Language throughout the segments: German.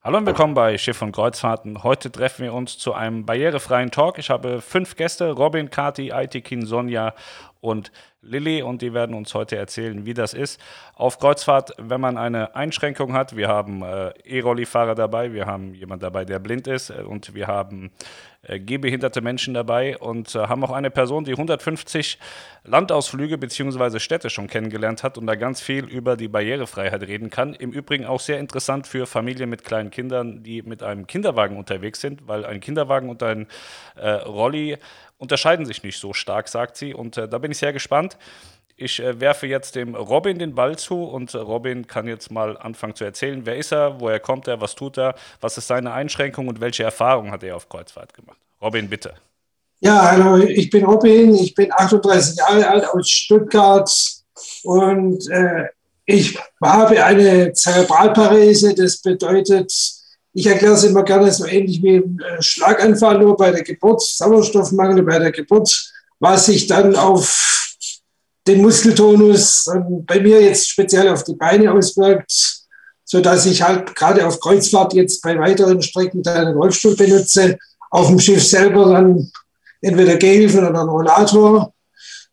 Hallo und willkommen bei Schiff und Kreuzfahrten. Heute treffen wir uns zu einem barrierefreien Talk. Ich habe fünf Gäste: Robin, Kati, Aitikin, Sonja und Lilly und die werden uns heute erzählen, wie das ist auf Kreuzfahrt, wenn man eine Einschränkung hat. Wir haben äh, E-Rolli-Fahrer dabei, wir haben jemand dabei, der blind ist äh, und wir haben äh, gehbehinderte Menschen dabei und äh, haben auch eine Person, die 150 Landausflüge bzw. Städte schon kennengelernt hat und da ganz viel über die Barrierefreiheit reden kann. Im Übrigen auch sehr interessant für Familien mit kleinen Kindern, die mit einem Kinderwagen unterwegs sind, weil ein Kinderwagen und ein äh, Rolli unterscheiden sich nicht so stark, sagt sie. Und äh, da bin ich sehr gespannt. Ich äh, werfe jetzt dem Robin den Ball zu und äh, Robin kann jetzt mal anfangen zu erzählen, wer ist er, woher kommt er, was tut er, was ist seine Einschränkung und welche Erfahrungen hat er auf Kreuzfahrt gemacht. Robin, bitte. Ja, hallo, ich bin Robin, ich bin 38 Jahre alt aus Stuttgart und äh, ich habe eine Zerebralparese, das bedeutet, ich erkläre es immer gerne so ähnlich wie ein äh, Schlaganfall, nur bei der Geburt, Sauerstoffmangel bei der Geburt, was sich dann auf den Muskeltonus bei mir jetzt speziell auf die Beine auswirkt, sodass ich halt gerade auf Kreuzfahrt jetzt bei weiteren Strecken einen Rollstuhl benutze, auf dem Schiff selber dann entweder Gehhilfen oder einen Rollator.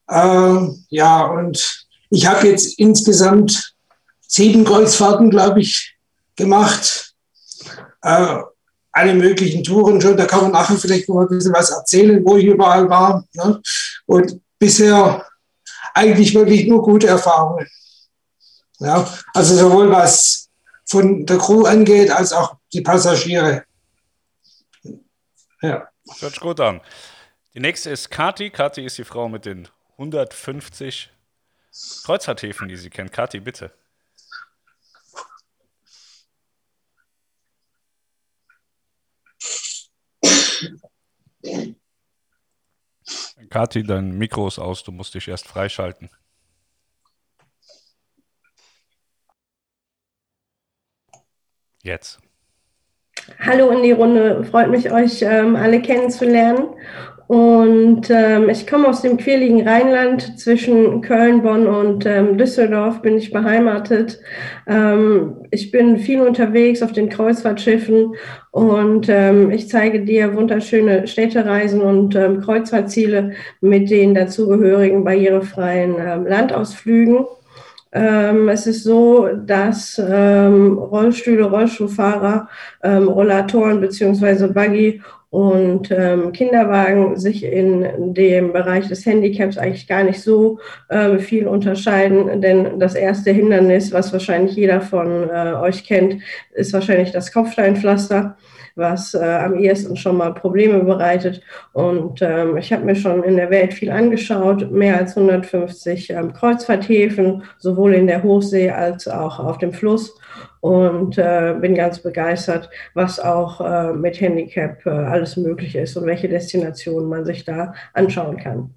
Äh, ja, und ich habe jetzt insgesamt sieben Kreuzfahrten, glaube ich, gemacht äh, alle möglichen Touren schon. Da kann man nachher vielleicht noch ein bisschen was erzählen, wo ich überall war. Ne? Und bisher eigentlich wirklich nur gute Erfahrungen. Ja, also sowohl was von der Crew angeht, als auch die Passagiere. Ja. Hört sich gut an. Die nächste ist Kati. Kati ist die Frau mit den 150 Kreuzfahrthäfen, die sie kennt. Kati, bitte. Kathi, dein Mikro ist aus, du musst dich erst freischalten. Jetzt. Hallo in die Runde, freut mich, euch ähm, alle kennenzulernen. Und ähm, ich komme aus dem quirligen Rheinland. Zwischen Köln, Bonn und ähm, Düsseldorf bin ich beheimatet. Ähm, ich bin viel unterwegs auf den Kreuzfahrtschiffen und ähm, ich zeige dir wunderschöne Städtereisen und ähm, Kreuzfahrtziele mit den dazugehörigen barrierefreien ähm, Landausflügen. Ähm, es ist so, dass ähm, Rollstühle, Rollstuhlfahrer, ähm, Rollatoren beziehungsweise Buggy und ähm, Kinderwagen sich in dem Bereich des Handicaps eigentlich gar nicht so äh, viel unterscheiden, denn das erste Hindernis, was wahrscheinlich jeder von äh, euch kennt, ist wahrscheinlich das Kopfsteinpflaster was äh, am ehesten schon mal Probleme bereitet. Und ähm, ich habe mir schon in der Welt viel angeschaut, mehr als 150 ähm, Kreuzfahrthäfen, sowohl in der Hochsee als auch auf dem Fluss und äh, bin ganz begeistert, was auch äh, mit Handicap äh, alles möglich ist und welche Destinationen man sich da anschauen kann.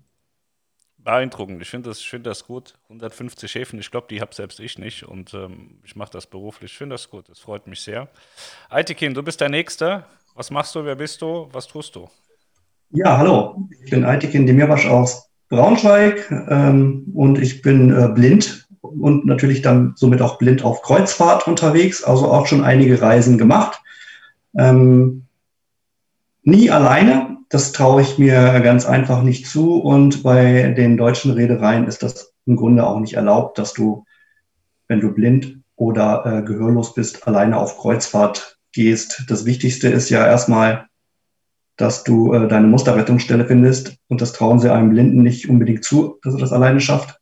Beeindruckend. Ich finde das, find das gut. 150 Häfen, ich glaube, die habe selbst ich nicht und ähm, ich mache das beruflich. Ich finde das gut. Das freut mich sehr. Aitikin, du bist der Nächste. Was machst du? Wer bist du? Was tust du? Ja, hallo. Ich bin Aitikin Demirbasch aus Braunschweig ähm, und ich bin äh, blind und natürlich dann somit auch blind auf Kreuzfahrt unterwegs, also auch schon einige Reisen gemacht. Ähm, nie alleine, das traue ich mir ganz einfach nicht zu und bei den deutschen Reedereien ist das im Grunde auch nicht erlaubt, dass du, wenn du blind oder äh, gehörlos bist, alleine auf Kreuzfahrt gehst. Das Wichtigste ist ja erstmal, dass du äh, deine Musterrettungsstelle findest und das trauen sie einem Blinden nicht unbedingt zu, dass er das alleine schafft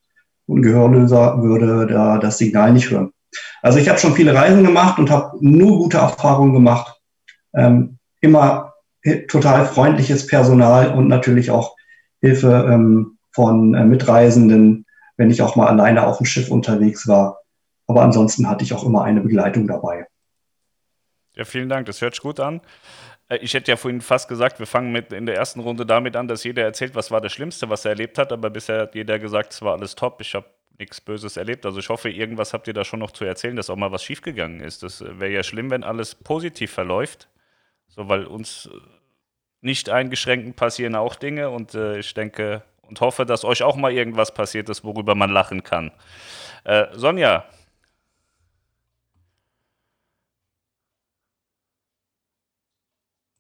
und ein Gehörloser würde da das Signal nicht hören. Also ich habe schon viele Reisen gemacht und habe nur gute Erfahrungen gemacht. Ähm, immer total freundliches Personal und natürlich auch Hilfe ähm, von äh, Mitreisenden, wenn ich auch mal alleine auf dem Schiff unterwegs war. Aber ansonsten hatte ich auch immer eine Begleitung dabei. Ja, vielen Dank. Das hört sich gut an. Äh, ich hätte ja vorhin fast gesagt, wir fangen mit in der ersten Runde damit an, dass jeder erzählt, was war das Schlimmste, was er erlebt hat. Aber bisher hat jeder gesagt, es war alles top. Ich habe nichts Böses erlebt. Also ich hoffe, irgendwas habt ihr da schon noch zu erzählen, dass auch mal was schiefgegangen ist. Das äh, wäre ja schlimm, wenn alles positiv verläuft. So, weil uns äh, nicht eingeschränkten passieren auch Dinge und äh, ich denke und hoffe, dass euch auch mal irgendwas passiert ist, worüber man lachen kann. Äh, Sonja,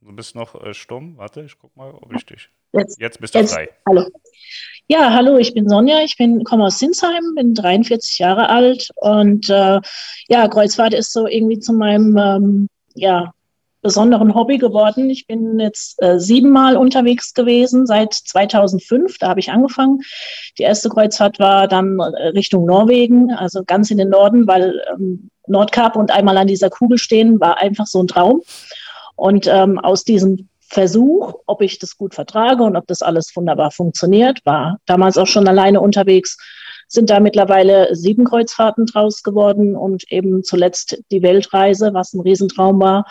Du bist noch äh, stumm. Warte, ich guck mal, ob ich dich. Jetzt, Jetzt bist du jetzt, frei. hallo. Ja, hallo, ich bin Sonja, ich bin, komme aus Sinsheim, bin 43 Jahre alt und äh, ja, Kreuzfahrt ist so irgendwie zu meinem ähm, ja, besonderen Hobby geworden. Ich bin jetzt äh, siebenmal unterwegs gewesen seit 2005, da habe ich angefangen. Die erste Kreuzfahrt war dann äh, Richtung Norwegen, also ganz in den Norden, weil ähm, Nordkap und einmal an dieser Kugel stehen, war einfach so ein Traum. Und ähm, aus diesem Versuch, ob ich das gut vertrage und ob das alles wunderbar funktioniert, war damals auch schon alleine unterwegs, sind da mittlerweile sieben Kreuzfahrten draus geworden und eben zuletzt die Weltreise, was ein Riesentraum war.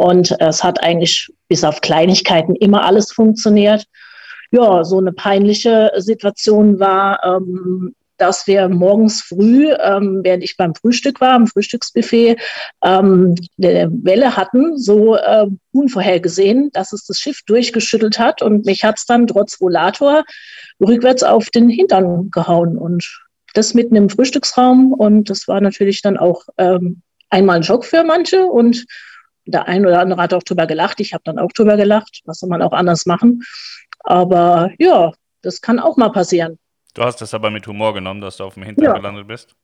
Und es hat eigentlich bis auf Kleinigkeiten immer alles funktioniert. Ja, so eine peinliche Situation war, ähm, dass wir morgens früh, ähm, während ich beim Frühstück war, im Frühstücksbuffet, ähm, eine Welle hatten, so äh, unvorhergesehen, dass es das Schiff durchgeschüttelt hat. Und mich hat es dann trotz Rollator rückwärts auf den Hintern gehauen. Und das mitten im Frühstücksraum. Und das war natürlich dann auch ähm, einmal ein Schock für manche. Und der ein oder andere hat auch drüber gelacht. Ich habe dann auch drüber gelacht. Was soll man auch anders machen? Aber ja, das kann auch mal passieren. Du hast es aber mit Humor genommen, dass du auf dem Hintern Ja. gelandet bist.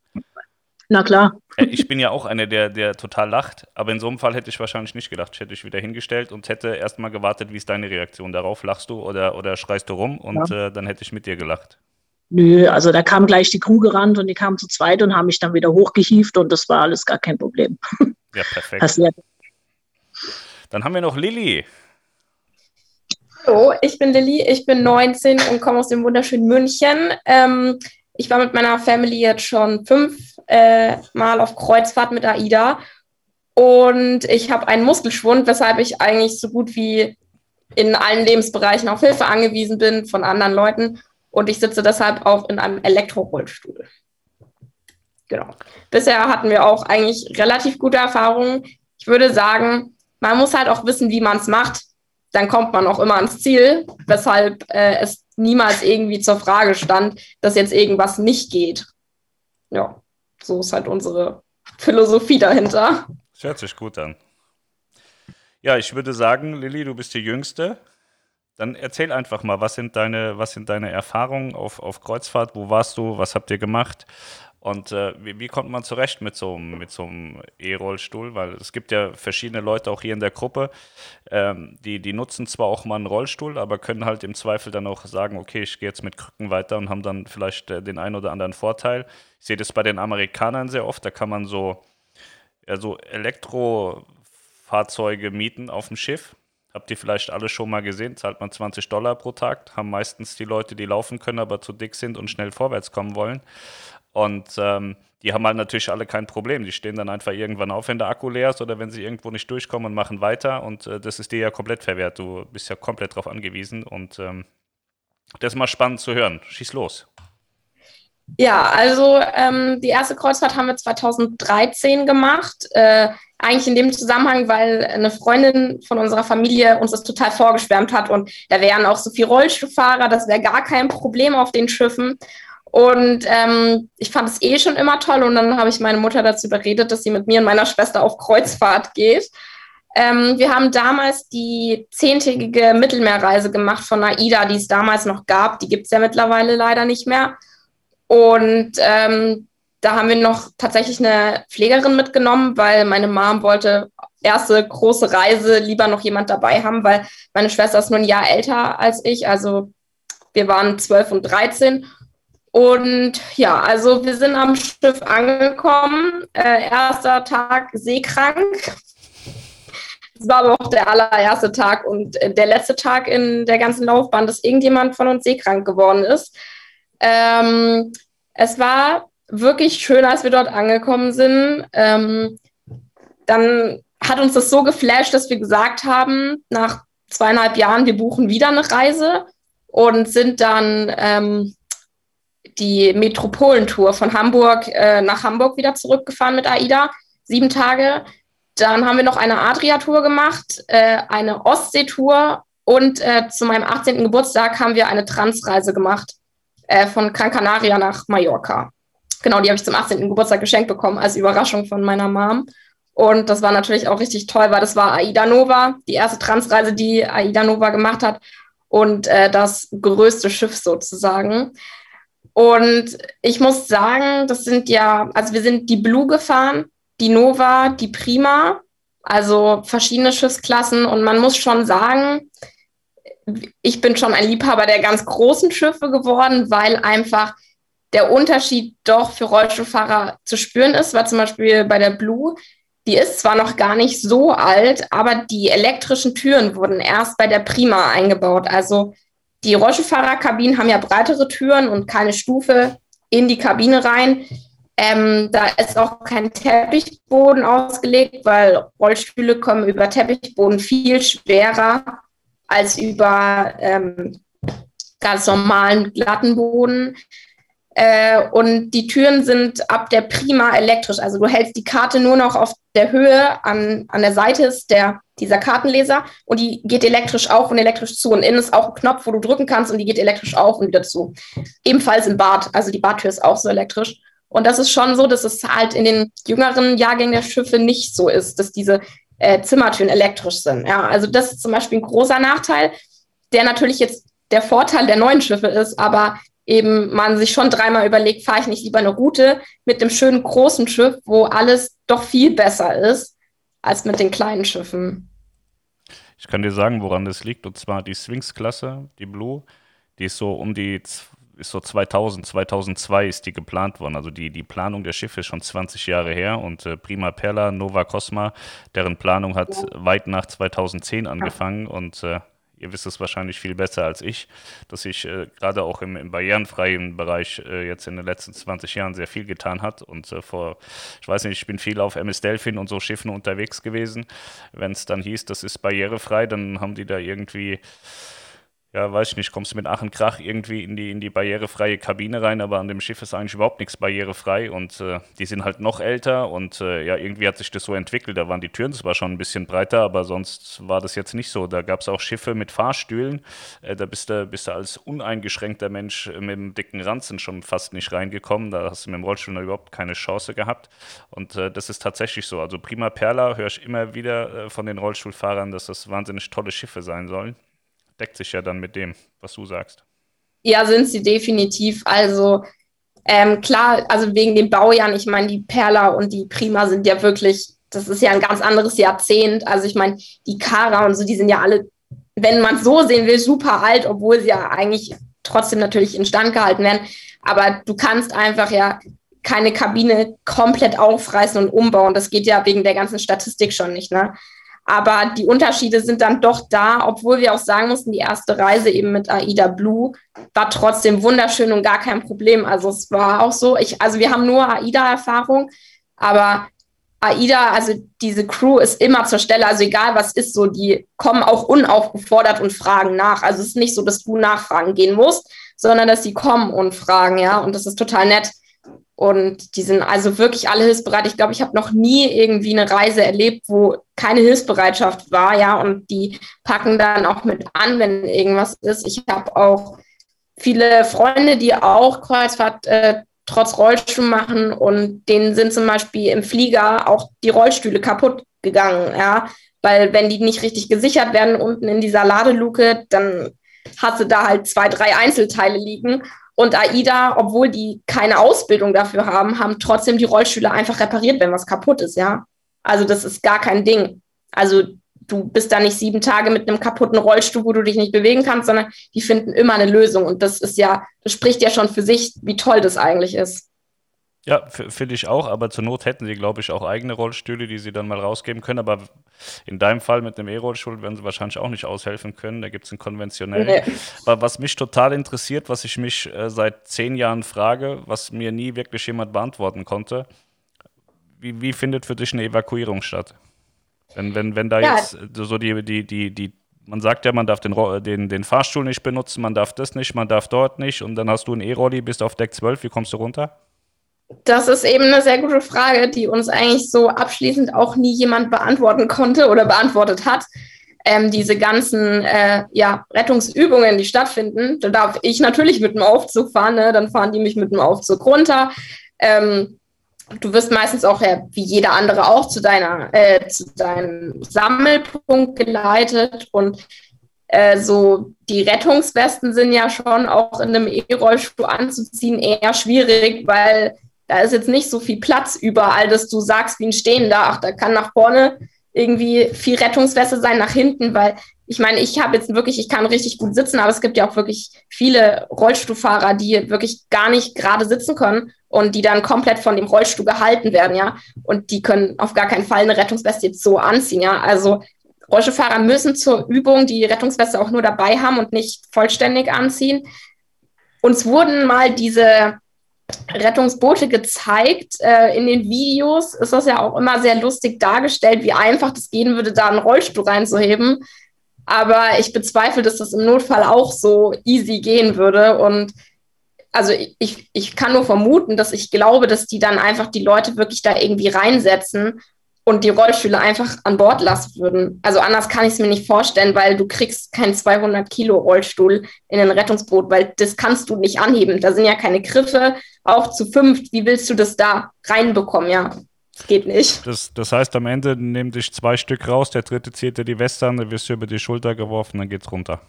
Na klar. Äh, Ich bin ja auch einer, der, der total lacht, aber in so einem Fall hätte ich wahrscheinlich nicht gedacht. Ich hätte dich wieder hingestellt und hätte erstmal gewartet, wie ist deine Reaktion darauf? Lachst du oder, oder schreist du rum? Und äh, dann hätte ich mit dir gelacht. Nö, also da kam gleich die Crew gerannt und die kamen zu zweit und haben mich dann wieder hochgehievt und das war alles gar kein Problem. Ja, perfekt. Passiert. Dann haben wir noch Lilly. Hallo, ich bin Lilly, ich bin 19 und komme aus dem wunderschönen München. Ähm, ich war mit meiner Family jetzt schon fünf äh, auf Kreuzfahrt mit AIDA und ich habe einen Muskelschwund, weshalb ich eigentlich so gut wie in allen Lebensbereichen auf Hilfe angewiesen bin von anderen Leuten und ich sitze deshalb auch in einem Elektrorollstuhl. Genau. Bisher hatten wir auch eigentlich relativ gute Erfahrungen. Ich würde sagen, man muss halt auch wissen, wie man es macht dann kommt man auch immer ans Ziel, weshalb äh, es niemals irgendwie zur Frage stand, dass jetzt irgendwas nicht geht. Ja, so ist halt unsere Philosophie dahinter. Das hört sich gut an. Ja, ich würde sagen, Lilly, du bist die Jüngste. Dann erzähl einfach mal, was sind deine, was sind deine Erfahrungen auf, auf Kreuzfahrt? Wo warst du? Was habt ihr gemacht? Und äh, wie, wie kommt man zurecht mit so, einem- mit so einem E-Rollstuhl? Weil es gibt ja verschiedene Leute auch hier in der Gruppe, ähm, die, die nutzen zwar auch mal einen Rollstuhl, aber können halt im Zweifel dann auch sagen, okay, ich gehe jetzt mit Krücken weiter und haben dann vielleicht äh, den einen oder anderen Vorteil. Ich sehe das bei den Amerikanern sehr oft, da kann man so, ja, so Elektrofahrzeuge mieten auf dem Schiff. Habt ihr vielleicht alle schon mal gesehen? Zahlt man 20 Dollar pro Tag, haben meistens die Leute, die laufen können, aber zu dick sind und schnell vorwärts kommen wollen. Und ähm, die haben halt natürlich alle kein Problem. Die stehen dann einfach irgendwann auf, wenn der Akku leer ist oder wenn sie irgendwo nicht durchkommen und machen weiter. Und äh, das ist dir ja komplett verwehrt. Du bist ja komplett drauf angewiesen. Und ähm, das ist mal spannend zu hören. Schieß los. Ja, also ähm, die erste Kreuzfahrt haben wir 2013 gemacht. Äh, eigentlich in dem Zusammenhang, weil eine Freundin von unserer Familie uns das total vorgeschwärmt hat und da wären auch so viele Rollstuhlfahrer, das wäre gar kein Problem auf den Schiffen. Und ähm, ich fand es eh schon immer toll und dann habe ich meine Mutter dazu überredet, dass sie mit mir und meiner Schwester auf Kreuzfahrt geht. Ähm, wir haben damals die zehntägige Mittelmeerreise gemacht von AIDA, die es damals noch gab. Die gibt es ja mittlerweile leider nicht mehr. Und ähm, da haben wir noch tatsächlich eine Pflegerin mitgenommen, weil meine Mom wollte erste große Reise lieber noch jemand dabei haben, weil meine Schwester ist nur ein Jahr älter als ich. Also wir waren 12 und 13. Und ja, also wir sind am Schiff angekommen. Äh, erster Tag seekrank. Es war aber auch der allererste Tag und äh, der letzte Tag in der ganzen Laufbahn, dass irgendjemand von uns seekrank geworden ist. Ähm, es war wirklich schön, als wir dort angekommen sind. Ähm, dann hat uns das so geflasht, dass wir gesagt haben, nach zweieinhalb Jahren, wir buchen wieder eine Reise und sind dann ähm, die Metropolentour von Hamburg äh, nach Hamburg wieder zurückgefahren mit AIDA, sieben Tage. Dann haben wir noch eine Adria-Tour gemacht, äh, eine Ostsee-Tour und äh, zu meinem 18. Geburtstag haben wir eine Transreise gemacht äh, von Gran Canaria nach Mallorca. Genau, die habe ich zum 18. Geburtstag geschenkt bekommen als Überraschung von meiner Mom. Und das war natürlich auch richtig toll, weil das war Aida Nova, die erste Transreise, die Aida Nova gemacht hat und äh, das größte Schiff sozusagen. Und ich muss sagen, das sind ja, also wir sind die Blue gefahren, die Nova, die Prima, also verschiedene Schiffsklassen. Und man muss schon sagen, ich bin schon ein Liebhaber der ganz großen Schiffe geworden, weil einfach der Unterschied doch für Rollstuhlfahrer zu spüren ist, weil zum Beispiel bei der Blue, die ist zwar noch gar nicht so alt, aber die elektrischen Türen wurden erst bei der Prima eingebaut. Also die Rollstuhlfahrerkabinen haben ja breitere Türen und keine Stufe in die Kabine rein. Ähm, da ist auch kein Teppichboden ausgelegt, weil Rollstühle kommen über Teppichboden viel schwerer als über ähm, ganz normalen glatten Boden. Äh, und die Türen sind ab der Prima elektrisch. Also du hältst die Karte nur noch auf der Höhe, an, an der Seite ist der, dieser Kartenleser und die geht elektrisch auf und elektrisch zu. Und innen ist auch ein Knopf, wo du drücken kannst und die geht elektrisch auf und wieder zu. Ebenfalls im Bad. Also die Badtür ist auch so elektrisch. Und das ist schon so, dass es halt in den jüngeren Jahrgängen der Schiffe nicht so ist, dass diese äh, Zimmertüren elektrisch sind. Ja, also das ist zum Beispiel ein großer Nachteil, der natürlich jetzt der Vorteil der neuen Schiffe ist, aber eben man sich schon dreimal überlegt, fahre ich nicht lieber eine Route mit dem schönen großen Schiff, wo alles doch viel besser ist als mit den kleinen Schiffen. Ich kann dir sagen, woran das liegt, und zwar die Sphinx-Klasse, die Blue, die ist so um die ist so 2000, 2002 ist die geplant worden. Also die, die Planung der Schiffe ist schon 20 Jahre her und äh, Prima Perla, Nova Cosma, deren Planung hat ja. weit nach 2010 angefangen und äh, ihr wisst es wahrscheinlich viel besser als ich, dass sich äh, gerade auch im, im, barrierenfreien Bereich äh, jetzt in den letzten 20 Jahren sehr viel getan hat. Und äh, vor, ich weiß nicht, ich bin viel auf MS Delphin und so Schiffen unterwegs gewesen. Wenn es dann hieß, das ist barrierefrei, dann haben die da irgendwie ja, weiß ich nicht, kommst du mit Ach und Krach irgendwie in die, in die barrierefreie Kabine rein, aber an dem Schiff ist eigentlich überhaupt nichts barrierefrei und äh, die sind halt noch älter und äh, ja, irgendwie hat sich das so entwickelt. Da waren die Türen zwar schon ein bisschen breiter, aber sonst war das jetzt nicht so. Da gab es auch Schiffe mit Fahrstühlen, äh, da bist du, bist du als uneingeschränkter Mensch mit dem dicken Ranzen schon fast nicht reingekommen. Da hast du mit dem Rollstuhl überhaupt keine Chance gehabt und äh, das ist tatsächlich so. Also Prima Perla höre ich immer wieder äh, von den Rollstuhlfahrern, dass das wahnsinnig tolle Schiffe sein sollen deckt sich ja dann mit dem, was du sagst. Ja, sind sie definitiv. Also ähm, klar, also wegen den Baujahren, ich meine, die Perla und die Prima sind ja wirklich, das ist ja ein ganz anderes Jahrzehnt. Also ich meine, die Kara und so, die sind ja alle, wenn man es so sehen will, super alt, obwohl sie ja eigentlich trotzdem natürlich instand gehalten werden. Aber du kannst einfach ja keine Kabine komplett aufreißen und umbauen. Das geht ja wegen der ganzen Statistik schon nicht. Ne? Aber die Unterschiede sind dann doch da, obwohl wir auch sagen mussten, die erste Reise eben mit AIDA Blue war trotzdem wunderschön und gar kein Problem. Also es war auch so, ich, also wir haben nur AIDA-Erfahrung, aber AIDA, also diese Crew ist immer zur Stelle, also egal was ist, so die kommen auch unaufgefordert und fragen nach. Also es ist nicht so, dass du nachfragen gehen musst, sondern dass sie kommen und fragen, ja, und das ist total nett. Und die sind also wirklich alle hilfsbereit. Ich glaube, ich habe noch nie irgendwie eine Reise erlebt, wo keine Hilfsbereitschaft war, ja, und die packen dann auch mit an, wenn irgendwas ist. Ich habe auch viele Freunde, die auch Kreuzfahrt äh, trotz Rollstuhl machen und denen sind zum Beispiel im Flieger auch die Rollstühle kaputt gegangen, ja, weil wenn die nicht richtig gesichert werden unten in dieser Ladeluke, dann hast du da halt zwei, drei Einzelteile liegen und AIDA, obwohl die keine Ausbildung dafür haben, haben trotzdem die Rollstühle einfach repariert, wenn was kaputt ist, ja. Also das ist gar kein Ding. Also du bist da nicht sieben Tage mit einem kaputten Rollstuhl, wo du dich nicht bewegen kannst, sondern die finden immer eine Lösung. Und das ist ja, das spricht ja schon für sich, wie toll das eigentlich ist. Ja, finde ich auch, aber zur Not hätten sie, glaube ich, auch eigene Rollstühle, die sie dann mal rausgeben können. Aber in deinem Fall mit einem E-Rollstuhl werden sie wahrscheinlich auch nicht aushelfen können. Da gibt es einen konventionellen. Nee. Aber was mich total interessiert, was ich mich äh, seit zehn Jahren frage, was mir nie wirklich jemand beantworten konnte, wie, wie findet für dich eine Evakuierung statt? Wenn, wenn, wenn da ja. jetzt so die, die, die, die man sagt ja, man darf den, den, den Fahrstuhl nicht benutzen, man darf das nicht, man darf dort nicht und dann hast du ein E-Rolli, bist auf Deck 12, wie kommst du runter? Das ist eben eine sehr gute Frage, die uns eigentlich so abschließend auch nie jemand beantworten konnte oder beantwortet hat. Ähm, diese ganzen äh, ja, Rettungsübungen, die stattfinden, da darf ich natürlich mit dem Aufzug fahren, ne? dann fahren die mich mit dem Aufzug runter. Ähm, du wirst meistens auch ja, wie jeder andere auch zu deiner äh, zu deinem Sammelpunkt geleitet und äh, so die Rettungswesten sind ja schon auch in einem E-Rollstuhl anzuziehen eher schwierig, weil da ist jetzt nicht so viel Platz überall, dass du sagst wie ein Stehender, ach, da kann nach vorne irgendwie viel Rettungsweste sein, nach hinten, weil ich meine, ich habe jetzt wirklich, ich kann richtig gut sitzen, aber es gibt ja auch wirklich viele Rollstuhlfahrer, die wirklich gar nicht gerade sitzen können und die dann komplett von dem Rollstuhl gehalten werden, ja. Und die können auf gar keinen Fall eine Rettungsweste jetzt so anziehen, ja. Also Rollstuhlfahrer müssen zur Übung die Rettungsweste auch nur dabei haben und nicht vollständig anziehen. Uns wurden mal diese Rettungsboote gezeigt. Äh, in den Videos ist das ja auch immer sehr lustig dargestellt, wie einfach das gehen würde, da einen Rollstuhl reinzuheben. Aber ich bezweifle, dass das im Notfall auch so easy gehen würde. Und also ich, ich kann nur vermuten, dass ich glaube, dass die dann einfach die Leute wirklich da irgendwie reinsetzen und die Rollstühle einfach an Bord lassen würden. Also anders kann ich es mir nicht vorstellen, weil du kriegst keinen 200 Kilo Rollstuhl in ein Rettungsboot, weil das kannst du nicht anheben. Da sind ja keine Griffe, auch zu fünft. Wie willst du das da reinbekommen? Ja, das geht nicht. Das, das heißt, am Ende nehmen dich zwei Stück raus, der dritte zieht dir die Weste an, dann wirst du über die Schulter geworfen, dann geht's runter.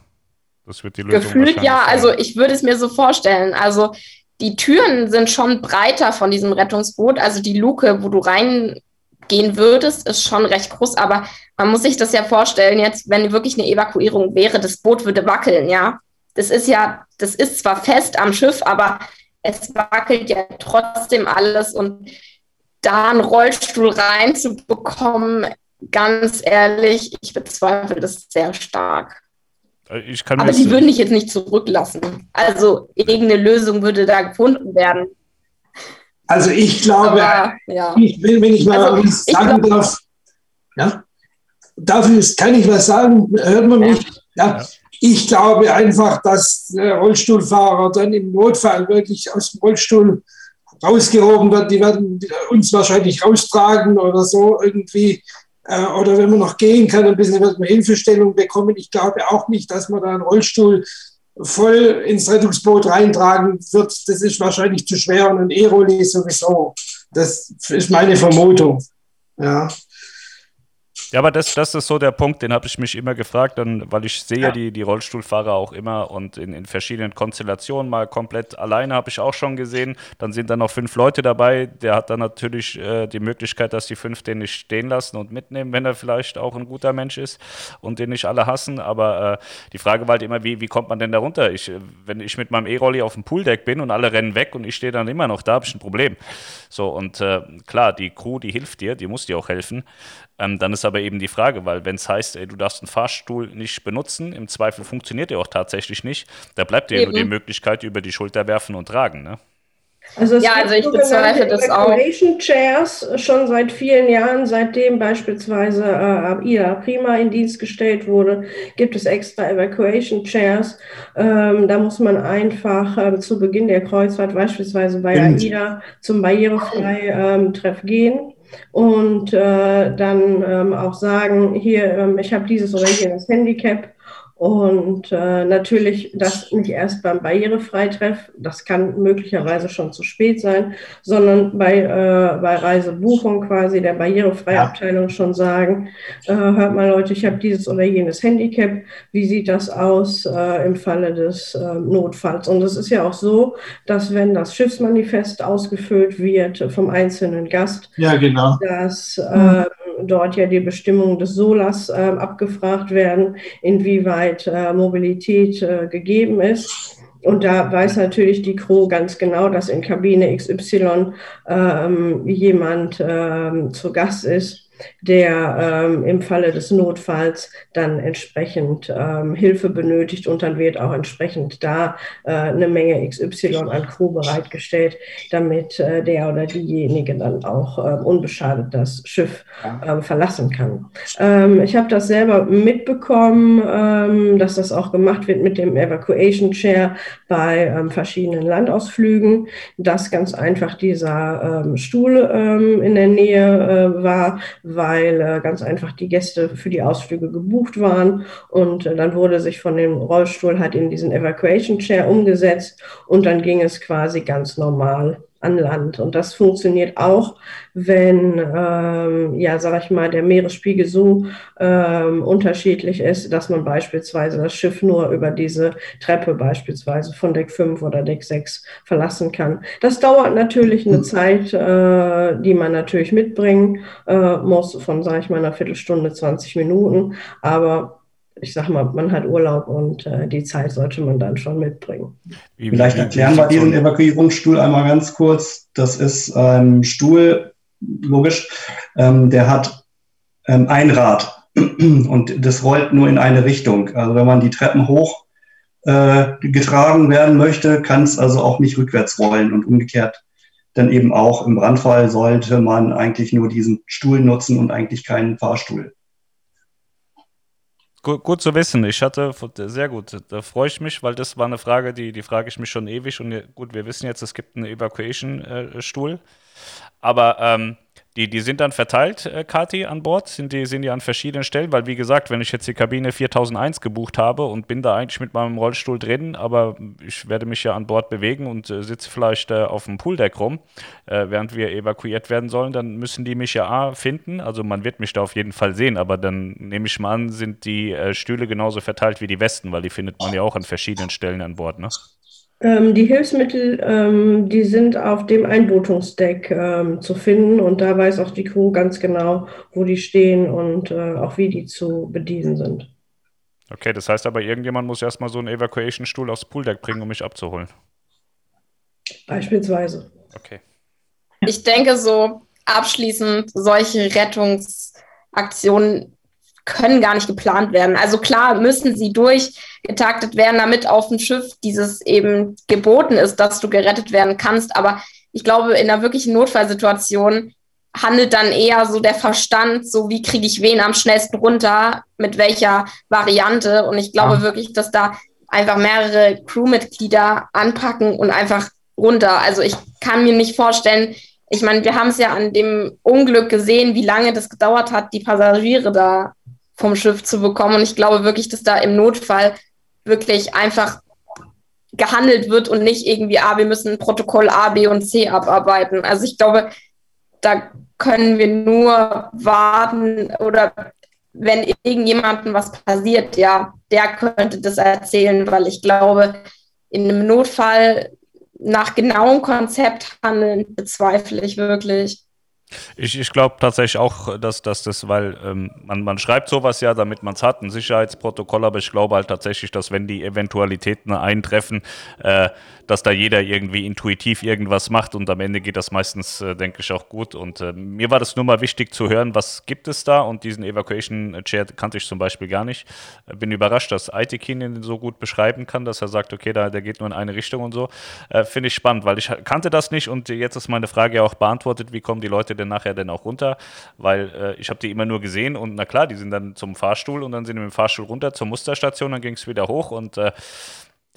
Das wird die Lösung Gefühlt ja, also ich würde es mir so vorstellen. Also die Türen sind schon breiter von diesem Rettungsboot. Also die Luke, wo du rein gehen würdest, ist schon recht groß, aber man muss sich das ja vorstellen, jetzt, wenn wirklich eine Evakuierung wäre, das Boot würde wackeln, ja. Das ist ja, das ist zwar fest am Schiff, aber es wackelt ja trotzdem alles und da einen Rollstuhl reinzubekommen, ganz ehrlich, ich bezweifle das sehr stark. aber die würden dich jetzt nicht zurücklassen. Also irgendeine Lösung würde da gefunden werden. Also ich glaube, Aber, ja. ich will, wenn ich mal also, was sagen glaub, darf, ja, dafür kann ich was sagen, hört man mich? Ja. ja. Ich glaube einfach, dass der Rollstuhlfahrer dann im Notfall wirklich aus dem Rollstuhl rausgehoben wird. Die werden uns wahrscheinlich raustragen oder so irgendwie. Äh, oder wenn man noch gehen kann, ein bisschen wird man Hilfestellung bekommen. Ich glaube auch nicht, dass man da einen Rollstuhl voll ins Rettungsboot reintragen wird, das ist wahrscheinlich zu schwer und ein E-Rolli sowieso. Das ist meine Vermutung. Ja. Ja, aber das, das ist so der Punkt, den habe ich mich immer gefragt, dann, weil ich sehe ja. die, die Rollstuhlfahrer auch immer und in, in verschiedenen Konstellationen, mal komplett alleine habe ich auch schon gesehen. Dann sind da noch fünf Leute dabei. Der hat dann natürlich äh, die Möglichkeit, dass die fünf den nicht stehen lassen und mitnehmen, wenn er vielleicht auch ein guter Mensch ist und den nicht alle hassen. Aber äh, die Frage war halt immer, wie, wie kommt man denn da runter? Ich, äh, wenn ich mit meinem E-Rolli auf dem Pooldeck bin und alle rennen weg und ich stehe dann immer noch da, habe ich ein Problem. So, und äh, klar, die Crew, die hilft dir, die muss dir auch helfen. Ähm, dann ist aber eben die Frage, weil wenn es heißt, ey, du darfst einen Fahrstuhl nicht benutzen, im Zweifel funktioniert der auch tatsächlich nicht, da bleibt dir eben. nur die Möglichkeit, über die Schulter werfen und tragen. Ne? Also ja, also ich bezweifle das auch. Evacuation Chairs schon seit vielen Jahren, seitdem beispielsweise äh, AIDA Prima in Dienst gestellt wurde, gibt es extra Evacuation Chairs. Ähm, da muss man einfach äh, zu Beginn der Kreuzfahrt beispielsweise bei AIDA zum barrierefrei ähm, Treff gehen und äh, dann ähm, auch sagen, hier, ähm, ich habe dieses oder jenes Handicap und äh, natürlich das nicht erst beim Barrierefreitreff, das kann möglicherweise schon zu spät sein, sondern bei, äh, bei Reisebuchung quasi der Barrierefreiabteilung schon sagen, äh, hört mal Leute, ich habe dieses oder jenes Handicap, wie sieht das aus äh, im Falle des äh, Notfalls? Und es ist ja auch so, dass wenn das Schiffsmanifest ausgefüllt wird vom einzelnen Gast, ja, genau. dass äh, dort ja die Bestimmungen des SOLAS äh, abgefragt werden, inwieweit äh, Mobilität äh, gegeben ist. Und da weiß natürlich die Crew ganz genau, dass in Kabine XY ähm, jemand ähm, zu Gast ist der ähm, im Falle des Notfalls dann entsprechend ähm, Hilfe benötigt und dann wird auch entsprechend da äh, eine Menge XY an Crew bereitgestellt, damit äh, der oder diejenige dann auch äh, unbeschadet das Schiff ähm, verlassen kann. Ähm, ich habe das selber mitbekommen, ähm, dass das auch gemacht wird mit dem Evacuation Chair bei ähm, verschiedenen Landausflügen, dass ganz einfach dieser Stuhl in der Nähe äh, war, weil äh, ganz einfach die Gäste für die Ausflüge gebucht waren. Und äh, dann wurde sich von dem Rollstuhl halt in diesen Evacuation Chair umgesetzt und dann ging es quasi ganz normal an Land. Und das funktioniert auch, wenn, ähm, ja, sag ich mal, der Meeresspiegel so ähm, unterschiedlich ist, dass man beispielsweise das Schiff nur über diese Treppe beispielsweise von Deck 5 oder Deck 6 verlassen kann. Das dauert natürlich eine Zeit, äh, die man natürlich mitbringen äh, muss, von, sag ich mal, einer Viertelstunde, 20 Minuten. Aber ich sag mal, man hat Urlaub und äh, die Zeit sollte man dann schon mitbringen. Vielleicht erklären wir diesen Evakuierungsstuhl einmal ganz kurz. Das ist ein Stuhl, logisch, ähm, der hat ähm, ein Rad und das rollt nur in eine Richtung. Also wenn man die Treppen hoch äh, getragen werden möchte, kann es also auch nicht rückwärts rollen und umgekehrt. Dann eben auch im Brandfall sollte man eigentlich nur diesen Stuhl nutzen und eigentlich keinen Fahrstuhl. Gut, gut, zu wissen. Ich hatte, sehr gut, da freue ich mich, weil das war eine Frage, die, die frage ich mich schon ewig. Und gut, wir wissen jetzt, es gibt einen Evacuation-Stuhl. Äh, Aber ähm, die, die sind dann verteilt, äh, Kati, an Bord? Sind die, sind die an verschiedenen Stellen? Weil, wie gesagt, wenn ich jetzt die Kabine 4001 gebucht habe und bin da eigentlich mit meinem Rollstuhl drin, aber ich werde mich ja an Bord bewegen und äh, sitze vielleicht äh, auf dem Pooldeck rum, äh, während wir evakuiert werden sollen, dann müssen die mich ja A finden. Also, man wird mich da auf jeden Fall sehen, aber dann nehme ich mal an, sind die äh, Stühle genauso verteilt wie die Westen, weil die findet man ja auch an verschiedenen Stellen an Bord, ne? Ähm, die Hilfsmittel, ähm, die sind auf dem Einbootungsdeck ähm, zu finden und da weiß auch die Crew ganz genau, wo die stehen und äh, auch wie die zu bedienen sind. Okay, das heißt aber, irgendjemand muss erstmal so einen Evacuation-Stuhl aufs Pooldeck bringen, um mich abzuholen. Beispielsweise. Okay. Ich denke so abschließend, solche Rettungsaktionen können gar nicht geplant werden. Also klar müssen sie durchgetaktet werden, damit auf dem Schiff dieses eben geboten ist, dass du gerettet werden kannst. Aber ich glaube, in einer wirklichen Notfallsituation handelt dann eher so der Verstand, so wie kriege ich wen am schnellsten runter, mit welcher Variante. Und ich glaube ja. wirklich, dass da einfach mehrere Crewmitglieder anpacken und einfach runter. Also ich kann mir nicht vorstellen, ich meine, wir haben es ja an dem Unglück gesehen, wie lange das gedauert hat, die Passagiere da vom Schiff zu bekommen. Und ich glaube wirklich, dass da im Notfall wirklich einfach gehandelt wird und nicht irgendwie, ah, wir müssen Protokoll A, B und C abarbeiten. Also ich glaube, da können wir nur warten oder wenn irgendjemandem was passiert, ja, der könnte das erzählen, weil ich glaube, in einem Notfall nach genauem Konzept handeln bezweifle ich wirklich. Ich, ich glaube tatsächlich auch, dass, dass das, weil ähm, man, man schreibt sowas ja, damit man es hat, ein Sicherheitsprotokoll, aber ich glaube halt tatsächlich, dass wenn die Eventualitäten eintreffen, äh, dass da jeder irgendwie intuitiv irgendwas macht und am Ende geht das meistens, äh, denke ich, auch gut. Und äh, mir war das nur mal wichtig zu hören, was gibt es da und diesen Evacuation Chair kannte ich zum Beispiel gar nicht. Äh, bin überrascht, dass Aitekin ihn so gut beschreiben kann, dass er sagt, okay, da, der geht nur in eine Richtung und so. Äh, Finde ich spannend, weil ich kannte das nicht und jetzt ist meine Frage ja auch beantwortet, wie kommen die Leute denn nachher denn auch runter? Weil äh, ich habe die immer nur gesehen und na klar, die sind dann zum Fahrstuhl und dann sind die mit dem Fahrstuhl runter zur Musterstation, dann ging es wieder hoch und äh,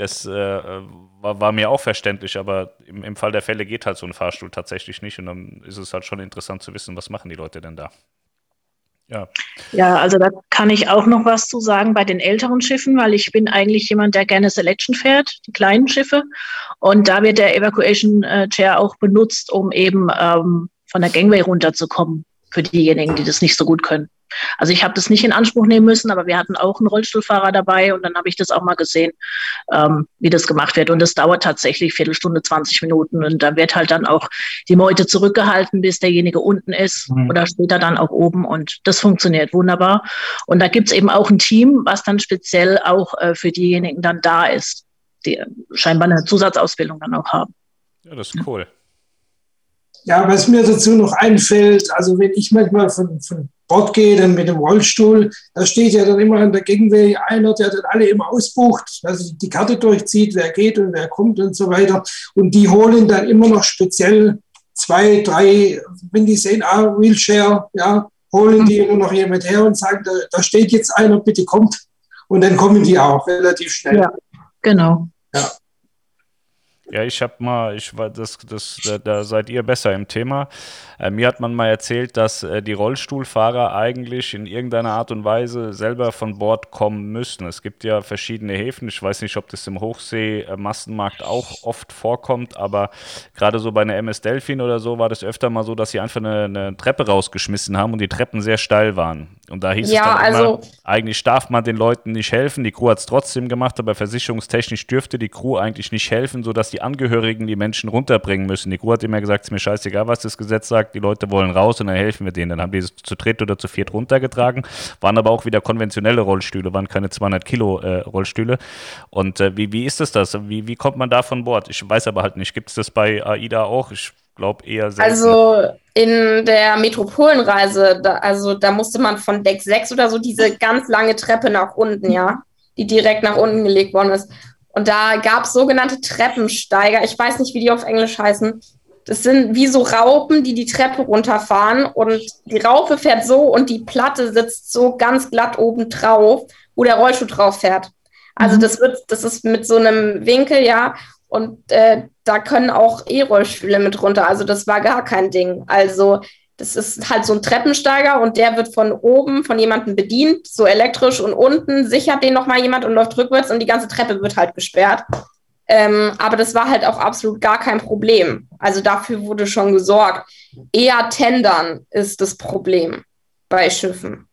das äh, war, war, mir auch verständlich, aber im, im, Fall der Fälle geht halt so ein Fahrstuhl tatsächlich nicht. Und dann ist es halt schon interessant zu wissen, was machen die Leute denn da. Ja. ja, also da kann ich auch noch was zu sagen bei den älteren Schiffen, weil ich bin eigentlich jemand, der gerne Selection fährt, die kleinen Schiffe. Und da wird der Evacuation äh, Chair auch benutzt, um eben ähm, von der Gangway runterzukommen für diejenigen, die das nicht so gut können. Also ich habe das nicht in Anspruch nehmen müssen, aber wir hatten auch einen Rollstuhlfahrer dabei und dann habe ich das auch mal gesehen, ähm, wie das gemacht wird. Und das dauert tatsächlich Viertelstunde, 20 Minuten. Und da wird halt dann auch die Meute zurückgehalten, bis derjenige unten ist mhm. oder später dann auch oben. Und das funktioniert wunderbar. Und da gibt es eben auch ein Team, was dann speziell auch äh, für diejenigen dann da ist, die scheinbar eine Zusatzausbildung dann auch haben. Ja, das ist cool. Ja, was mir dazu noch einfällt, also wenn ich manchmal von, von Bord gehe, dann mit dem Rollstuhl, da steht ja dann immer an der Gangway einer, der dann alle immer ausbucht, also die Karte durchzieht, wer geht und wer kommt und so weiter. Und die holen dann immer noch speziell zwei, drei, wenn die sehen, ah, Wheelchair, ja, holen die immer noch jemand her und sagen, da, da steht jetzt einer, bitte kommt. Und dann kommen die auch relativ schnell. Ja, genau. Ja. Ja, ich habe mal, ich war das, das, da, da, seid ihr besser im Thema. Äh, mir hat man mal erzählt, dass äh, die Rollstuhlfahrer eigentlich in irgendeiner Art und Weise selber von Bord kommen müssen. Es gibt ja verschiedene Häfen. Ich weiß nicht, ob das im Hochsee-Massenmarkt auch oft vorkommt, aber gerade so bei einer MS Delfin oder so war das öfter mal so, dass sie einfach eine, eine Treppe rausgeschmissen haben und die Treppen sehr steil waren. Und da hieß ja, es dann also immer, eigentlich darf man den Leuten nicht helfen. Die Crew hat es trotzdem gemacht, aber versicherungstechnisch dürfte die Crew eigentlich nicht helfen, sodass die Angehörigen die Menschen runterbringen müssen. Die Crew hat immer gesagt, es ist mir scheißegal, was das Gesetz sagt, die Leute wollen raus und dann helfen wir denen. Dann haben die es zu dritt oder zu viert runtergetragen, waren aber auch wieder konventionelle Rollstühle, waren keine 200 Kilo äh, Rollstühle. Und äh, wie, wie ist das das? Wie, wie kommt man da von Bord? Ich weiß aber halt nicht. Gibt es das bei AIDA auch? Ich glaube eher selten. Also in der Metropolenreise, da, also da musste man von Deck 6 oder so diese ganz lange Treppe nach unten, ja, die direkt nach unten gelegt worden ist. Und da gab es sogenannte Treppensteiger. Ich weiß nicht, wie die auf Englisch heißen. Das sind wie so Raupen, die die Treppe runterfahren. Und die Raupe fährt so und die Platte sitzt so ganz glatt oben drauf, wo der Rollstuhl drauf fährt. Also mhm. das wird, das ist mit so einem Winkel, ja. Und äh, da können auch E-Rollstühle mit runter. Also das war gar kein Ding. Also das ist halt so ein Treppensteiger und der wird von oben von jemandem bedient, so elektrisch und unten sichert den nochmal jemand und läuft rückwärts und die ganze Treppe wird halt gesperrt. Ähm, aber das war halt auch absolut gar kein Problem. Also dafür wurde schon gesorgt. Eher Tendern ist das Problem bei Schiffen.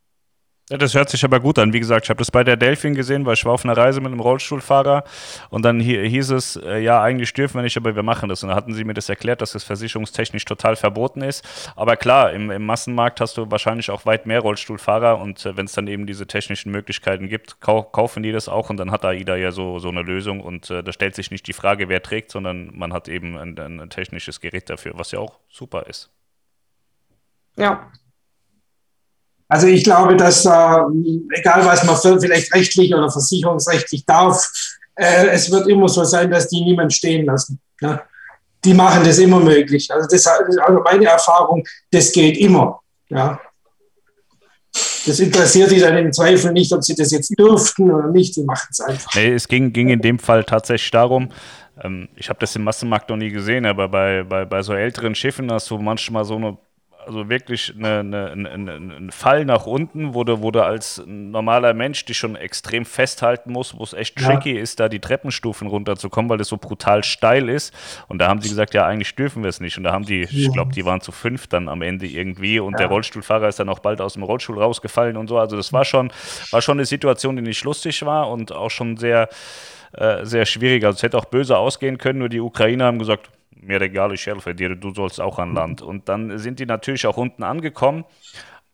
Ja, das hört sich aber gut an. Wie gesagt, ich habe das bei der Delfin gesehen, weil ich war auf einer Reise mit einem Rollstuhlfahrer und dann hieß es, äh, ja, eigentlich dürfen wir nicht, aber wir machen das. Und dann hatten sie mir das erklärt, dass das versicherungstechnisch total verboten ist. Aber klar, im, im Massenmarkt hast du wahrscheinlich auch weit mehr Rollstuhlfahrer und äh, wenn es dann eben diese technischen Möglichkeiten gibt, kau kaufen die das auch und dann hat AIDA ja so, so eine Lösung und äh, da stellt sich nicht die Frage, wer trägt, sondern man hat eben ein, ein technisches Gerät dafür, was ja auch super ist. Ja, also ich glaube, dass da, egal was man vielleicht rechtlich oder versicherungsrechtlich darf, äh, es wird immer so sein, dass die niemand stehen lassen. Ne? Die machen das immer möglich. Also das also meine Erfahrung, das geht immer. Ja. Das interessiert die dann im Zweifel nicht, ob sie das jetzt dürften oder nicht. Die machen es einfach. Nee, es ging, ging in dem Fall tatsächlich darum, ähm, ich habe das im Massenmarkt noch nie gesehen, aber bei, bei, bei so älteren Schiffen hast du manchmal so eine also wirklich eine, eine, eine, ein Fall nach unten, wo du, wo du als normaler Mensch dich schon extrem festhalten musst, wo es echt ja. tricky ist, da die Treppenstufen runterzukommen, weil es so brutal steil ist. Und da haben sie gesagt, ja, eigentlich dürfen wir es nicht. Und da haben die, ja. ich glaube, die waren zu fünf dann am Ende irgendwie. Und ja. der Rollstuhlfahrer ist dann auch bald aus dem Rollstuhl rausgefallen und so. Also das war schon, war schon eine Situation, die nicht lustig war und auch schon sehr, äh, sehr schwierig. Also es hätte auch böse ausgehen können, nur die Ukrainer haben gesagt, mir egal, ich helfe dir, du sollst auch an Land. Und dann sind die natürlich auch unten angekommen,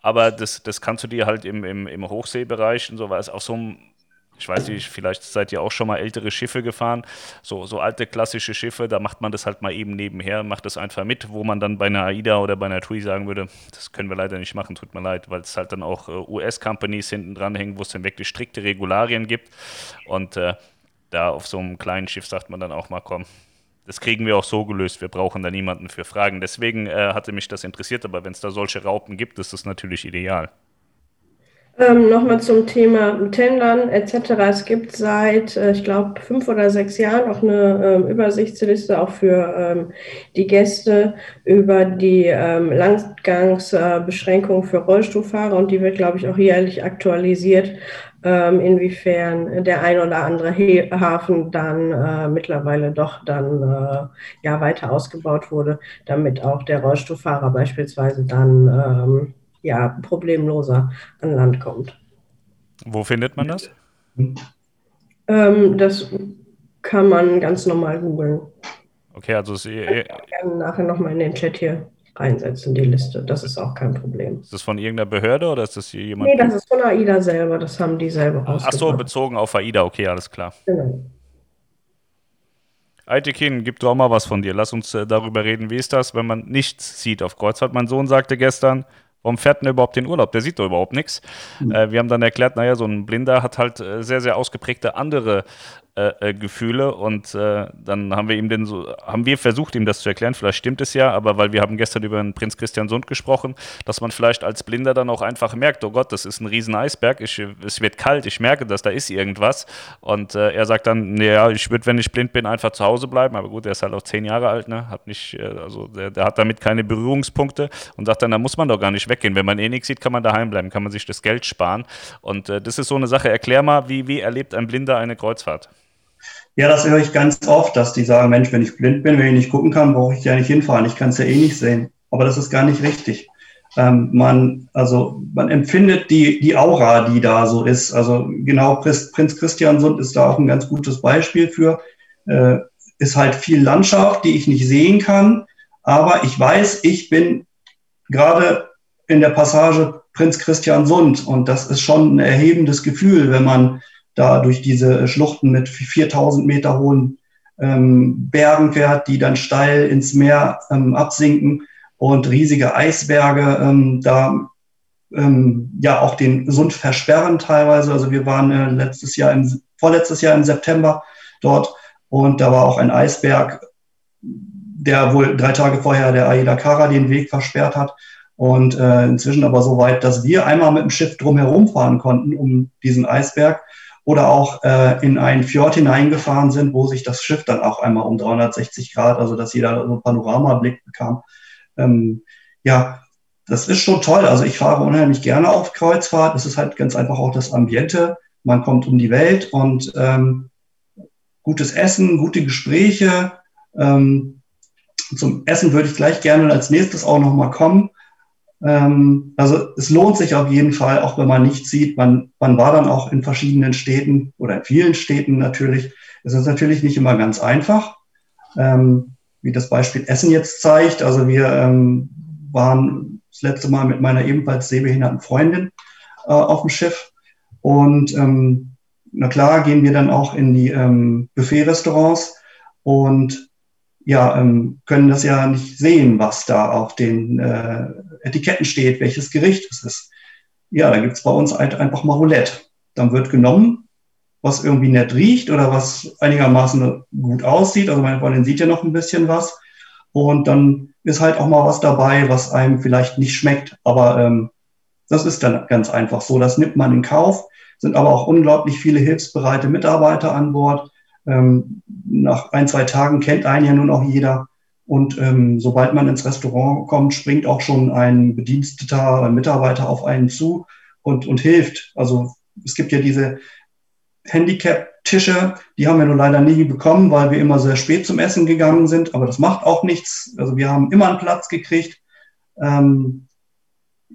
aber das, das kannst du dir halt im, im, im Hochseebereich und so, weil es auch so ein ich weiß nicht, vielleicht seid ihr auch schon mal ältere Schiffe gefahren, so, so alte klassische Schiffe, da macht man das halt mal eben nebenher, macht das einfach mit, wo man dann bei einer AIDA oder bei einer TUI sagen würde, das können wir leider nicht machen, tut mir leid, weil es halt dann auch äh, US-Companies hinten dran hängen, wo es dann wirklich strikte Regularien gibt und äh, da auf so einem kleinen Schiff sagt man dann auch mal, komm, das kriegen wir auch so gelöst. Wir brauchen da niemanden für Fragen. Deswegen äh, hatte mich das interessiert, aber wenn es da solche Raupen gibt, ist das natürlich ideal. Ähm, Nochmal zum Thema Tendern etc. Es gibt seit, äh, ich glaube, fünf oder sechs Jahren auch eine ähm, Übersichtsliste auch für ähm, die Gäste über die ähm, Langgangsbeschränkung äh, für Rollstuhlfahrer und die wird, glaube ich, auch jährlich aktualisiert inwiefern der ein oder andere Hafen dann äh, mittlerweile doch dann äh, ja weiter ausgebaut wurde, damit auch der Rollstuhlfahrer beispielsweise dann ähm, ja problemloser an Land kommt. Wo findet man das? Ähm, das kann man ganz normal googeln. Okay, also es, ich kann nachher nochmal in den Chat hier reinsetzen, die Liste. Das ist auch kein Problem. Ist das von irgendeiner Behörde oder ist das hier jemand? Nee, das ist von AIDA selber. Das haben die selber. Ach so, bezogen auf AIDA. Okay, alles klar. Genau. Aitekin, gib doch mal was von dir. Lass uns äh, darüber reden. Wie ist das, wenn man nichts sieht auf Kreuzfahrt? Mein Sohn sagte gestern, Warum fährt denn überhaupt den Urlaub? Der sieht doch überhaupt nichts. Mhm. Äh, wir haben dann erklärt, naja, so ein Blinder hat halt äh, sehr, sehr ausgeprägte andere äh, äh, Gefühle und äh, dann haben wir ihm den so, haben wir versucht, ihm das zu erklären. Vielleicht stimmt es ja, aber weil wir haben gestern über den Prinz Christian Sund gesprochen, dass man vielleicht als Blinder dann auch einfach merkt, oh Gott, das ist ein riesen Eisberg, ich, es wird kalt, ich merke, dass da ist irgendwas. Und äh, er sagt dann, naja, ich würde, wenn ich blind bin, einfach zu Hause bleiben. Aber gut, er ist halt auch zehn Jahre alt, ne? Hat nicht, äh, also der, der hat damit keine Berührungspunkte und sagt dann, da muss man doch gar nicht weggehen. Wenn man eh nichts sieht, kann man daheim bleiben, kann man sich das Geld sparen. Und äh, das ist so eine Sache. Erklär mal, wie, wie erlebt ein Blinder eine Kreuzfahrt? Ja, das höre ich ganz oft, dass die sagen, Mensch, wenn ich blind bin, wenn ich nicht gucken kann, brauche ich ja nicht hinfahren. Ich kann es ja eh nicht sehen. Aber das ist gar nicht richtig. Ähm, man, also, man empfindet die, die Aura, die da so ist. Also, genau, Prinz, Prinz Christiansund ist da auch ein ganz gutes Beispiel für. Äh, ist halt viel Landschaft, die ich nicht sehen kann. Aber ich weiß, ich bin gerade in der Passage Prinz Christian Sund. Und das ist schon ein erhebendes Gefühl, wenn man da durch diese Schluchten mit 4000 Meter hohen ähm, Bergen fährt, die dann steil ins Meer ähm, absinken und riesige Eisberge ähm, da ähm, ja auch den Sund versperren teilweise. Also wir waren äh, letztes Jahr im, vorletztes Jahr im September dort und da war auch ein Eisberg, der wohl drei Tage vorher der Aida Kara den Weg versperrt hat. Und äh, inzwischen aber so weit, dass wir einmal mit dem Schiff drumherum fahren konnten um diesen Eisberg oder auch äh, in einen Fjord hineingefahren sind, wo sich das Schiff dann auch einmal um 360 Grad, also dass jeder so einen Panoramablick bekam. Ähm, ja, das ist schon toll. Also ich fahre unheimlich gerne auf Kreuzfahrt. Es ist halt ganz einfach auch das Ambiente. Man kommt um die Welt und ähm, gutes Essen, gute Gespräche. Ähm, zum Essen würde ich gleich gerne als nächstes auch nochmal kommen. Ähm, also es lohnt sich auf jeden Fall, auch wenn man nicht sieht. Man, man war dann auch in verschiedenen Städten oder in vielen Städten natürlich. Es ist natürlich nicht immer ganz einfach, ähm, wie das Beispiel Essen jetzt zeigt. Also wir ähm, waren das letzte Mal mit meiner ebenfalls sehbehinderten Freundin äh, auf dem Schiff und ähm, na klar gehen wir dann auch in die ähm, Buffet-Restaurants und ja, ähm, können das ja nicht sehen, was da auf den äh, Etiketten steht, welches Gericht es ist. Ja, da gibt's bei uns halt einfach mal Roulette. Dann wird genommen, was irgendwie nett riecht oder was einigermaßen gut aussieht. Also meine Freundin sieht ja noch ein bisschen was. Und dann ist halt auch mal was dabei, was einem vielleicht nicht schmeckt. Aber ähm, das ist dann ganz einfach so. Das nimmt man in Kauf. Sind aber auch unglaublich viele hilfsbereite Mitarbeiter an Bord ähm, nach ein, zwei Tagen kennt einen ja nun auch jeder. Und ähm, sobald man ins Restaurant kommt, springt auch schon ein Bediensteter, ein Mitarbeiter auf einen zu und, und hilft. Also es gibt ja diese Handicap-Tische, die haben wir nur leider nie bekommen, weil wir immer sehr spät zum Essen gegangen sind. Aber das macht auch nichts. Also wir haben immer einen Platz gekriegt. Ähm,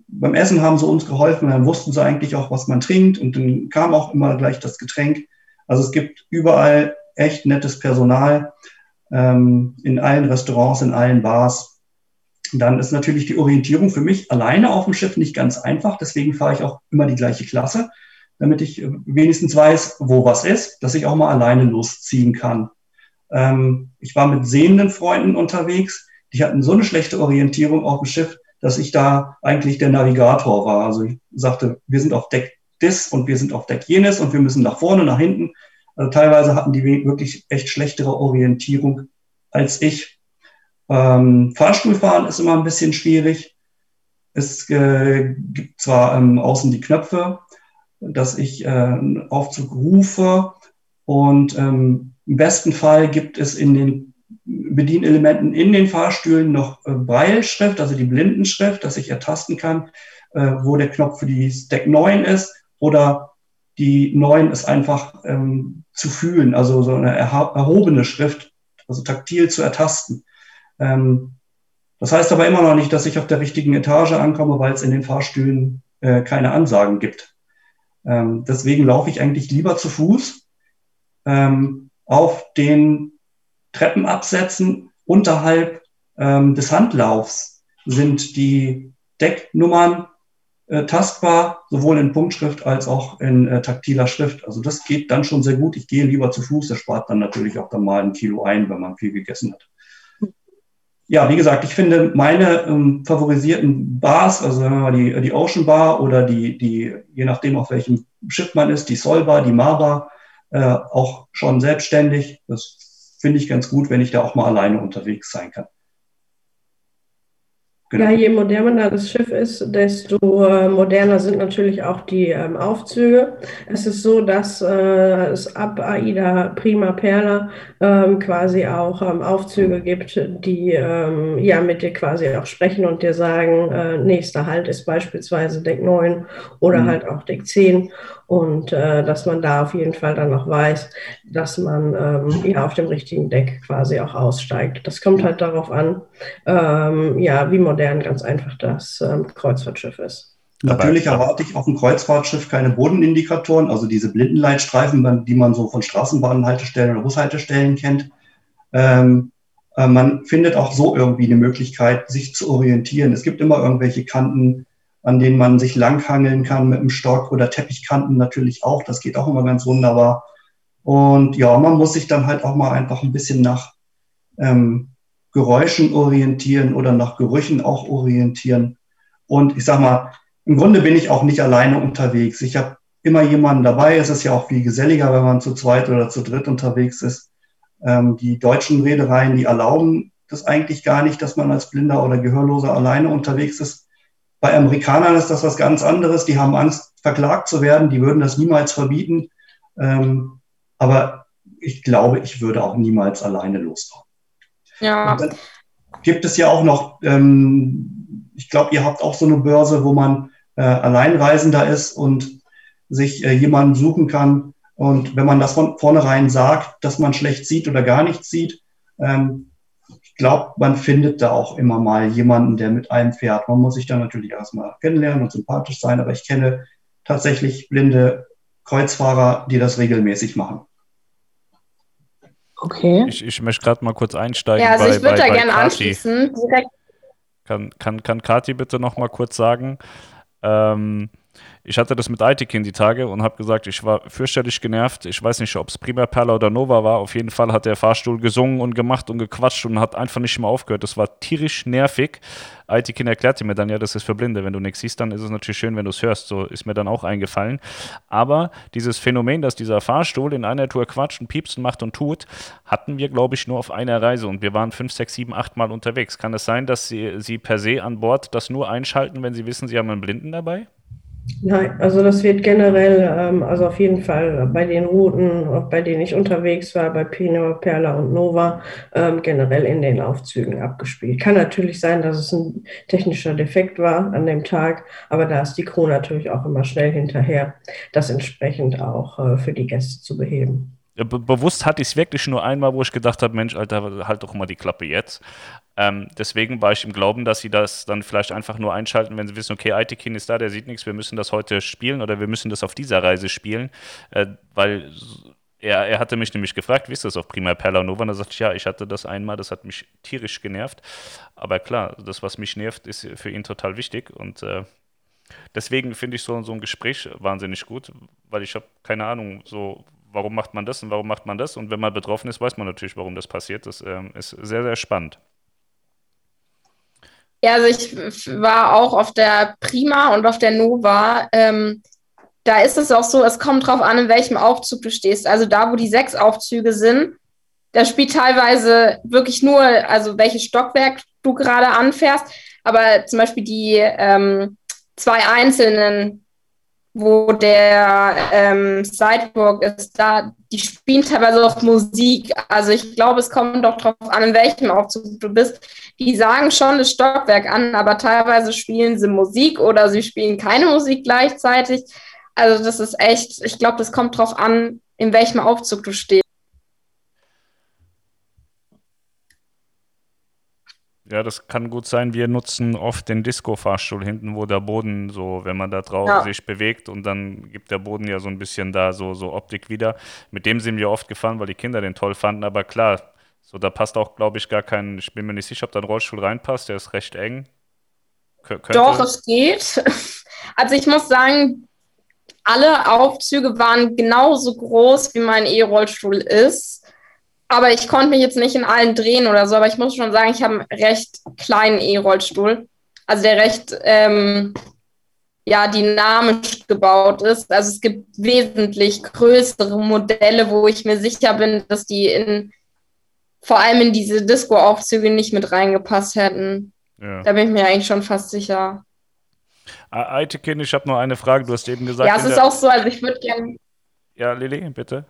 beim Essen haben sie uns geholfen, dann wussten sie eigentlich auch, was man trinkt und dann kam auch immer gleich das Getränk. Also es gibt überall echt nettes Personal ähm, in allen Restaurants, in allen Bars. Dann ist natürlich die Orientierung für mich alleine auf dem Schiff nicht ganz einfach. Deswegen fahre ich auch immer die gleiche Klasse, damit ich wenigstens weiß, wo was ist, dass ich auch mal alleine losziehen kann. Ähm, ich war mit sehenden Freunden unterwegs. Die hatten so eine schlechte Orientierung auf dem Schiff, dass ich da eigentlich der Navigator war. Also ich sagte, wir sind auf Deck dis und wir sind auf Deck jenes und wir müssen nach vorne, nach hinten. Also teilweise hatten die wirklich echt schlechtere Orientierung als ich. Ähm, Fahrstuhlfahren ist immer ein bisschen schwierig. Es äh, gibt zwar ähm, außen die Knöpfe, dass ich äh, einen Aufzug rufe und ähm, im besten Fall gibt es in den Bedienelementen in den Fahrstühlen noch äh, Breilschrift, also die Blindenschrift, dass ich ertasten kann, äh, wo der Knopf für die Deck 9 ist oder die 9 ist einfach ähm, zu fühlen, also so eine erhobene Schrift, also taktil zu ertasten. Ähm, das heißt aber immer noch nicht, dass ich auf der richtigen Etage ankomme, weil es in den Fahrstühlen äh, keine Ansagen gibt. Ähm, deswegen laufe ich eigentlich lieber zu Fuß ähm, auf den Treppenabsätzen unterhalb ähm, des Handlaufs sind die Decknummern äh, tastbar, sowohl in Punktschrift als auch in äh, taktiler Schrift. Also das geht dann schon sehr gut. Ich gehe lieber zu Fuß, das spart dann natürlich auch dann mal ein Kilo ein, wenn man viel gegessen hat. Ja, wie gesagt, ich finde meine ähm, favorisierten Bars, also sagen wir mal die, die Ocean Bar oder die, die, je nachdem auf welchem Schiff man ist, die Sol Bar, die Mar Bar, äh, auch schon selbstständig. Das finde ich ganz gut, wenn ich da auch mal alleine unterwegs sein kann. Genau. Ja, je moderner das Schiff ist, desto äh, moderner sind natürlich auch die ähm, Aufzüge. Es ist so, dass äh, es ab AIDA Prima Perla ähm, quasi auch ähm, Aufzüge gibt, die ähm, ja mit dir quasi auch sprechen und dir sagen, äh, nächster Halt ist beispielsweise Deck 9 oder mhm. halt auch Deck 10 und äh, dass man da auf jeden Fall dann noch weiß, dass man ähm, ja auf dem richtigen Deck quasi auch aussteigt. Das kommt halt darauf an, ähm, ja, wie modern ganz einfach das ähm, Kreuzfahrtschiff ist. Natürlich erwarte ich auf dem Kreuzfahrtschiff keine Bodenindikatoren, also diese Blindenleitstreifen, die man so von Straßenbahnhaltestellen oder Bushaltestellen kennt. Ähm, äh, man findet auch so irgendwie eine Möglichkeit, sich zu orientieren. Es gibt immer irgendwelche Kanten, an denen man sich langhangeln kann mit dem Stock oder Teppichkanten natürlich auch. Das geht auch immer ganz wunderbar. Und ja, man muss sich dann halt auch mal einfach ein bisschen nach ähm, Geräuschen orientieren oder nach Gerüchen auch orientieren. Und ich sag mal, im Grunde bin ich auch nicht alleine unterwegs. Ich habe immer jemanden dabei. Es ist ja auch viel geselliger, wenn man zu zweit oder zu dritt unterwegs ist. Ähm, die deutschen Reedereien, die erlauben das eigentlich gar nicht, dass man als Blinder oder Gehörloser alleine unterwegs ist. Bei Amerikanern ist das was ganz anderes. Die haben Angst, verklagt zu werden. Die würden das niemals verbieten. Ähm, aber ich glaube, ich würde auch niemals alleine losfahren. Ja. dann gibt es ja auch noch, ähm, ich glaube, ihr habt auch so eine Börse, wo man äh, Alleinreisender ist und sich äh, jemanden suchen kann. Und wenn man das von vornherein sagt, dass man schlecht sieht oder gar nichts sieht, ähm, glaube, man findet da auch immer mal jemanden, der mit einem fährt. Man muss sich dann natürlich erstmal kennenlernen und sympathisch sein, aber ich kenne tatsächlich blinde Kreuzfahrer, die das regelmäßig machen. Okay. Ich, ich möchte gerade mal kurz einsteigen. Ja, also bei, ich würde da gerne anschließen. Direkt. Kann, kann, kann Kathi bitte noch mal kurz sagen, ähm, ich hatte das mit Aitikin die Tage und habe gesagt, ich war fürchterlich genervt. Ich weiß nicht, ob es Prima Perla oder Nova war. Auf jeden Fall hat der Fahrstuhl gesungen und gemacht und gequatscht und hat einfach nicht mehr aufgehört. Das war tierisch nervig. Aitikin erklärte mir dann, ja, das ist für Blinde. Wenn du nichts siehst, dann ist es natürlich schön, wenn du es hörst. So ist mir dann auch eingefallen. Aber dieses Phänomen, dass dieser Fahrstuhl in einer Tour quatscht und piepst und macht und tut, hatten wir, glaube ich, nur auf einer Reise und wir waren fünf, sechs, sieben, acht Mal unterwegs. Kann es sein, dass sie, sie per se an Bord das nur einschalten, wenn sie wissen, sie haben einen Blinden dabei? Nein, also das wird generell, ähm, also auf jeden Fall bei den Routen, bei denen ich unterwegs war, bei Pino, Perla und Nova, ähm, generell in den Aufzügen abgespielt. Kann natürlich sein, dass es ein technischer Defekt war an dem Tag, aber da ist die Crew natürlich auch immer schnell hinterher, das entsprechend auch äh, für die Gäste zu beheben. Be bewusst hatte ich es wirklich nur einmal, wo ich gedacht habe, Mensch, Alter, halt doch mal die Klappe jetzt. Ähm, deswegen war ich im Glauben, dass sie das dann vielleicht einfach nur einschalten, wenn sie wissen, okay, Aitekin ist da, der sieht nichts, wir müssen das heute spielen oder wir müssen das auf dieser Reise spielen, äh, weil er, er hatte mich nämlich gefragt, wie ist das auf Prima Perla Nova? Und da sagte ich, ja, ich hatte das einmal, das hat mich tierisch genervt. Aber klar, das, was mich nervt, ist für ihn total wichtig und äh, deswegen finde ich so, so ein Gespräch wahnsinnig gut, weil ich habe keine Ahnung, so warum macht man das und warum macht man das? Und wenn man betroffen ist, weiß man natürlich, warum das passiert. Das ähm, ist sehr, sehr spannend. Ja, also ich war auch auf der Prima und auf der Nova. Ähm, da ist es auch so, es kommt drauf an, in welchem Aufzug du stehst. Also da, wo die sechs Aufzüge sind, da spielt teilweise wirklich nur, also welches Stockwerk du gerade anfährst. Aber zum Beispiel die ähm, zwei einzelnen wo der ähm, Sidewalk ist, da, die spielen teilweise auch Musik. Also ich glaube, es kommt doch darauf an, in welchem Aufzug du bist. Die sagen schon das Stockwerk an, aber teilweise spielen sie Musik oder sie spielen keine Musik gleichzeitig. Also das ist echt, ich glaube, das kommt darauf an, in welchem Aufzug du stehst. Ja, das kann gut sein. Wir nutzen oft den Disco-Fahrstuhl hinten, wo der Boden so, wenn man da drauf ja. sich bewegt und dann gibt der Boden ja so ein bisschen da so, so Optik wieder. Mit dem sind wir oft gefahren, weil die Kinder den toll fanden. Aber klar, so da passt auch, glaube ich, gar kein, ich bin mir nicht sicher, ob da ein Rollstuhl reinpasst. Der ist recht eng. Kön Doch, es geht. Also ich muss sagen, alle Aufzüge waren genauso groß, wie mein E-Rollstuhl ist. Aber ich konnte mich jetzt nicht in allen drehen oder so, aber ich muss schon sagen, ich habe einen recht kleinen E-Rollstuhl. Also der recht, ähm, ja dynamisch gebaut ist. Also es gibt wesentlich größere Modelle, wo ich mir sicher bin, dass die in vor allem in diese Disco-Aufzüge nicht mit reingepasst hätten. Ja. Da bin ich mir eigentlich schon fast sicher. Aitekin, ich habe nur eine Frage. Du hast eben gesagt. Ja, es ist auch so, also ich würde gerne. Ja, Lili, bitte.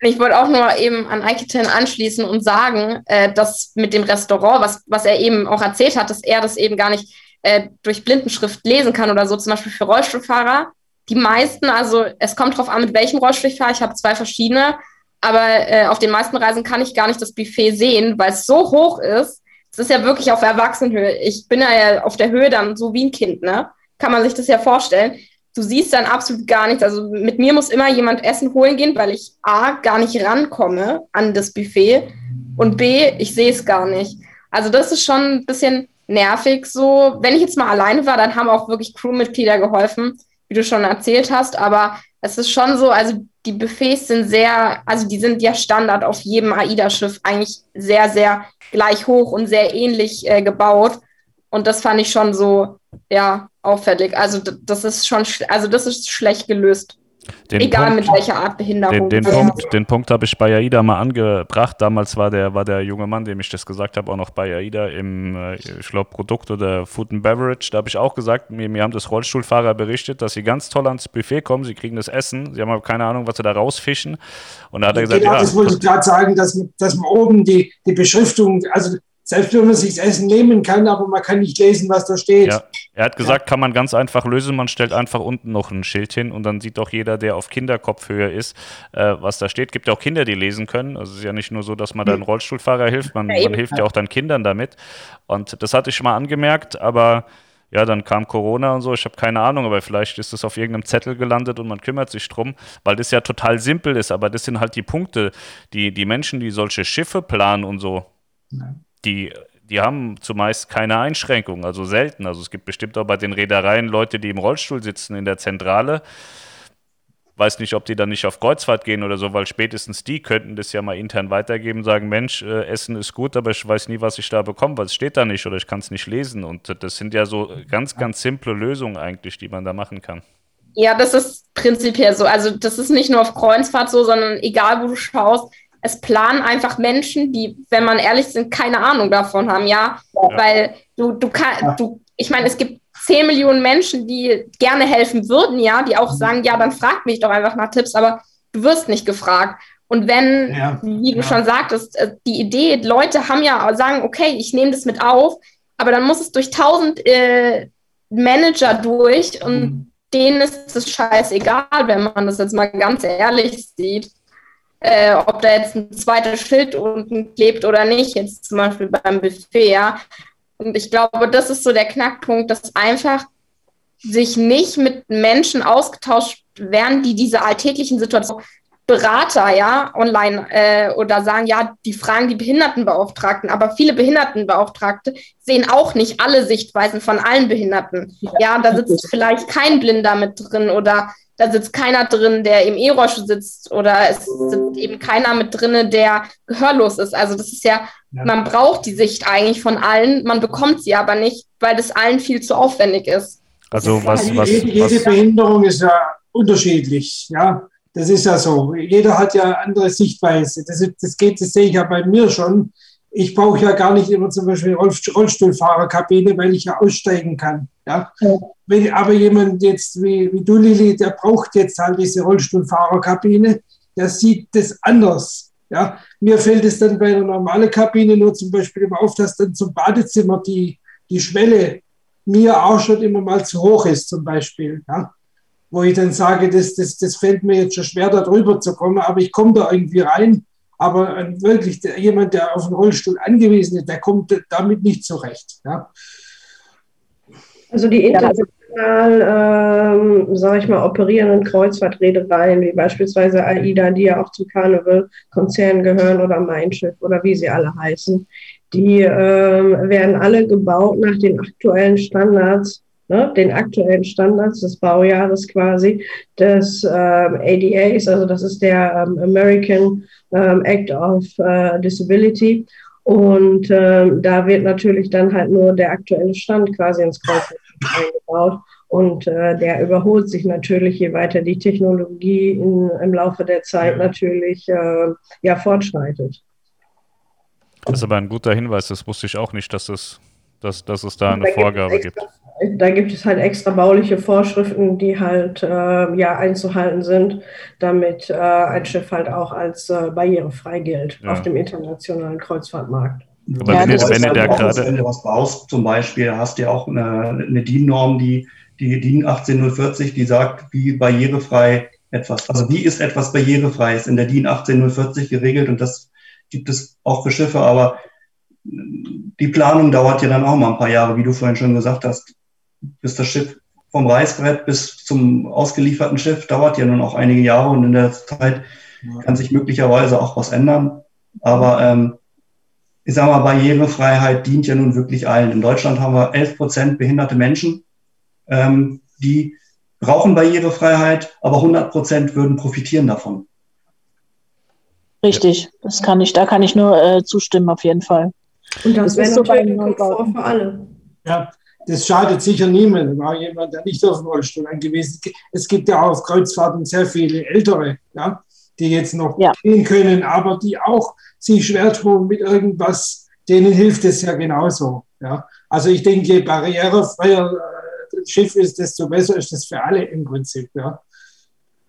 Ich wollte auch nur eben an Aiketin anschließen und sagen, äh, dass mit dem Restaurant, was, was er eben auch erzählt hat, dass er das eben gar nicht äh, durch Blindenschrift lesen kann oder so, zum Beispiel für Rollstuhlfahrer. Die meisten, also es kommt drauf an, mit welchem Rollstuhl ich fahre. Ich habe zwei verschiedene, aber äh, auf den meisten Reisen kann ich gar nicht das Buffet sehen, weil es so hoch ist. Es ist ja wirklich auf Erwachsenenhöhe. Ich bin ja auf der Höhe dann so wie ein Kind, ne? Kann man sich das ja vorstellen. Du siehst dann absolut gar nichts. Also mit mir muss immer jemand Essen holen gehen, weil ich A, gar nicht rankomme an das Buffet und B, ich sehe es gar nicht. Also das ist schon ein bisschen nervig so. Wenn ich jetzt mal alleine war, dann haben auch wirklich Crewmitglieder geholfen, wie du schon erzählt hast. Aber es ist schon so, also die Buffets sind sehr, also die sind ja Standard auf jedem AIDA-Schiff eigentlich sehr, sehr gleich hoch und sehr ähnlich äh, gebaut. Und das fand ich schon so, ja, auffällig. Also das ist schon, also das ist schlecht gelöst. Den Egal Punkt, mit welcher Art Behinderung. Den, den Punkt, den Punkt habe ich bei AIDA mal angebracht. Damals war der, war der junge Mann, dem ich das gesagt habe, auch noch bei AIDA im, äh, ich glaube, Produkt oder Food and Beverage. Da habe ich auch gesagt, mir, mir haben das Rollstuhlfahrer berichtet, dass sie ganz toll ans Buffet kommen, sie kriegen das Essen, sie haben aber keine Ahnung, was sie da rausfischen. Und da hat er gesagt, genau, ja, das wollte ich gerade sagen, dass, dass man oben die, die Beschriftung, also selbst wenn man sich das Essen nehmen kann, aber man kann nicht lesen, was da steht. Ja. Er hat gesagt, ja. kann man ganz einfach lösen. Man stellt einfach unten noch ein Schild hin und dann sieht auch jeder, der auf Kinderkopfhöhe ist, äh, was da steht. Gibt ja auch Kinder, die lesen können. Also es ist ja nicht nur so, dass man da einem Rollstuhlfahrer hilft, man, man hilft ja auch dann Kindern damit. Und das hatte ich schon mal angemerkt, aber ja, dann kam Corona und so, ich habe keine Ahnung, aber vielleicht ist es auf irgendeinem Zettel gelandet und man kümmert sich drum, weil das ja total simpel ist, aber das sind halt die Punkte, die, die Menschen, die solche Schiffe planen und so, ja die, die haben zumeist keine Einschränkungen, also selten. Also es gibt bestimmt auch bei den Reedereien Leute, die im Rollstuhl sitzen in der Zentrale. Weiß nicht, ob die dann nicht auf Kreuzfahrt gehen oder so, weil spätestens die könnten das ja mal intern weitergeben, sagen, Mensch, äh, Essen ist gut, aber ich weiß nie, was ich da bekomme, weil es steht da nicht oder ich kann es nicht lesen. Und das sind ja so ganz, ganz simple Lösungen eigentlich, die man da machen kann. Ja, das ist prinzipiell so. Also das ist nicht nur auf Kreuzfahrt so, sondern egal, wo du schaust, es planen einfach Menschen, die, wenn man ehrlich sind, keine Ahnung davon haben, ja. ja. Weil du, du kannst, du, ich meine, es gibt 10 Millionen Menschen, die gerne helfen würden, ja, die auch sagen, ja, dann frag mich doch einfach nach Tipps, aber du wirst nicht gefragt. Und wenn, ja, wie du ja. schon sagtest, äh, die Idee, Leute haben ja sagen, okay, ich nehme das mit auf, aber dann muss es durch tausend äh, Manager durch und mhm. denen ist es scheißegal, wenn man das jetzt mal ganz ehrlich sieht äh, ob da jetzt ein zweites Schild unten klebt oder nicht, jetzt zum Beispiel beim Buffet, ja. Und ich glaube, das ist so der Knackpunkt, dass einfach sich nicht mit Menschen ausgetauscht werden, die diese alltäglichen Situationen Berater, ja, online äh, oder sagen, ja, die fragen die Behindertenbeauftragten, aber viele Behindertenbeauftragte sehen auch nicht alle Sichtweisen von allen Behinderten. Ja, da sitzt vielleicht kein Blinder mit drin oder da sitzt keiner drin, der im E-Rollstuhl sitzt oder es sitzt eben keiner mit drin, der gehörlos ist. Also das ist ja, ja, man braucht die Sicht eigentlich von allen, man bekommt sie aber nicht, weil das allen viel zu aufwendig ist. Also was, was, jede, jede was, Behinderung ist ja unterschiedlich, ja. Das ist ja so. Jeder hat ja andere Sichtweise. Das, das geht, das sehe ich ja bei mir schon. Ich brauche ja gar nicht immer zum Beispiel Rollstuhlfahrerkabine, weil ich ja aussteigen kann. Ja? Wenn aber jemand jetzt wie, wie du, Lili, der braucht jetzt halt diese Rollstuhlfahrerkabine, der sieht das anders. Ja? Mir fällt es dann bei einer normalen Kabine nur zum Beispiel immer auf, dass dann zum Badezimmer die, die Schwelle mir auch schon immer mal zu hoch ist, zum Beispiel. Ja? Wo ich dann sage, das, das, das fällt mir jetzt schon schwer, da drüber zu kommen, aber ich komme da irgendwie rein. Aber wirklich jemand, der auf einen Rollstuhl angewiesen ist, der kommt damit nicht zurecht. Ja? Also die international, ähm, sage ich mal, operierenden Kreuzfahrtreedereien, wie beispielsweise AIDA, die ja auch zum Carnival-Konzern gehören oder Mein Schiff oder wie sie alle heißen, die ähm, werden alle gebaut nach den aktuellen Standards, ne, den aktuellen Standards des Baujahres quasi des ähm, ADAs, also das ist der ähm, American ähm, Act of äh, Disability. Und äh, da wird natürlich dann halt nur der aktuelle Stand quasi ins Kreuz eingebaut. Und äh, der überholt sich natürlich, je weiter die Technologie in, im Laufe der Zeit natürlich äh, ja, fortschreitet. Das ist aber ein guter Hinweis, das wusste ich auch nicht, dass es, dass, dass es da eine da Vorgabe gibt, gibt. Da gibt es halt extra bauliche Vorschriften, die halt äh, ja einzuhalten sind, damit äh, ein Schiff halt auch als äh, barrierefrei gilt ja. auf dem internationalen Kreuzfahrtmarkt. Aber ja, wenn, ihr, wenn ihr da gerade. Wenn du was baust, zum Beispiel, hast du ja auch eine, eine DIN-Norm, die, die DIN 18040, die sagt, wie barrierefrei etwas, also wie ist etwas barrierefrei, ist in der DIN 18040 geregelt und das gibt es auch für Schiffe, aber die Planung dauert ja dann auch mal ein paar Jahre, wie du vorhin schon gesagt hast, bis das Schiff vom Reißbrett bis zum ausgelieferten Schiff dauert ja nun auch einige Jahre und in der Zeit kann sich möglicherweise auch was ändern. Aber ähm, ich sage mal, Barrierefreiheit dient ja nun wirklich allen. In Deutschland haben wir 11 Prozent behinderte Menschen, ähm, die brauchen Barrierefreiheit, aber 100 Prozent würden profitieren davon. Richtig, das kann ich, da kann ich nur äh, zustimmen, auf jeden Fall. Und das, das wäre so natürlich Komfort für alle. Ja, das schadet sicher niemandem, auch jemand, der nicht auf dem Rollstuhl angewiesen ist. Es gibt ja auf Kreuzfahrten sehr viele Ältere, ja, die jetzt noch ja. gehen können, aber die auch sich schwer tun mit irgendwas, denen hilft es ja genauso. Ja. Also ich denke, je barrierefreier das Schiff ist, desto besser ist das für alle im Prinzip. Ja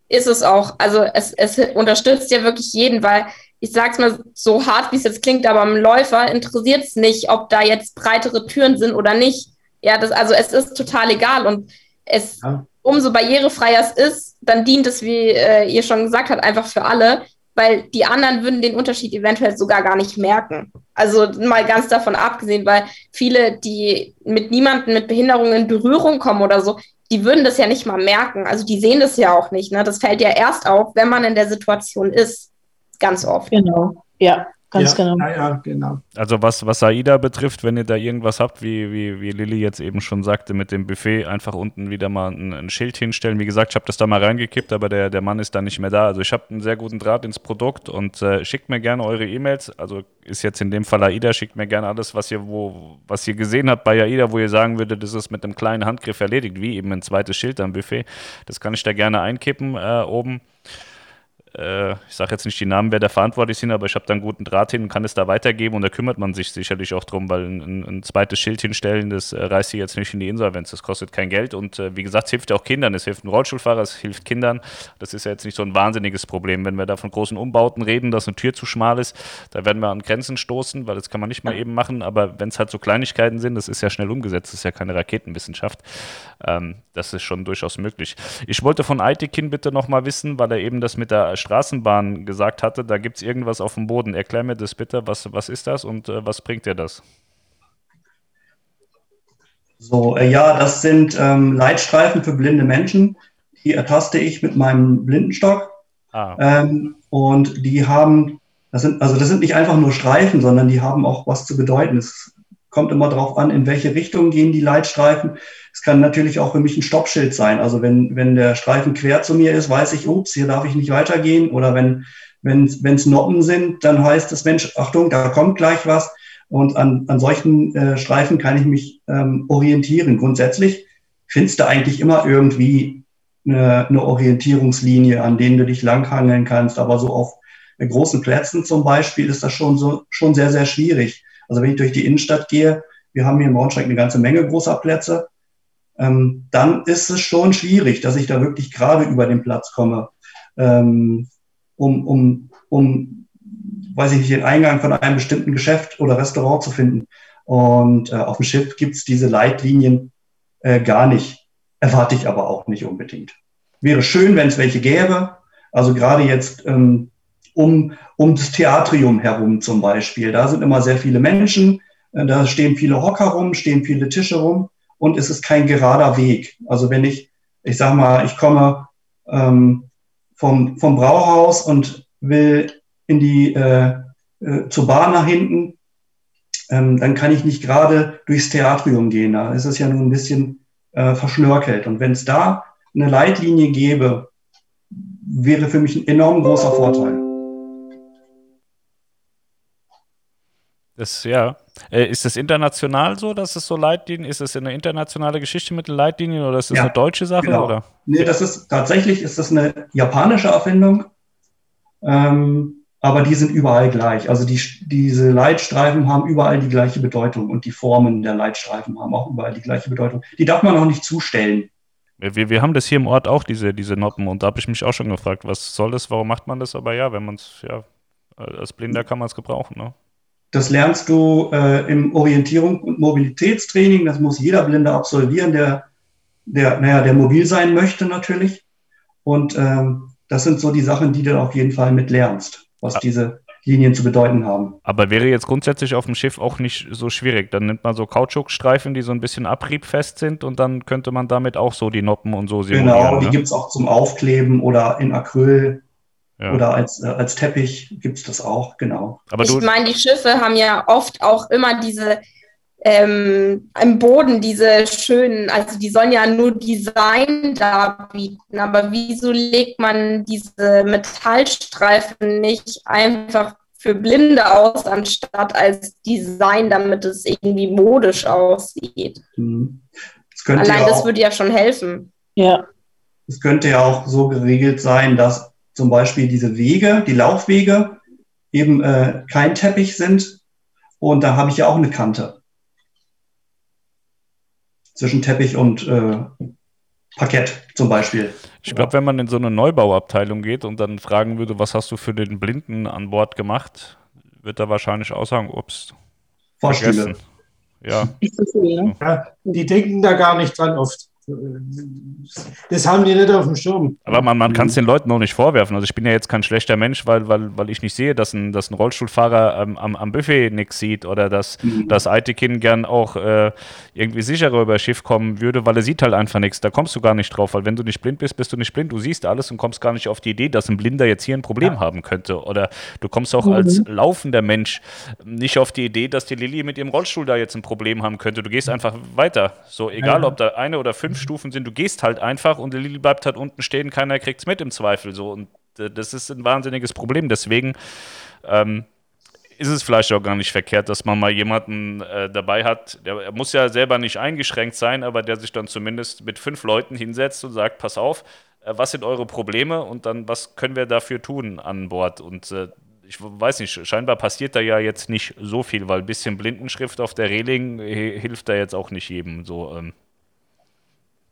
ist es auch. Also es, es unterstützt ja wirklich jeden, weil ich sage es mal so hart, wie es jetzt klingt, aber am Läufer interessiert es nicht, ob da jetzt breitere Türen sind oder nicht. Ja, das, also es ist total egal und es, ja. umso barrierefreier es ist, dann dient es, wie äh, ihr schon gesagt habt, einfach für alle, weil die anderen würden den Unterschied eventuell sogar gar nicht merken. Also mal ganz davon abgesehen, weil viele, die mit niemandem mit Behinderungen in Berührung kommen oder so, die würden das ja nicht mal merken. Also die sehen das ja auch nicht. Ne? Das fällt ja erst auf, wenn man in der Situation ist. Ganz oft. Genau. Ja, Ganz ja, genau. Ja, genau. Also was, was AIDA betrifft, wenn ihr da irgendwas habt, wie, wie, wie Lilly jetzt eben schon sagte, mit dem Buffet einfach unten wieder mal ein, ein Schild hinstellen. Wie gesagt, ich habe das da mal reingekippt, aber der, der Mann ist da nicht mehr da. Also ich habe einen sehr guten Draht ins Produkt und äh, schickt mir gerne eure E-Mails. Also ist jetzt in dem Fall AIDA, schickt mir gerne alles, was ihr, wo, was ihr gesehen habt bei AIDA, wo ihr sagen würdet, das ist mit einem kleinen Handgriff erledigt, wie eben ein zweites Schild am Buffet. Das kann ich da gerne einkippen äh, oben äh, ich sage jetzt nicht die Namen, wer da verantwortlich sind, aber ich habe da einen guten Draht hin und kann es da weitergeben und da kümmert man sich sicherlich auch drum, weil ein, ein zweites Schild hinstellen, das äh, reißt sie jetzt nicht in die Insolvenz, das kostet kein Geld und äh, wie gesagt, es hilft ja auch Kindern, es hilft einem Rollstuhlfahrer, es hilft Kindern, das ist ja jetzt nicht so ein wahnsinniges Problem, wenn wir da von großen Umbauten reden, dass eine Tür zu schmal ist, da werden wir an Grenzen stoßen, weil das kann man nicht mal eben machen, aber wenn es halt so Kleinigkeiten sind, das ist ja schnell umgesetzt, das ist ja keine Raketenwissenschaft, ähm, das ist schon durchaus möglich. Ich wollte von Aitikin bitte nochmal wissen, weil er eben das mit der Straßenbahn gesagt hatte, da gibt es irgendwas auf dem Boden. Erklär mir das bitte, was, was ist das und äh, was bringt dir das? So, äh, ja, das sind ähm, Leitstreifen für blinde Menschen. Die ertaste ich mit meinem Blindenstock. Ah. Ähm, und die haben, das sind, also das sind nicht einfach nur Streifen, sondern die haben auch was zu bedeuten. Es kommt immer darauf an, in welche Richtung gehen die Leitstreifen. Es kann natürlich auch für mich ein Stoppschild sein. Also wenn, wenn der Streifen quer zu mir ist, weiß ich, ups, hier darf ich nicht weitergehen. Oder wenn wenn es Noppen sind, dann heißt es, Mensch, Achtung, da kommt gleich was. Und an, an solchen äh, Streifen kann ich mich ähm, orientieren. Grundsätzlich findest du eigentlich immer irgendwie eine, eine Orientierungslinie, an denen du dich langhangeln kannst. Aber so auf großen Plätzen zum Beispiel ist das schon so schon sehr, sehr schwierig. Also wenn ich durch die Innenstadt gehe, wir haben hier in Braunschweig eine ganze Menge großer Plätze, ähm, dann ist es schon schwierig, dass ich da wirklich gerade über den Platz komme, ähm, um, um, um, weiß ich nicht, den Eingang von einem bestimmten Geschäft oder Restaurant zu finden. Und äh, auf dem Schiff gibt es diese Leitlinien äh, gar nicht. Erwarte ich aber auch nicht unbedingt. Wäre schön, wenn es welche gäbe. Also gerade jetzt ähm, um, um das Theatrium herum zum Beispiel. Da sind immer sehr viele Menschen, äh, da stehen viele Hocker rum, stehen viele Tische rum und es ist kein gerader Weg. Also wenn ich, ich sag mal, ich komme ähm, vom, vom Brauhaus und will in die äh, äh, zur Bar nach hinten, ähm, dann kann ich nicht gerade durchs Theatrium gehen. Da ist es ja nun ein bisschen äh, verschnörkelt. Und wenn es da eine Leitlinie gäbe, wäre für mich ein enorm großer Vorteil. Das, ja. Äh, ist das international so, dass es so Leitlinien, ist das eine internationale Geschichte mit Leitlinien oder ist das ja, eine deutsche Sache? Genau. Oder? Nee, das ist tatsächlich ist das eine japanische Erfindung. Ähm, aber die sind überall gleich. Also die, diese Leitstreifen haben überall die gleiche Bedeutung und die Formen der Leitstreifen haben auch überall die gleiche Bedeutung. Die darf man auch nicht zustellen. Wir, wir haben das hier im Ort auch, diese, diese Noppen, und da habe ich mich auch schon gefragt, was soll das, warum macht man das? Aber ja, wenn man es, ja, als Blinder kann man es gebrauchen. Ne? Das lernst du äh, im Orientierung- und Mobilitätstraining. Das muss jeder Blinde absolvieren, der, der, naja, der mobil sein möchte natürlich. Und ähm, das sind so die Sachen, die du auf jeden Fall mit lernst was ja. diese Linien zu bedeuten haben. Aber wäre jetzt grundsätzlich auf dem Schiff auch nicht so schwierig. Dann nimmt man so Kautschukstreifen, die so ein bisschen abriebfest sind und dann könnte man damit auch so die Noppen und so simulieren. Genau, die ne? gibt es auch zum Aufkleben oder in Acryl. Ja. Oder als, äh, als Teppich gibt es das auch, genau. Aber ich meine, die Schiffe haben ja oft auch immer diese ähm, im Boden diese schönen, also die sollen ja nur Design darbieten, aber wieso legt man diese Metallstreifen nicht einfach für Blinde aus, anstatt als Design, damit es irgendwie modisch aussieht? Mhm. Das Allein ja das würde ja schon helfen. Ja. Es könnte ja auch so geregelt sein, dass zum Beispiel diese Wege, die Laufwege, eben äh, kein Teppich sind. Und da habe ich ja auch eine Kante zwischen Teppich und äh, Parkett zum Beispiel. Ich glaube, wenn man in so eine Neubauabteilung geht und dann fragen würde, was hast du für den Blinden an Bord gemacht, wird er wahrscheinlich auch sagen, ups. Vorstühle. Ja. ja. Die denken da gar nicht dran oft. Das haben die nicht auf dem Schirm. Aber man, man kann es den Leuten auch nicht vorwerfen. Also ich bin ja jetzt kein schlechter Mensch, weil, weil, weil ich nicht sehe, dass ein, dass ein Rollstuhlfahrer ähm, am, am Buffet nichts sieht oder dass mhm. das Aitikin gern auch äh, irgendwie sicherer über Schiff kommen würde, weil er sieht halt einfach nichts. Da kommst du gar nicht drauf, weil wenn du nicht blind bist, bist du nicht blind. Du siehst alles und kommst gar nicht auf die Idee, dass ein Blinder jetzt hier ein Problem ja. haben könnte. Oder du kommst auch mhm. als laufender Mensch nicht auf die Idee, dass die Lilly mit ihrem Rollstuhl da jetzt ein Problem haben könnte. Du gehst einfach weiter. So, egal ja. ob da eine oder fünf Stufen sind, du gehst halt einfach und die Lilly bleibt halt unten stehen, keiner kriegt es mit im Zweifel so. Und äh, das ist ein wahnsinniges Problem. Deswegen ähm, ist es vielleicht auch gar nicht verkehrt, dass man mal jemanden äh, dabei hat, der muss ja selber nicht eingeschränkt sein, aber der sich dann zumindest mit fünf Leuten hinsetzt und sagt, pass auf, äh, was sind eure Probleme und dann, was können wir dafür tun an Bord? Und äh, ich weiß nicht, scheinbar passiert da ja jetzt nicht so viel, weil ein bisschen Blindenschrift auf der Reling hilft da jetzt auch nicht jedem. So, ähm.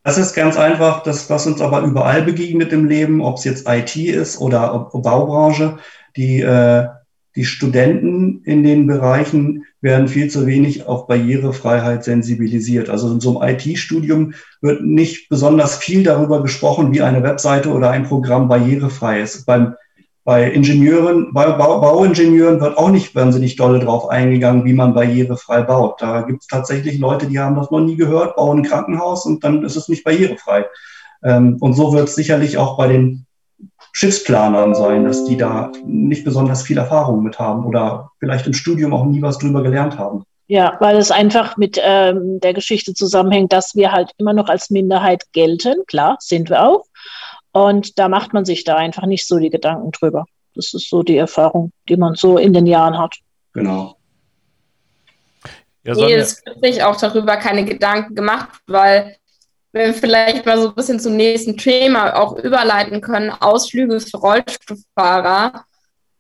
Das ist ganz einfach, das, was uns aber überall begegnet im Leben, ob es jetzt IT ist oder Baubranche, die, äh, die Studenten in den Bereichen werden viel zu wenig auf Barrierefreiheit sensibilisiert. Also in so einem IT-Studium wird nicht besonders viel darüber gesprochen, wie eine Webseite oder ein Programm barrierefrei ist. Beim bei Ingenieuren, bei Bau, Bauingenieuren wird auch nicht wahnsinnig dolle drauf eingegangen, wie man barrierefrei baut. Da gibt es tatsächlich Leute, die haben das noch nie gehört, bauen ein Krankenhaus und dann ist es nicht barrierefrei. Ähm, und so wird es sicherlich auch bei den Schiffsplanern sein, dass die da nicht besonders viel Erfahrung mit haben oder vielleicht im Studium auch nie was drüber gelernt haben. Ja, weil es einfach mit ähm, der Geschichte zusammenhängt, dass wir halt immer noch als Minderheit gelten. Klar, sind wir auch. Und da macht man sich da einfach nicht so die Gedanken drüber. Das ist so die Erfahrung, die man so in den Jahren hat. Genau. Ja, nee, es wird sich auch darüber keine Gedanken gemacht, weil wenn wir vielleicht mal so ein bisschen zum nächsten Thema auch überleiten können, Ausflüge für Rollstuhlfahrer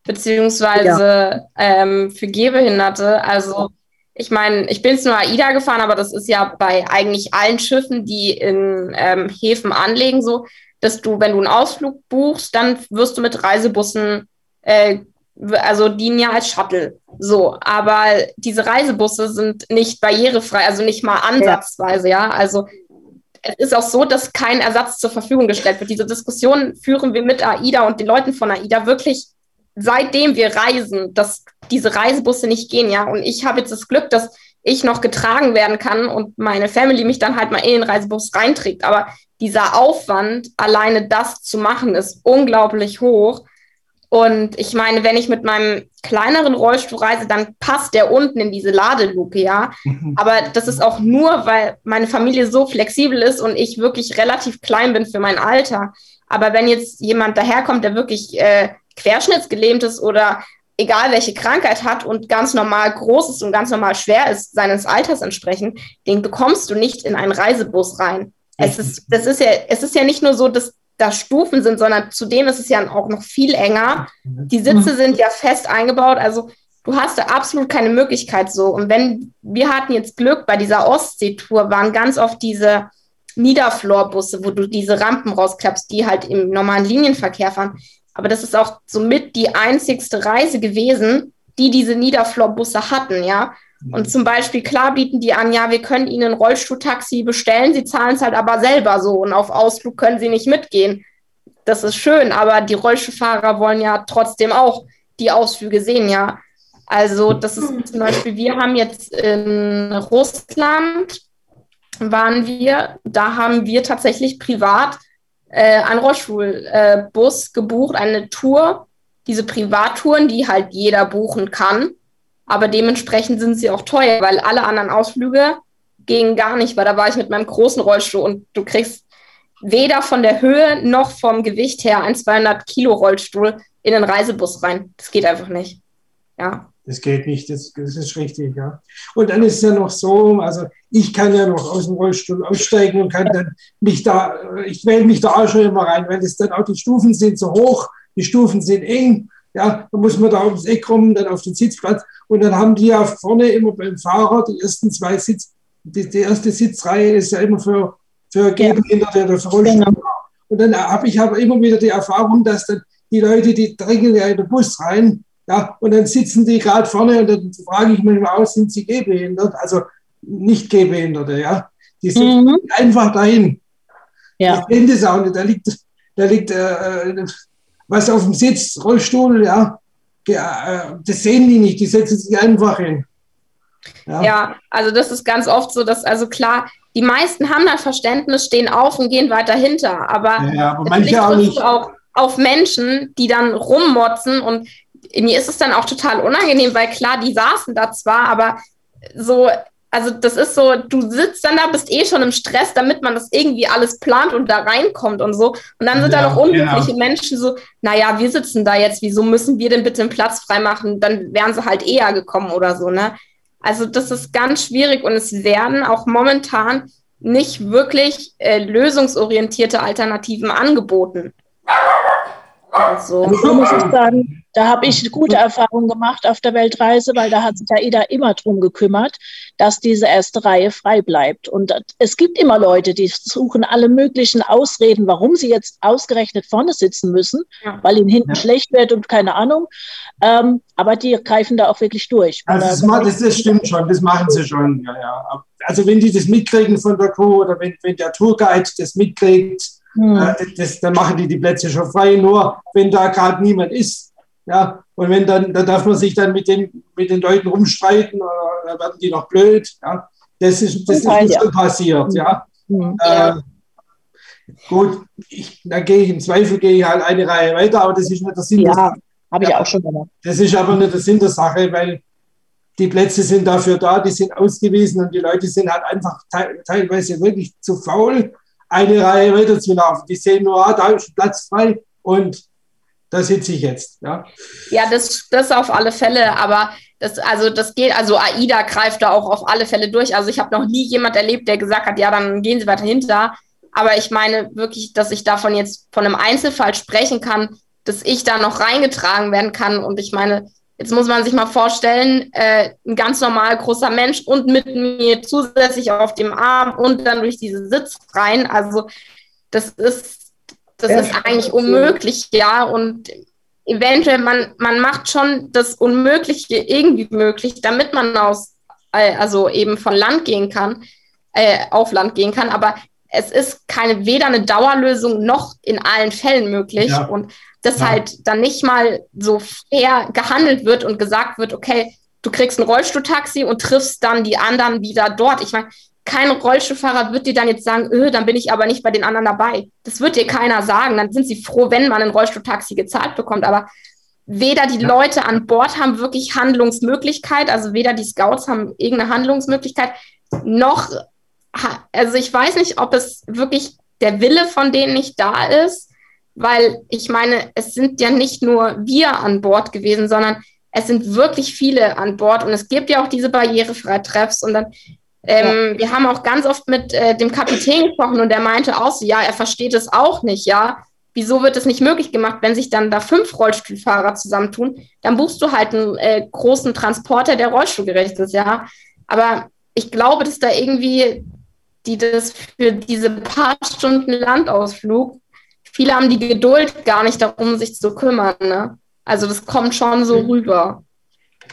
beziehungsweise ja. ähm, für Gehbehinderte. Also ich meine, ich bin jetzt nur AIDA gefahren, aber das ist ja bei eigentlich allen Schiffen, die in ähm, Häfen anlegen, so dass du, wenn du einen Ausflug buchst, dann wirst du mit Reisebussen, äh, also dienen ja als Shuttle. So, aber diese Reisebusse sind nicht barrierefrei, also nicht mal ansatzweise, ja. Also es ist auch so, dass kein Ersatz zur Verfügung gestellt wird. Diese Diskussion führen wir mit AIDA und den Leuten von AIDA wirklich seitdem wir reisen, dass diese Reisebusse nicht gehen, ja. Und ich habe jetzt das Glück, dass ich noch getragen werden kann und meine Family mich dann halt mal in den Reisebus reinträgt. Aber dieser Aufwand, alleine das zu machen, ist unglaublich hoch. Und ich meine, wenn ich mit meinem kleineren Rollstuhl reise, dann passt der unten in diese Ladeluke, ja. Mhm. Aber das ist auch nur, weil meine Familie so flexibel ist und ich wirklich relativ klein bin für mein Alter. Aber wenn jetzt jemand daherkommt, der wirklich äh, querschnittsgelähmt ist oder egal welche Krankheit hat und ganz normal groß ist und ganz normal schwer ist, seines Alters entsprechend, den bekommst du nicht in einen Reisebus rein. Es ist, das ist ja, es ist ja nicht nur so, dass da Stufen sind, sondern zudem ist es ja auch noch viel enger. Die Sitze sind ja fest eingebaut, also du hast da absolut keine Möglichkeit so. Und wenn wir hatten jetzt Glück bei dieser Ostseetour, waren ganz oft diese Niederfloorbusse, wo du diese Rampen rausklappst, die halt im normalen Linienverkehr fahren. Aber das ist auch somit die einzigste Reise gewesen, die diese Niederfloorbusse hatten, ja. Und zum Beispiel, klar bieten die an, ja, wir können Ihnen ein Rollstuhltaxi bestellen, Sie zahlen es halt aber selber so und auf Ausflug können Sie nicht mitgehen. Das ist schön, aber die Rollstuhlfahrer wollen ja trotzdem auch die Ausflüge sehen, ja. Also das ist zum Beispiel, wir haben jetzt in Russland, waren wir, da haben wir tatsächlich privat äh, einen Rollstuhlbus äh, gebucht, eine Tour, diese Privattouren, die halt jeder buchen kann aber dementsprechend sind sie auch teuer, weil alle anderen Ausflüge gingen gar nicht, weil da war ich mit meinem großen Rollstuhl und du kriegst weder von der Höhe noch vom Gewicht her ein 200 Kilo Rollstuhl in den Reisebus rein. Das geht einfach nicht. Ja. Das geht nicht, das, das ist richtig, ja. Und dann ist es ja noch so, also ich kann ja noch aus dem Rollstuhl aussteigen und kann dann mich da, ich wähle mich da auch schon immer rein, weil es dann auch die Stufen sind so hoch, die Stufen sind eng ja, da muss man da ums Eck kommen, dann auf den Sitzplatz. Und dann haben die ja vorne immer beim Fahrer die ersten zwei Sitz, die, die erste Sitzreihe ist ja immer für, für Gehbehinderte oder für Rollstuhl. Genau. Und dann habe ich aber immer wieder die Erfahrung, dass dann die Leute, die drängen ja in den Bus rein, ja, und dann sitzen die gerade vorne und dann frage ich manchmal aus, sind sie gehbehindert? Also nicht Gehbehinderte, ja. Die sind mhm. einfach dahin. Ja. Ich kenne das auch nicht. Da liegt, da liegt äh, äh was auf dem Sitz, Rollstuhl, ja, äh, das sehen die nicht, die setzen sich einfach hin. Ja. ja, also das ist ganz oft so, dass, also klar, die meisten haben da Verständnis, stehen auf und gehen weiter hinter, aber, ja, aber manche auch nicht. Auch auf Menschen, die dann rummotzen und mir ist es dann auch total unangenehm, weil klar, die saßen da zwar, aber so, also das ist so, du sitzt dann da, bist eh schon im Stress, damit man das irgendwie alles plant und da reinkommt und so. Und dann sind ja, da noch unglückliche genau. Menschen so, naja, wir sitzen da jetzt, wieso müssen wir denn bitte einen Platz freimachen? Dann wären sie halt eher gekommen oder so, ne? Also das ist ganz schwierig und es werden auch momentan nicht wirklich äh, lösungsorientierte Alternativen angeboten. Also, also muss ich sagen, da habe ich gute Erfahrungen gemacht auf der Weltreise, weil da hat sich AIDA immer darum gekümmert, dass diese erste Reihe frei bleibt. Und es gibt immer Leute, die suchen alle möglichen Ausreden, warum sie jetzt ausgerechnet vorne sitzen müssen, ja. weil ihnen hinten ja. schlecht wird und keine Ahnung. Ähm, aber die greifen da auch wirklich durch. Also das, das, das, stimmt schon, das machen sie schon. Ja, ja. Also wenn die das mitkriegen von der Crew oder wenn, wenn der Tourguide das mitkriegt, hm. Äh, das, dann machen die die Plätze schon frei, nur wenn da gerade niemand ist. Ja, und wenn dann, dann darf man sich dann mit den, mit den Leuten rumstreiten oder werden die noch blöd. Ja, das ist, das ist Teil, ja. passiert. Ja. Mhm. Äh, gut, ich, dann gehe ich im Zweifel gehe ich halt eine Reihe weiter, aber das ist nicht der Sinn. Ja, habe ich auch schon gemacht. Das ist aber nicht der Sinn der Sache, weil die Plätze sind dafür da, die sind ausgewiesen und die Leute sind halt einfach te teilweise wirklich zu faul, eine Reihe weiter zu laufen. Die sehen nur, ah, da ist Platz frei und da sitze ich jetzt. Ja, ja das, das auf alle Fälle, aber das, also das geht, also AIDA greift da auch auf alle Fälle durch. Also ich habe noch nie jemand erlebt, der gesagt hat, ja, dann gehen Sie weiter hinter. Aber ich meine wirklich, dass ich davon jetzt von einem Einzelfall sprechen kann, dass ich da noch reingetragen werden kann. Und ich meine, Jetzt muss man sich mal vorstellen, äh, ein ganz normal großer Mensch und mit mir zusätzlich auf dem Arm und dann durch diese Sitz rein. Also das ist, das ja, ist eigentlich unmöglich, ja. Und eventuell, man, man macht schon das Unmögliche irgendwie möglich, damit man aus, äh, also eben von Land gehen kann, äh, auf Land gehen kann. Aber es ist keine weder eine Dauerlösung noch in allen Fällen möglich. Ja. Und dass ja. halt dann nicht mal so fair gehandelt wird und gesagt wird, okay, du kriegst ein Rollstuhltaxi und triffst dann die anderen wieder dort. Ich meine, kein Rollstuhlfahrer wird dir dann jetzt sagen, öh, dann bin ich aber nicht bei den anderen dabei. Das wird dir keiner sagen. Dann sind sie froh, wenn man ein Rollstuhltaxi gezahlt bekommt. Aber weder die ja. Leute an Bord haben wirklich Handlungsmöglichkeit, also weder die Scouts haben irgendeine Handlungsmöglichkeit, noch, also ich weiß nicht, ob es wirklich der Wille von denen nicht da ist, weil ich meine, es sind ja nicht nur wir an Bord gewesen, sondern es sind wirklich viele an Bord und es gibt ja auch diese Barrierefreitreffs und dann ähm, ja. wir haben auch ganz oft mit äh, dem Kapitän gesprochen und der meinte auch so, ja, er versteht es auch nicht, ja. Wieso wird es nicht möglich gemacht, wenn sich dann da fünf Rollstuhlfahrer zusammentun? Dann buchst du halt einen äh, großen Transporter, der rollstuhlgerecht ist, ja. Aber ich glaube, dass da irgendwie die das für diese paar Stunden Landausflug, viele haben die Geduld gar nicht darum, sich zu kümmern. Ne? Also das kommt schon so mhm. rüber.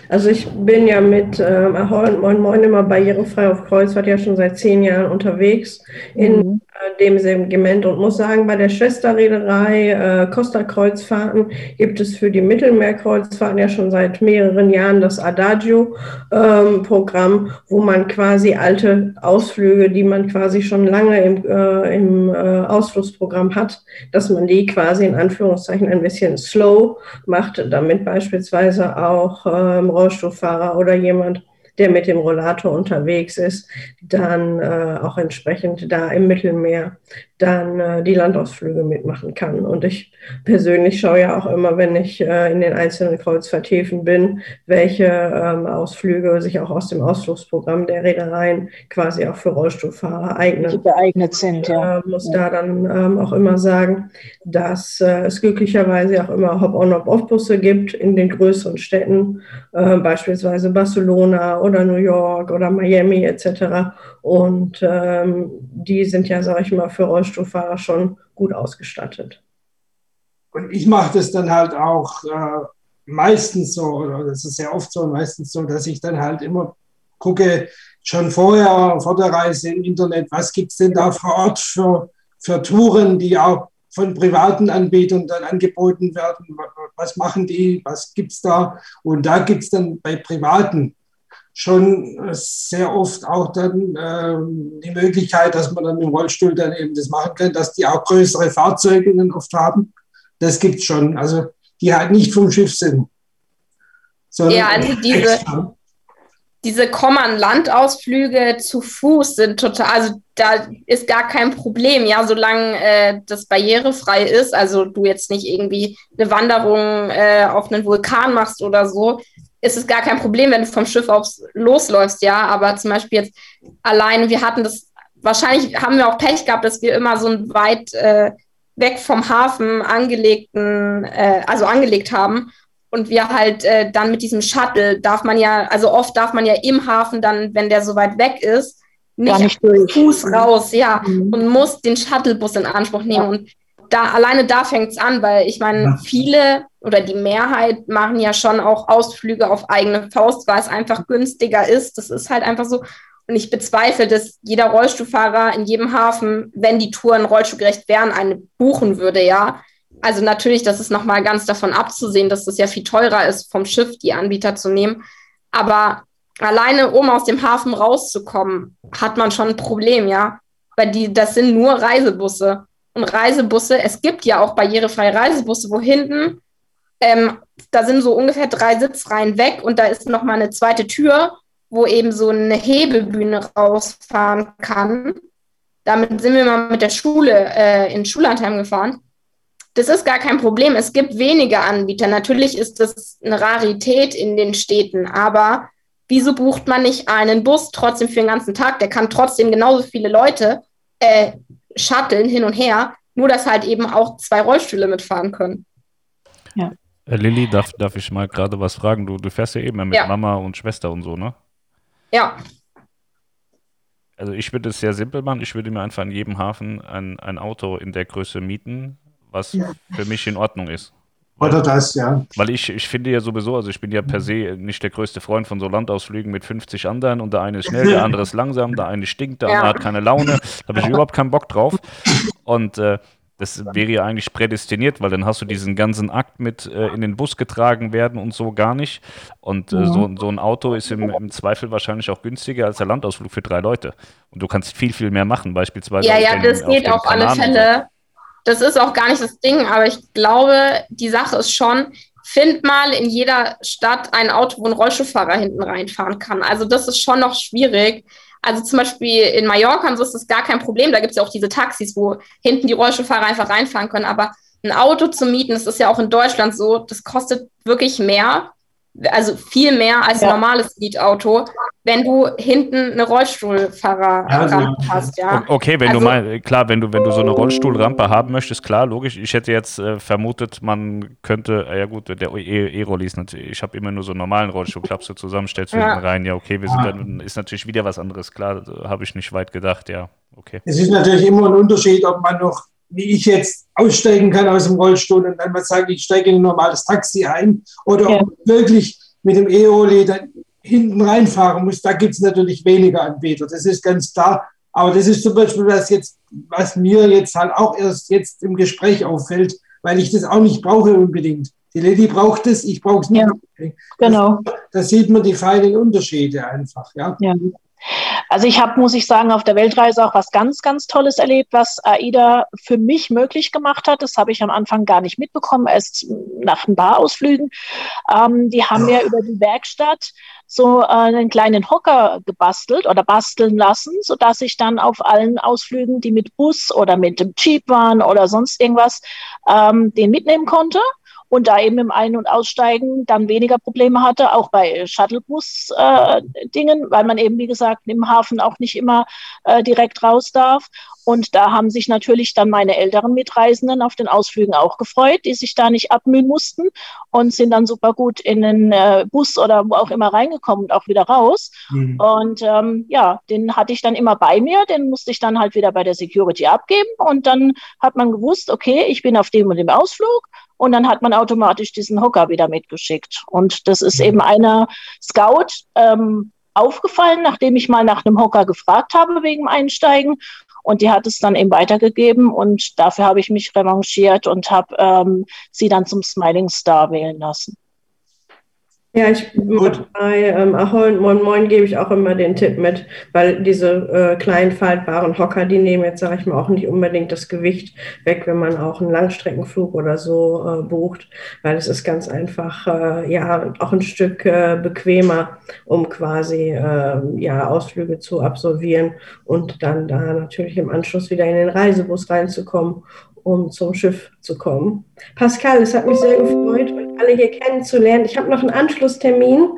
Also ich bin ja mit ähm, Ahoi und Moin Moin immer barrierefrei auf Kreuzfahrt ja schon seit zehn Jahren unterwegs in mhm. Äh, dem Segment und muss sagen, bei der Schwesterreederei äh, Costa Kreuzfahrten gibt es für die Mittelmeerkreuzfahrten ja schon seit mehreren Jahren das Adagio-Programm, ähm, wo man quasi alte Ausflüge, die man quasi schon lange im, äh, im äh, Ausflugsprogramm hat, dass man die quasi in Anführungszeichen ein bisschen slow macht, damit beispielsweise auch ähm, Rollstuhlfahrer oder jemand, der mit dem Rollator unterwegs ist, dann äh, auch entsprechend da im Mittelmeer dann äh, die Landausflüge mitmachen kann. Und ich persönlich schaue ja auch immer, wenn ich äh, in den einzelnen Kreuzfahrthäfen bin, welche ähm, Ausflüge sich auch aus dem Ausflugsprogramm der Reedereien quasi auch für Rollstuhlfahrer eignen. Die geeignet sind, ja. Äh, muss ja. da dann ähm, auch immer sagen, dass äh, es glücklicherweise auch immer Hop-on-Hop-off-Busse gibt in den größeren Städten, äh, beispielsweise Barcelona oder New York oder Miami etc. Und ähm, die sind ja, sage ich mal, für Rollstuhlfahrer schon gut ausgestattet. Und ich mache das dann halt auch äh, meistens so, oder das ist sehr oft so, meistens so, dass ich dann halt immer gucke, schon vorher, vor der Reise im Internet, was gibt es denn da vor Ort für, für Touren, die auch von privaten Anbietern dann angeboten werden. Was machen die? Was gibt es da? Und da gibt es dann bei privaten schon sehr oft auch dann ähm, die Möglichkeit, dass man dann im Rollstuhl dann eben das machen kann, dass die auch größere Fahrzeuge dann oft haben. Das gibt es schon. Also die halt nicht vom Schiff sind. Ja, also diese, diese Kommand-Landausflüge zu Fuß sind total, also da ist gar kein Problem, ja, solange äh, das barrierefrei ist, also du jetzt nicht irgendwie eine Wanderung äh, auf einen Vulkan machst oder so, ist es gar kein Problem, wenn du vom Schiff aus losläufst, ja. Aber zum Beispiel jetzt alleine, wir hatten das, wahrscheinlich haben wir auch Pech gehabt, dass wir immer so ein weit äh, weg vom Hafen angelegten, äh, also angelegt haben. Und wir halt äh, dann mit diesem Shuttle darf man ja, also oft darf man ja im Hafen dann, wenn der so weit weg ist, nicht, nicht durch. Fuß raus, ja, mhm. und muss den Shuttlebus in Anspruch nehmen. Ja. Und da alleine da fängt es an, weil ich meine, viele oder die Mehrheit machen ja schon auch Ausflüge auf eigene Faust, weil es einfach günstiger ist. Das ist halt einfach so. Und ich bezweifle, dass jeder Rollstuhlfahrer in jedem Hafen, wenn die Touren rollstuhlgerecht wären, eine buchen würde, ja. Also natürlich, das ist nochmal ganz davon abzusehen, dass das ja viel teurer ist, vom Schiff die Anbieter zu nehmen. Aber alleine, um aus dem Hafen rauszukommen, hat man schon ein Problem, ja. Weil die, das sind nur Reisebusse. Und Reisebusse, es gibt ja auch barrierefreie Reisebusse, wo hinten ähm, da sind so ungefähr drei Sitzreihen weg und da ist nochmal eine zweite Tür, wo eben so eine Hebebühne rausfahren kann. Damit sind wir mal mit der Schule äh, in Schullandheim gefahren. Das ist gar kein Problem. Es gibt wenige Anbieter. Natürlich ist das eine Rarität in den Städten, aber wieso bucht man nicht einen Bus trotzdem für den ganzen Tag? Der kann trotzdem genauso viele Leute äh, shutteln hin und her, nur dass halt eben auch zwei Rollstühle mitfahren können. Ja. Äh, Lilly, darf, darf ich mal gerade was fragen? Du, du fährst ja eben mit ja. Mama und Schwester und so, ne? Ja. Also ich würde es sehr simpel machen. Ich würde mir einfach in jedem Hafen ein, ein Auto in der Größe mieten, was ja. für mich in Ordnung ist. Oder das, ja. Weil ich, ich finde ja sowieso, also ich bin ja per se nicht der größte Freund von so Landausflügen mit 50 anderen und der eine ist schnell, der andere ist langsam, der eine stinkt, der ja. andere hat keine Laune. Da habe ich überhaupt keinen Bock drauf. Und äh, das wäre ja eigentlich prädestiniert, weil dann hast du diesen ganzen Akt mit äh, in den Bus getragen werden und so gar nicht. Und äh, so, so, ein Auto ist im, im, Zweifel wahrscheinlich auch günstiger als der Landausflug für drei Leute. Und du kannst viel, viel mehr machen, beispielsweise. Ja, ja, den, das geht auf, auf alle Fälle. Das ist auch gar nicht das Ding, aber ich glaube, die Sache ist schon, find mal in jeder Stadt ein Auto, wo ein Rollstuhlfahrer hinten reinfahren kann. Also das ist schon noch schwierig. Also zum Beispiel in Mallorca und so ist das gar kein Problem. Da gibt es ja auch diese Taxis, wo hinten die Rollstuhlfahrer einfach reinfahren können. Aber ein Auto zu mieten, das ist ja auch in Deutschland so, das kostet wirklich mehr. Also viel mehr als ja. ein normales Mietauto, wenn du hinten eine Rollstuhlfahrerrampe ja, hast, ja. Okay, wenn also, du mal, klar, wenn du, wenn du so eine Rollstuhlrampe haben möchtest, klar, logisch. Ich hätte jetzt äh, vermutet, man könnte, äh, ja gut, der E-Rolli ist natürlich, ich habe immer nur so einen normalen Rollstuhl, klappst du zusammen, stellst du ja. hinten rein, ja, okay, wir sind dann, ist natürlich wieder was anderes, klar, habe ich nicht weit gedacht, ja, okay. Es ist natürlich immer ein Unterschied, ob man noch wie ich jetzt aussteigen kann aus dem Rollstuhl und dann mal sagen, ich steige in ein normales Taxi ein oder ja. wirklich mit dem E-Oli dann hinten reinfahren muss, da gibt es natürlich weniger Anbieter. Das ist ganz klar. Aber das ist zum Beispiel was jetzt, was mir jetzt halt auch erst jetzt im Gespräch auffällt, weil ich das auch nicht brauche unbedingt. Die Lady braucht es, ich brauche es nicht. Ja, genau. Da sieht man die feinen Unterschiede einfach. Ja. ja. Also ich habe, muss ich sagen, auf der Weltreise auch was ganz, ganz Tolles erlebt, was AIDA für mich möglich gemacht hat. Das habe ich am Anfang gar nicht mitbekommen, erst nach ein paar Ausflügen. Ähm, die haben ja über die Werkstatt so äh, einen kleinen Hocker gebastelt oder basteln lassen, sodass ich dann auf allen Ausflügen, die mit Bus oder mit dem Jeep waren oder sonst irgendwas, ähm, den mitnehmen konnte und da eben im Ein- und Aussteigen dann weniger Probleme hatte, auch bei Shuttlebus-Dingen, äh, weil man eben, wie gesagt, im Hafen auch nicht immer äh, direkt raus darf. Und da haben sich natürlich dann meine älteren Mitreisenden auf den Ausflügen auch gefreut, die sich da nicht abmühen mussten und sind dann super gut in den äh, Bus oder wo auch immer reingekommen und auch wieder raus. Mhm. Und ähm, ja, den hatte ich dann immer bei mir, den musste ich dann halt wieder bei der Security abgeben und dann hat man gewusst, okay, ich bin auf dem und dem Ausflug und dann hat man automatisch diesen Hocker wieder mitgeschickt. Und das ist eben einer Scout ähm, aufgefallen, nachdem ich mal nach einem Hocker gefragt habe wegen Einsteigen. Und die hat es dann eben weitergegeben und dafür habe ich mich revanchiert und habe ähm, sie dann zum Smiling Star wählen lassen. Ja, ich Gut. bei ähm, Ahoi und Moin Moin gebe ich auch immer den Tipp mit, weil diese äh, kleinen faltbaren Hocker, die nehmen jetzt, sage ich mal, auch nicht unbedingt das Gewicht weg, wenn man auch einen Langstreckenflug oder so äh, bucht, weil es ist ganz einfach, äh, ja, auch ein Stück äh, bequemer, um quasi, äh, ja, Ausflüge zu absolvieren und dann da natürlich im Anschluss wieder in den Reisebus reinzukommen um zum Schiff zu kommen. Pascal, es hat mich sehr gefreut, euch alle hier kennenzulernen. Ich habe noch einen Anschlusstermin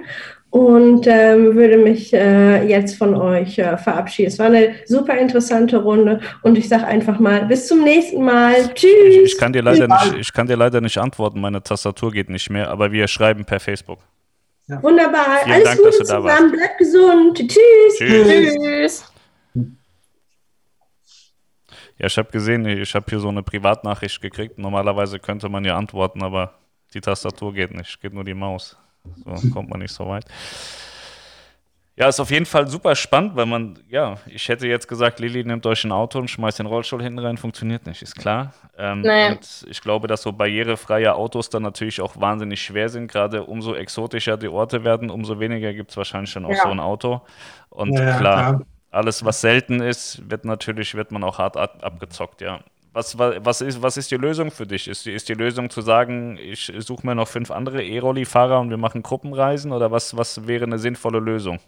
und ähm, würde mich äh, jetzt von euch äh, verabschieden. Es war eine super interessante Runde und ich sage einfach mal bis zum nächsten Mal. Tschüss. Ich, ich, kann dir leider nicht, ich kann dir leider nicht antworten, meine Tastatur geht nicht mehr, aber wir schreiben per Facebook. Ja. Wunderbar. Vielen Alles Dank, Gute zusammen. Bleibt gesund. Tschüss. Tschüss. Tschüss. Ja, ich habe gesehen, ich habe hier so eine Privatnachricht gekriegt. Normalerweise könnte man ja antworten, aber die Tastatur geht nicht, geht nur die Maus. So kommt man nicht so weit. Ja, ist auf jeden Fall super spannend, weil man, ja, ich hätte jetzt gesagt, Lilly nimmt euch ein Auto und schmeißt den Rollstuhl hinten rein, funktioniert nicht, ist klar. Ähm, naja. Und ich glaube, dass so barrierefreie Autos dann natürlich auch wahnsinnig schwer sind. Gerade umso exotischer die Orte werden, umso weniger gibt es wahrscheinlich dann auch ja. so ein Auto. Und ja, klar, klar, alles, was selten ist, wird natürlich, wird man auch hart ab, abgezockt, ja. Was, was, ist, was ist die Lösung für dich? Ist, ist die Lösung zu sagen, ich suche mir noch fünf andere E-Rolli-Fahrer und wir machen Gruppenreisen oder was, was wäre eine sinnvolle Lösung?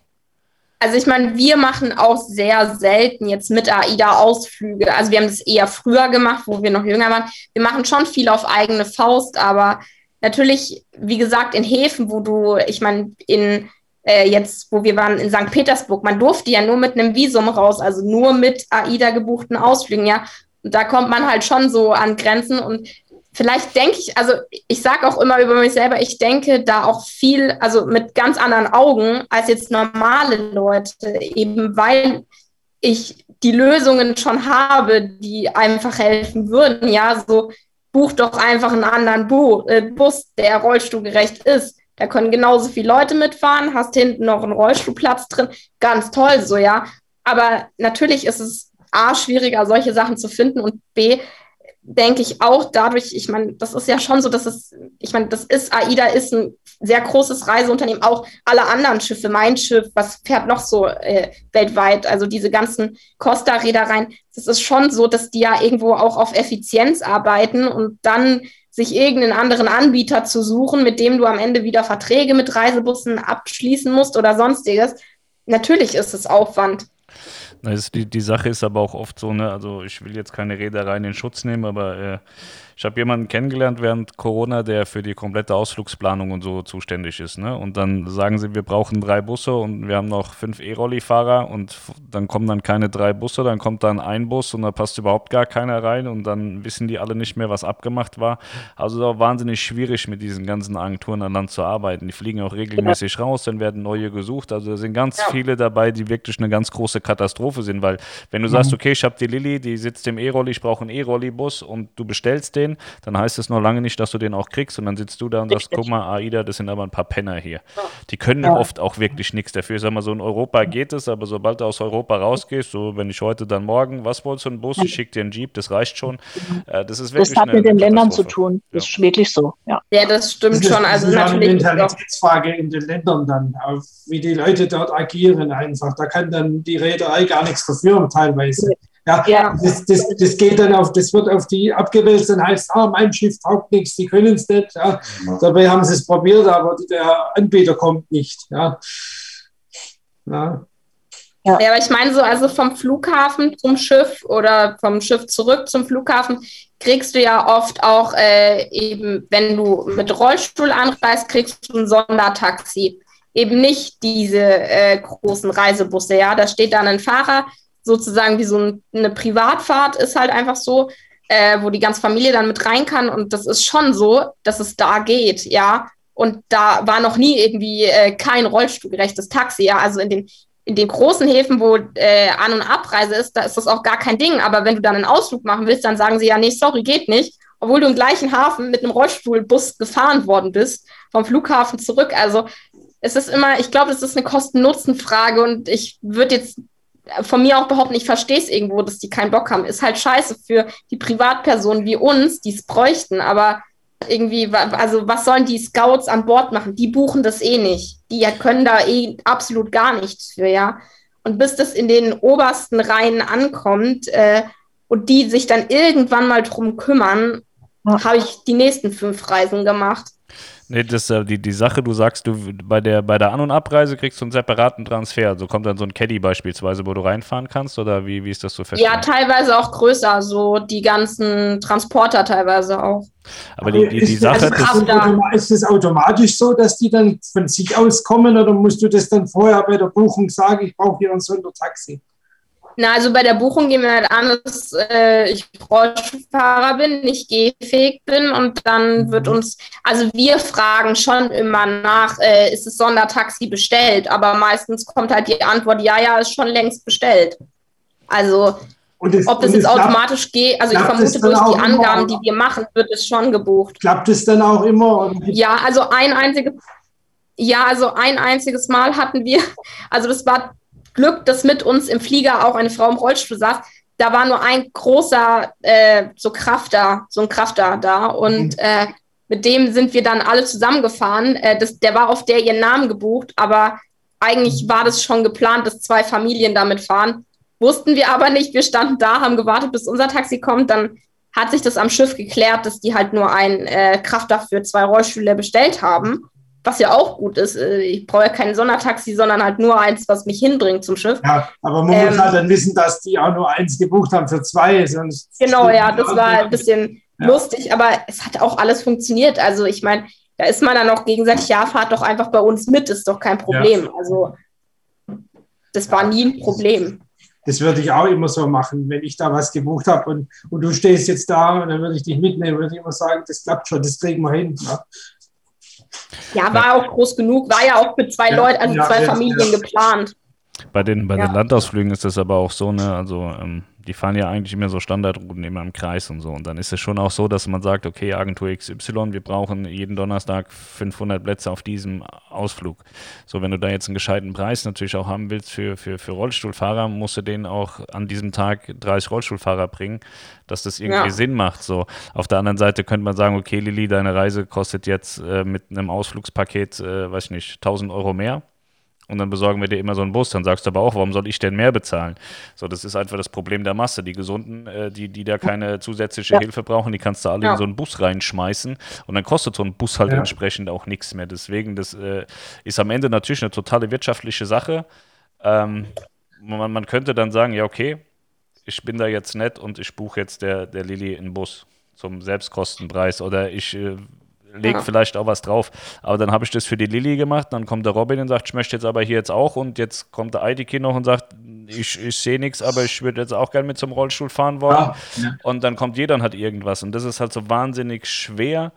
Also ich meine, wir machen auch sehr selten jetzt mit AIDA Ausflüge. Also wir haben das eher früher gemacht, wo wir noch jünger waren. Wir machen schon viel auf eigene Faust, aber natürlich, wie gesagt, in Häfen, wo du, ich meine, in äh, jetzt, wo wir waren in St. Petersburg, man durfte ja nur mit einem Visum raus, also nur mit AIDA gebuchten Ausflügen, ja. Und da kommt man halt schon so an Grenzen und vielleicht denke ich, also ich sage auch immer über mich selber, ich denke da auch viel, also mit ganz anderen Augen als jetzt normale Leute, eben weil ich die Lösungen schon habe, die einfach helfen würden. Ja, so buch doch einfach einen anderen äh, Bus, der rollstuhlgerecht ist. Da können genauso viele Leute mitfahren, hast hinten noch einen Rollstuhlplatz drin. Ganz toll, so ja. Aber natürlich ist es A, schwieriger, solche Sachen zu finden und B, denke ich auch dadurch, ich meine, das ist ja schon so, dass es, ich meine, das ist, AIDA ist ein sehr großes Reiseunternehmen, auch alle anderen Schiffe, mein Schiff, was fährt noch so äh, weltweit, also diese ganzen Costa-Reedereien, das ist schon so, dass die ja irgendwo auch auf Effizienz arbeiten und dann sich irgendeinen anderen Anbieter zu suchen, mit dem du am Ende wieder Verträge mit Reisebussen abschließen musst oder sonstiges. Natürlich ist es Aufwand. Die, die Sache ist aber auch oft so, ne, also ich will jetzt keine Reederei in den Schutz nehmen, aber äh, ich habe jemanden kennengelernt während Corona, der für die komplette Ausflugsplanung und so zuständig ist. Ne? Und dann sagen sie, wir brauchen drei Busse und wir haben noch fünf E-Rolli-Fahrer und dann kommen dann keine drei Busse, dann kommt dann ein Bus und da passt überhaupt gar keiner rein und dann wissen die alle nicht mehr, was abgemacht war. Also auch wahnsinnig schwierig mit diesen ganzen Agenturen an Land zu arbeiten. Die fliegen auch regelmäßig raus, dann werden neue gesucht. Also da sind ganz ja. viele dabei, die wirklich eine ganz große Katastrophe sind, weil wenn du mhm. sagst, okay, ich habe die Lilly, die sitzt im E-Rolli, ich brauche einen E-Rolli-Bus und du bestellst den, dann heißt es noch lange nicht, dass du den auch kriegst und dann sitzt du da und sagst, guck mal, AIDA, das sind aber ein paar Penner hier. Die können ja. oft auch wirklich nichts dafür. Ich sag mal, so in Europa geht es, aber sobald du aus Europa rausgehst, so wenn ich heute, dann morgen, was wolltest du, einen Bus, ich schicke dir einen Jeep, das reicht schon. Äh, das ist wirklich Das hat mit den Ländern zu tun, das ist wirklich so, ja. Ja, das stimmt das ist, schon. Also das ist natürlich eine Mentalitätsfrage in den Ländern dann, wie die Leute dort agieren einfach. Da kann dann die Reederei gar nichts dafür teilweise. Ja, ja. Das, das, das geht dann auf, das wird auf die abgewälzt, dann heißt, ah, mein Schiff taugt nichts, die können es nicht. Ja. Dabei haben sie es probiert, aber der Anbieter kommt nicht. Ja. Ja. Ja. ja, aber ich meine so, also vom Flughafen zum Schiff oder vom Schiff zurück zum Flughafen kriegst du ja oft auch äh, eben, wenn du mit Rollstuhl anreist, kriegst du ein Sondertaxi. Eben nicht diese äh, großen Reisebusse, ja. Da steht dann ein Fahrer, sozusagen wie so ein, eine Privatfahrt ist halt einfach so, äh, wo die ganze Familie dann mit rein kann. Und das ist schon so, dass es da geht, ja. Und da war noch nie irgendwie äh, kein rollstuhlgerechtes Taxi, ja. Also in den, in den großen Häfen, wo äh, An- und Abreise ist, da ist das auch gar kein Ding. Aber wenn du dann einen Ausflug machen willst, dann sagen sie ja, nee, sorry, geht nicht. Obwohl du im gleichen Hafen mit einem Rollstuhlbus gefahren worden bist, vom Flughafen zurück. Also es ist immer, ich glaube, es ist eine Kosten-Nutzen-Frage und ich würde jetzt von mir auch behaupten, ich verstehe es irgendwo, dass die keinen Bock haben. Ist halt scheiße für die Privatpersonen wie uns, die es bräuchten, aber irgendwie, also was sollen die Scouts an Bord machen? Die buchen das eh nicht. Die können da eh absolut gar nichts für, ja. Und bis das in den obersten Reihen ankommt äh, und die sich dann irgendwann mal drum kümmern, habe ich die nächsten fünf Reisen gemacht. Nee, das ist die, die Sache, du sagst, du bei der, bei der An- und Abreise kriegst du einen separaten Transfer. Also kommt dann so ein Caddy beispielsweise, wo du reinfahren kannst oder wie, wie ist das so fest? Ja, teilweise auch größer, so die ganzen Transporter teilweise auch. Aber die, die, die ist, Sache ist, ist es automatisch so, dass die dann von sich aus kommen oder musst du das dann vorher bei der Buchung sagen, ich brauche hier ein Sondertaxi? Na, also bei der Buchung gehen wir halt an, dass äh, ich Rollstuhlfahrer bin, nicht gehfähig bin und dann mhm. wird uns, also wir fragen schon immer nach, äh, ist es Sondertaxi bestellt, aber meistens kommt halt die Antwort, ja, ja, ist schon längst bestellt. Also es, ob das jetzt automatisch geht, also ich vermute durch die Angaben, die wir machen, wird es schon gebucht. Klappt es dann auch immer? Ja, also ein einziges, ja, also ein einziges Mal hatten wir, also das war Glück, dass mit uns im Flieger auch eine Frau im Rollstuhl saß. Da war nur ein großer äh, so Krafter, so ein Krafter da und mhm. äh, mit dem sind wir dann alle zusammengefahren. Äh, das, der war auf der ihren Namen gebucht, aber eigentlich war das schon geplant, dass zwei Familien damit fahren. Wussten wir aber nicht. Wir standen da, haben gewartet, bis unser Taxi kommt. Dann hat sich das am Schiff geklärt, dass die halt nur ein äh, Krafter für zwei Rollstühle bestellt haben was ja auch gut ist. Äh, ich brauche ja kein Sondertaxi, sondern halt nur eins, was mich hinbringt zum Schiff. Ja, aber man ähm, muss halt dann wissen, dass die auch nur eins gebucht haben für zwei. Sonst genau, ja, das war ein bisschen ja. lustig, aber es hat auch alles funktioniert. Also ich meine, da ist man dann auch gegenseitig, ja, fahrt doch einfach bei uns mit, ist doch kein Problem. Ja. Also das war nie ein Problem. Das würde ich auch immer so machen, wenn ich da was gebucht habe und, und du stehst jetzt da und dann würde ich dich mitnehmen, würde ich immer sagen, das klappt schon, das kriegen wir hin. Ja. Ja, war auch groß genug, war ja auch für zwei ja, Leute, also ja, zwei Familien geplant. Bei den, bei den Landausflügen ist das aber auch so, ne, also ähm, die fahren ja eigentlich immer so Standardrouten immer im Kreis und so. Und dann ist es schon auch so, dass man sagt, okay, Agentur XY, wir brauchen jeden Donnerstag 500 Plätze auf diesem Ausflug. So, wenn du da jetzt einen gescheiten Preis natürlich auch haben willst für, für, für Rollstuhlfahrer, musst du den auch an diesem Tag 30 Rollstuhlfahrer bringen, dass das irgendwie ja. Sinn macht. So, auf der anderen Seite könnte man sagen, okay, Lili, deine Reise kostet jetzt äh, mit einem Ausflugspaket, äh, weiß ich nicht, 1000 Euro mehr und dann besorgen wir dir immer so einen Bus. Dann sagst du aber auch, warum soll ich denn mehr bezahlen? So, das ist einfach das Problem der Masse. Die Gesunden, äh, die, die da keine zusätzliche ja. Hilfe brauchen, die kannst du alle ja. in so einen Bus reinschmeißen und dann kostet so ein Bus halt ja. entsprechend auch nichts mehr. Deswegen, das äh, ist am Ende natürlich eine totale wirtschaftliche Sache. Ähm, man, man könnte dann sagen, ja, okay, ich bin da jetzt nett und ich buche jetzt der, der Lilly einen Bus zum Selbstkostenpreis oder ich äh, lege ja. vielleicht auch was drauf. Aber dann habe ich das für die Lilly gemacht, dann kommt der Robin und sagt, ich möchte jetzt aber hier jetzt auch und jetzt kommt der Eidiki noch und sagt, ich, ich sehe nichts, aber ich würde jetzt auch gerne mit zum Rollstuhl fahren wollen. Ja, ja. Und dann kommt jeder und hat irgendwas und das ist halt so wahnsinnig schwer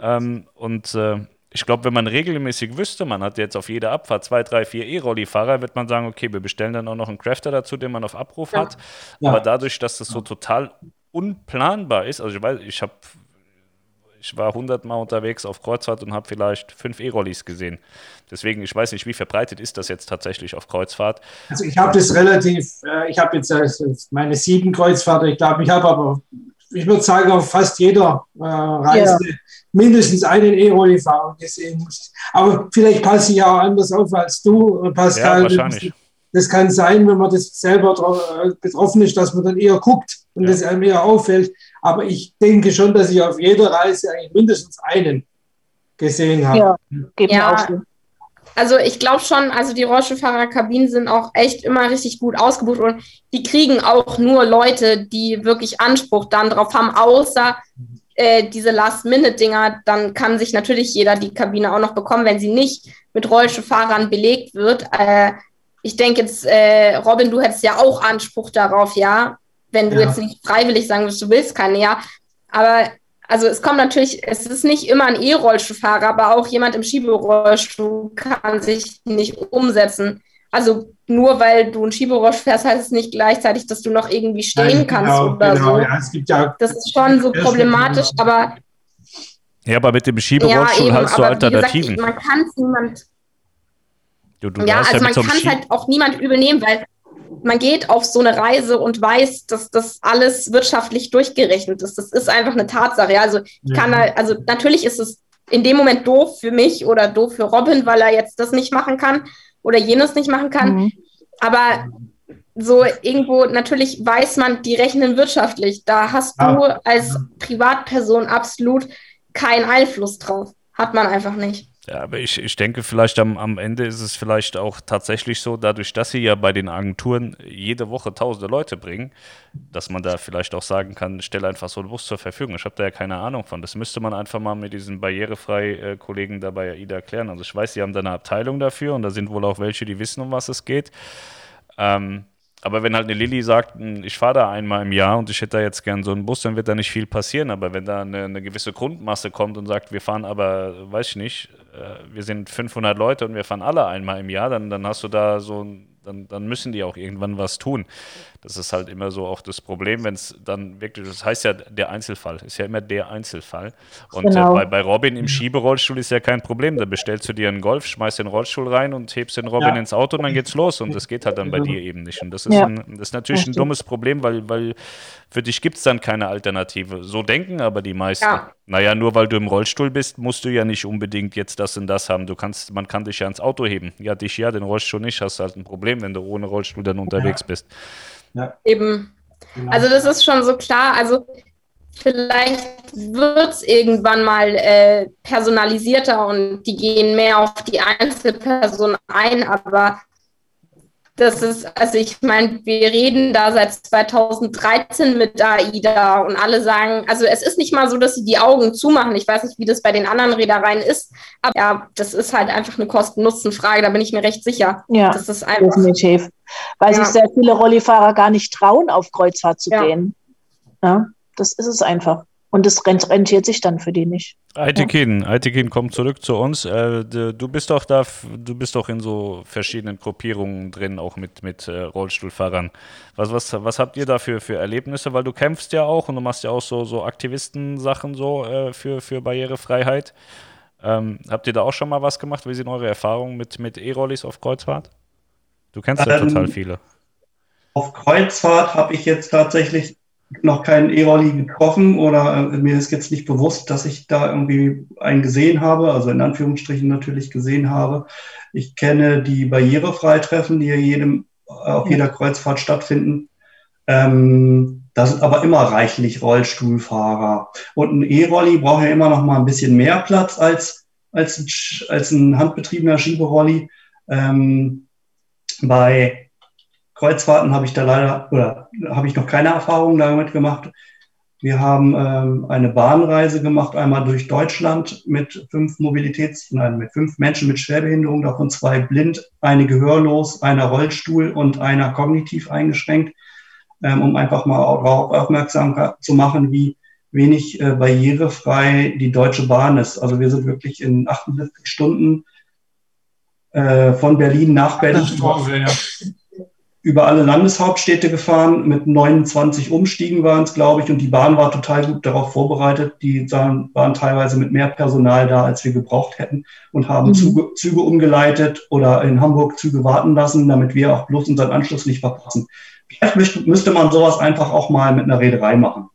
ähm, und äh, ich glaube, wenn man regelmäßig wüsste, man hat jetzt auf jeder Abfahrt zwei, drei, vier E-Rolli-Fahrer, wird man sagen, okay, wir bestellen dann auch noch einen Crafter dazu, den man auf Abruf hat. Aber dadurch, dass das so total unplanbar ist, also ich weiß, ich habe ich war hundertmal unterwegs auf Kreuzfahrt und habe vielleicht fünf E-Rollis gesehen. Deswegen, ich weiß nicht, wie verbreitet ist das jetzt tatsächlich auf Kreuzfahrt? Also ich habe das relativ, äh, ich habe jetzt äh, meine sieben Kreuzfahrten, ich glaube, ich habe aber, ich würde sagen, auf fast jeder äh, Reise ja. mindestens einen E-Rolli-Fahrer gesehen. Aber vielleicht passe ich auch anders auf als du, Pascal. Ja, wahrscheinlich. Das kann sein, wenn man das selber äh, betroffen ist, dass man dann eher guckt und ja. das einem eher auffällt. Aber ich denke schon, dass ich auf jeder Reise eigentlich mindestens einen gesehen habe. Ja, geht ja. auch so. Also ich glaube schon, also die Rollstuhlfahrerkabinen sind auch echt immer richtig gut ausgebucht und die kriegen auch nur Leute, die wirklich Anspruch dann drauf haben, außer äh, diese Last-Minute-Dinger, dann kann sich natürlich jeder die Kabine auch noch bekommen, wenn sie nicht mit Rollstuhlfahrern belegt wird. Äh, ich denke jetzt, äh, Robin, du hättest ja auch Anspruch darauf, ja wenn du ja. jetzt nicht freiwillig sagen willst, du willst keine, ja. Aber also es kommt natürlich, es ist nicht immer ein E-Rollstuhlfahrer, aber auch jemand im Schieberollstuhl kann sich nicht umsetzen. Also nur weil du ein Schieberollstuhl fährst, heißt es nicht gleichzeitig, dass du noch irgendwie stehen Nein, kannst genau, oder genau. so. Ja, es gibt ja, das ist schon so problematisch, aber ja, aber mit dem Schieberollstuhl ja, hast du Alternativen. Gesagt, man kann es niemand. Du, du ja, also ja man kann es halt auch niemand übernehmen, weil man geht auf so eine Reise und weiß, dass das alles wirtschaftlich durchgerechnet ist. Das ist einfach eine Tatsache. Also ich kann da, also natürlich ist es in dem Moment doof für mich oder doof für Robin, weil er jetzt das nicht machen kann oder jenes nicht machen kann. Mhm. Aber so irgendwo, natürlich weiß man, die rechnen wirtschaftlich. Da hast du ah. als Privatperson absolut keinen Einfluss drauf. Hat man einfach nicht. Ja, aber ich, ich denke, vielleicht am, am Ende ist es vielleicht auch tatsächlich so, dadurch, dass sie ja bei den Agenturen jede Woche tausende Leute bringen, dass man da vielleicht auch sagen kann, stell einfach so einen Bus zur Verfügung. Ich habe da ja keine Ahnung von. Das müsste man einfach mal mit diesen barrierefrei Kollegen dabei AIDA klären. Also ich weiß, sie haben da eine Abteilung dafür und da sind wohl auch welche, die wissen, um was es geht. Ähm, aber wenn halt eine Lilly sagt, hm, ich fahre da einmal im Jahr und ich hätte da jetzt gern so einen Bus, dann wird da nicht viel passieren. Aber wenn da eine, eine gewisse Grundmasse kommt und sagt, wir fahren aber, weiß ich nicht, äh, wir sind 500 Leute und wir fahren alle einmal im Jahr, dann, dann hast du da so dann, dann müssen die auch irgendwann was tun. Das ist halt immer so auch das Problem, wenn es dann wirklich, das heißt ja der Einzelfall, ist ja immer der Einzelfall. Und äh, genau. äh, bei, bei Robin im Schieberollstuhl ist ja kein Problem. Da bestellst du dir einen Golf, schmeißt den Rollstuhl rein und hebst den Robin ja. ins Auto und dann geht's los. Und das geht halt dann bei dir eben nicht. Und das ist, ja. ein, das ist natürlich ein dummes Problem, weil, weil für dich gibt es dann keine Alternative. So denken aber die meisten. Ja. Naja, nur weil du im Rollstuhl bist, musst du ja nicht unbedingt jetzt das und das haben. Du kannst, man kann dich ja ins Auto heben. Ja, dich ja, den Rollstuhl nicht, hast halt ein Problem, wenn du ohne Rollstuhl dann unterwegs bist. Ja. Eben. Genau. Also das ist schon so klar. Also vielleicht wird es irgendwann mal äh, personalisierter und die gehen mehr auf die Einzelperson ein, aber das ist, also ich meine, wir reden da seit 2013 mit AIDA und alle sagen, also es ist nicht mal so, dass sie die Augen zumachen. Ich weiß nicht, wie das bei den anderen Reedereien ist, aber ja, das ist halt einfach eine Kosten-Nutzen-Frage, da bin ich mir recht sicher. Ja, das ist einfach, definitiv. Weil ja. sich sehr viele Rollifahrer gar nicht trauen, auf Kreuzfahrt zu ja. gehen. Ja, das ist es einfach. Und das rentiert sich dann für die nicht. Aitekin. Aitekin kommt zurück zu uns. Äh, du bist doch da, du bist doch in so verschiedenen Gruppierungen drin, auch mit, mit äh, Rollstuhlfahrern. Was, was, was habt ihr da für, für Erlebnisse? Weil du kämpfst ja auch und du machst ja auch so, so Aktivistensachen so äh, für, für Barrierefreiheit. Ähm, habt ihr da auch schon mal was gemacht? Wie sind eure Erfahrungen mit, mit E-Rollis auf Kreuzfahrt? Du kennst ja ähm, total viele. Auf Kreuzfahrt habe ich jetzt tatsächlich noch keinen E-Rolli getroffen oder äh, mir ist jetzt nicht bewusst, dass ich da irgendwie einen gesehen habe, also in Anführungsstrichen natürlich gesehen habe. Ich kenne die Barrierefreitreffen, die hier jedem, auf jeder Kreuzfahrt stattfinden. Ähm, da sind aber immer reichlich Rollstuhlfahrer. Und ein E-Rolli braucht ja immer noch mal ein bisschen mehr Platz als, als, ein, als ein handbetriebener Schieberolli. Ähm, bei Kreuzfahrten habe ich da leider, oder habe ich noch keine Erfahrungen damit gemacht. Wir haben ähm, eine Bahnreise gemacht, einmal durch Deutschland mit fünf Mobilitäts-, nein, mit fünf Menschen mit Schwerbehinderung, davon zwei blind, eine gehörlos, einer Rollstuhl und einer kognitiv eingeschränkt, ähm, um einfach mal darauf aufmerksam zu machen, wie wenig äh, barrierefrei die Deutsche Bahn ist. Also wir sind wirklich in 78 Stunden äh, von Berlin nach Berlin über alle Landeshauptstädte gefahren. Mit 29 Umstiegen waren es, glaube ich, und die Bahn war total gut darauf vorbereitet. Die waren teilweise mit mehr Personal da, als wir gebraucht hätten und haben mhm. Züge, Züge umgeleitet oder in Hamburg Züge warten lassen, damit wir auch bloß unseren Anschluss nicht verpassen. Vielleicht müsste man sowas einfach auch mal mit einer Reederei machen.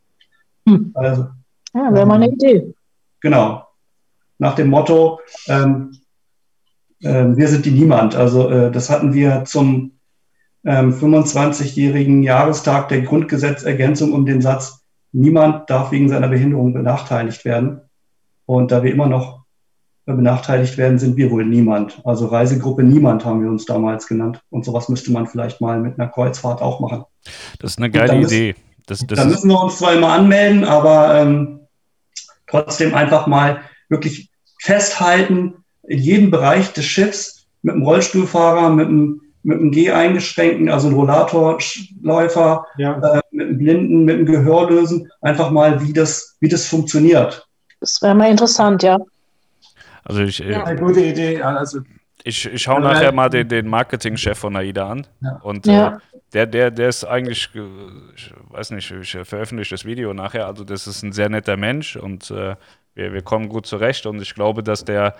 Hm. Also, ja, wäre mal eine Idee. Genau. Nach dem Motto, ähm, äh, wir sind die Niemand. Also äh, das hatten wir zum ähm, 25-jährigen Jahrestag der Grundgesetzergänzung um den Satz, niemand darf wegen seiner Behinderung benachteiligt werden. Und da wir immer noch benachteiligt werden, sind wir wohl niemand. Also Reisegruppe Niemand haben wir uns damals genannt. Und sowas müsste man vielleicht mal mit einer Kreuzfahrt auch machen. Das ist eine geile Idee. Das, das da müssen wir uns zwar immer anmelden, aber ähm, trotzdem einfach mal wirklich festhalten, in jedem Bereich des Schiffs mit einem Rollstuhlfahrer, mit einem mit einem G-eingeschränkten, also ein Rollatorläufer, ja. äh, mit einem Blinden, mit einem Gehörlösen, einfach mal, wie das, wie das funktioniert. Das wäre mal interessant, ja. Also ich, äh, ja, eine gute Idee. Also ich, ich schaue nachher mal den, den Marketingchef von AIDA an. Ja. Und ja. Äh, der, der, der ist eigentlich, ich weiß nicht, ich veröffentliche das Video nachher. Also, das ist ein sehr netter Mensch und äh, wir, wir kommen gut zurecht. Und ich glaube, dass der äh,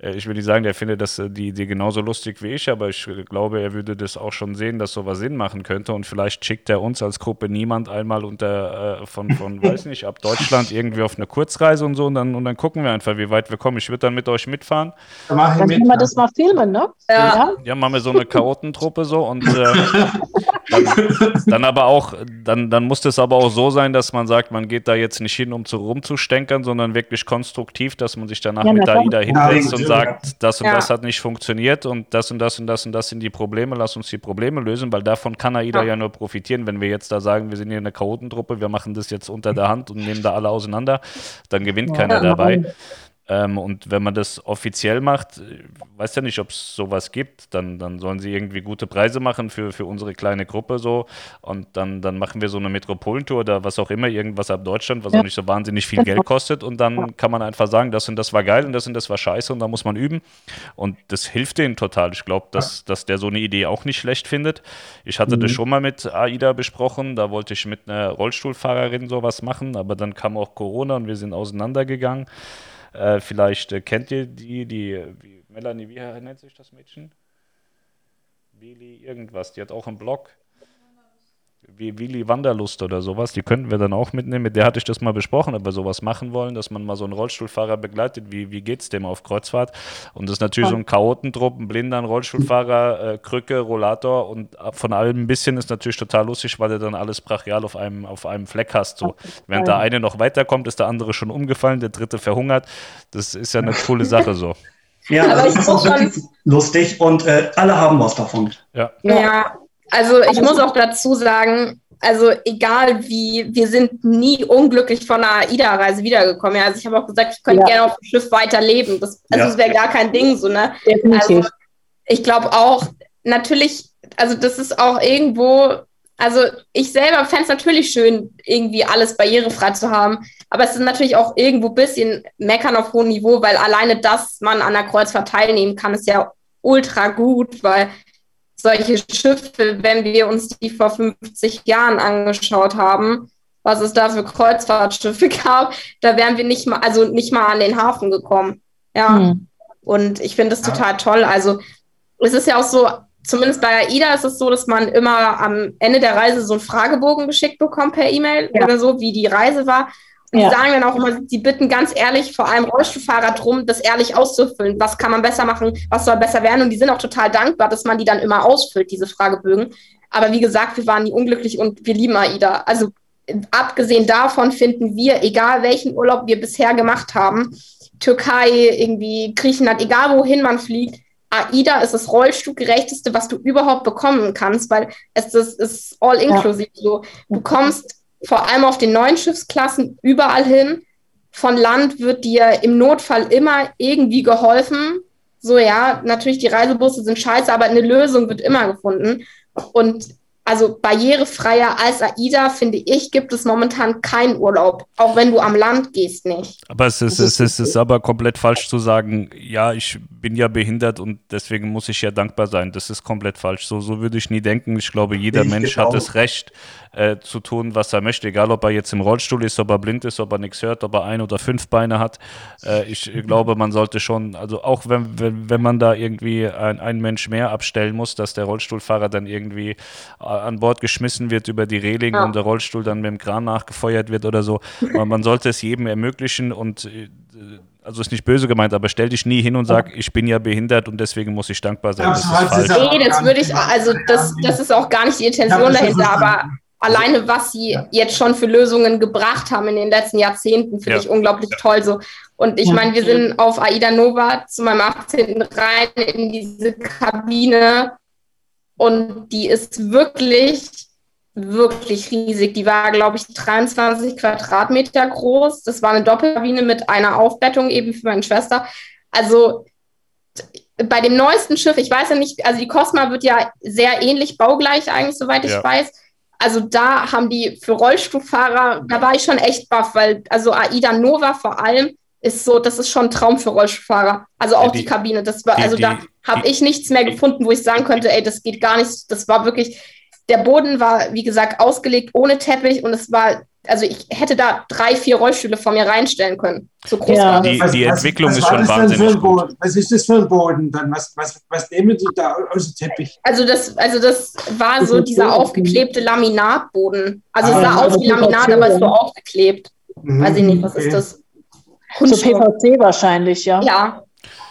ich will nicht sagen, der findet das äh, die Idee genauso lustig wie ich, aber ich glaube, er würde das auch schon sehen, dass sowas Sinn machen könnte und vielleicht schickt er uns als Gruppe niemand einmal unter äh, von, von weiß nicht, ab Deutschland irgendwie auf eine Kurzreise und so und dann, und dann gucken wir einfach, wie weit wir kommen. Ich würde dann mit euch mitfahren. Dann, dann mit, können wir das mal filmen, ne? Ja. Ja, machen wir so eine Chaotentruppe so und äh, dann, dann, aber auch, dann, dann muss das aber auch so sein, dass man sagt, man geht da jetzt nicht hin, um zu rumzustänkern, sondern wirklich konstruktiv, dass man sich danach ja, mit AIDA hinsetzt und sagt, das und ja. das hat nicht funktioniert und das und das und das und das sind die Probleme, lass uns die Probleme lösen, weil davon kann AIDA ja, ja nur profitieren. Wenn wir jetzt da sagen, wir sind hier eine Chaotentruppe, wir machen das jetzt unter der Hand und nehmen da alle auseinander, dann gewinnt keiner dabei. Ähm, und wenn man das offiziell macht, weiß ja nicht, ob es sowas gibt, dann, dann sollen sie irgendwie gute Preise machen für, für unsere kleine Gruppe so. Und dann, dann machen wir so eine Metropolentour oder was auch immer, irgendwas ab Deutschland, was ja. auch nicht so wahnsinnig viel Geld kostet. Und dann kann man einfach sagen, das und das war geil und das und das war scheiße und da muss man üben. Und das hilft denen total. Ich glaube, dass, dass der so eine Idee auch nicht schlecht findet. Ich hatte mhm. das schon mal mit AIDA besprochen. Da wollte ich mit einer Rollstuhlfahrerin sowas machen, aber dann kam auch Corona und wir sind auseinandergegangen. Äh, vielleicht äh, kennt ihr die, die, wie, Melanie, wie nennt sich das Mädchen? Willi irgendwas, die hat auch einen Blog wie Willi Wanderlust oder sowas, die könnten wir dann auch mitnehmen. Mit der hatte ich das mal besprochen, ob wir sowas machen wollen, dass man mal so einen Rollstuhlfahrer begleitet. Wie, wie geht es dem auf Kreuzfahrt? Und das ist natürlich so ein Chaotentrupp, ein blinder, ein Rollstuhlfahrer, äh, Krücke, Rollator und von allem ein bisschen ist natürlich total lustig, weil du dann alles brachial auf einem, auf einem Fleck hast. So. Während der eine noch weiterkommt, ist der andere schon umgefallen, der dritte verhungert. Das ist ja eine coole Sache so. Ja, aber das ist auch wirklich lustig und äh, alle haben was davon. Ja. ja. Also ich muss auch dazu sagen, also egal wie, wir sind nie unglücklich von einer AIDA-Reise wiedergekommen. Ja, also ich habe auch gesagt, ich könnte ja. gerne auf dem Schiff weiterleben. Das, also ja. das wäre gar kein Ding so, ne? Also ich glaube auch, natürlich, also das ist auch irgendwo, also ich selber fände es natürlich schön, irgendwie alles barrierefrei zu haben. Aber es ist natürlich auch irgendwo ein bisschen meckern auf hohem Niveau, weil alleine, dass man an der Kreuzfahrt teilnehmen kann, ist ja ultra gut, weil solche Schiffe, wenn wir uns die vor 50 Jahren angeschaut haben, was es da für Kreuzfahrtschiffe gab, da wären wir nicht mal, also nicht mal an den Hafen gekommen. Ja. Mhm. Und ich finde es total toll. Also es ist ja auch so, zumindest bei AIDA ist es so, dass man immer am Ende der Reise so einen Fragebogen geschickt bekommt per E-Mail ja. oder so, wie die Reise war. Und ja. die sagen dann auch immer, sie bitten ganz ehrlich, vor allem Rollstuhlfahrer drum, das ehrlich auszufüllen. Was kann man besser machen? Was soll besser werden? Und die sind auch total dankbar, dass man die dann immer ausfüllt, diese Fragebögen. Aber wie gesagt, wir waren nie unglücklich und wir lieben AIDA. Also abgesehen davon finden wir, egal welchen Urlaub wir bisher gemacht haben, Türkei, irgendwie Griechenland, egal wohin man fliegt, AIDA ist das Rollstuhlgerechteste, was du überhaupt bekommen kannst, weil es das ist all inclusive. So, du kommst vor allem auf den neuen Schiffsklassen überall hin. Von Land wird dir im Notfall immer irgendwie geholfen. So ja, natürlich die Reisebusse sind scheiße, aber eine Lösung wird immer gefunden. Und also barrierefreier als AIDA, finde ich, gibt es momentan keinen Urlaub, auch wenn du am Land gehst nicht. Aber es ist, es ist, es ist aber komplett falsch zu sagen, ja, ich bin ja behindert und deswegen muss ich ja dankbar sein. Das ist komplett falsch. So, so würde ich nie denken. Ich glaube, jeder ich Mensch hat das Recht, äh, zu tun, was er möchte, egal ob er jetzt im Rollstuhl ist, ob er blind ist, ob er nichts hört, ob er ein oder fünf Beine hat. Äh, ich glaube, man sollte schon, also auch wenn, wenn, wenn man da irgendwie ein, ein Mensch mehr abstellen muss, dass der Rollstuhlfahrer dann irgendwie äh, an Bord geschmissen wird über die Reling ja. und der Rollstuhl dann mit dem Kran nachgefeuert wird oder so. man sollte es jedem ermöglichen und äh, also ist nicht böse gemeint, aber stell dich nie hin und sag, ich bin ja behindert und deswegen muss ich dankbar sein. Das, das nee, das würde ich, also das, das ist auch gar nicht die Intention dahinter, aber alleine was sie ja. jetzt schon für Lösungen gebracht haben in den letzten Jahrzehnten, finde ja. ich unglaublich toll so. Und ich meine, wir sind auf Aida Nova zu meinem 18. rein in diese Kabine und die ist wirklich, wirklich riesig. Die war, glaube ich, 23 Quadratmeter groß. Das war eine Doppelkabine mit einer Aufbettung eben für meine Schwester. Also bei dem neuesten Schiff, ich weiß ja nicht, also die Cosma wird ja sehr ähnlich baugleich eigentlich, soweit ich ja. weiß also da haben die für Rollstuhlfahrer, da war ich schon echt baff, weil also AIDA Nova vor allem ist so, das ist schon ein Traum für Rollstuhlfahrer. Also auch ja, die, die, Kabine, das war, die, also da habe ich nichts mehr gefunden, wo ich sagen könnte, ey, das geht gar nicht. Das war wirklich, der Boden war, wie gesagt, ausgelegt ohne Teppich und es war also ich hätte da drei, vier Rollstühle vor mir reinstellen können. So groß ja. war die, die Entwicklung was, was ist schon wahnsinnig gut. Was ist das für ein Boden dann? Was, was, was nehmen Sie da aus dem Teppich? Also das, also das war so dieser aufgeklebte Laminatboden. Also ah, es sah aus wie Laminat, aber ist so aufgeklebt. Mhm, Weiß ich nicht, was okay. ist das? Kunststoff. So PVC wahrscheinlich, ja. Ja,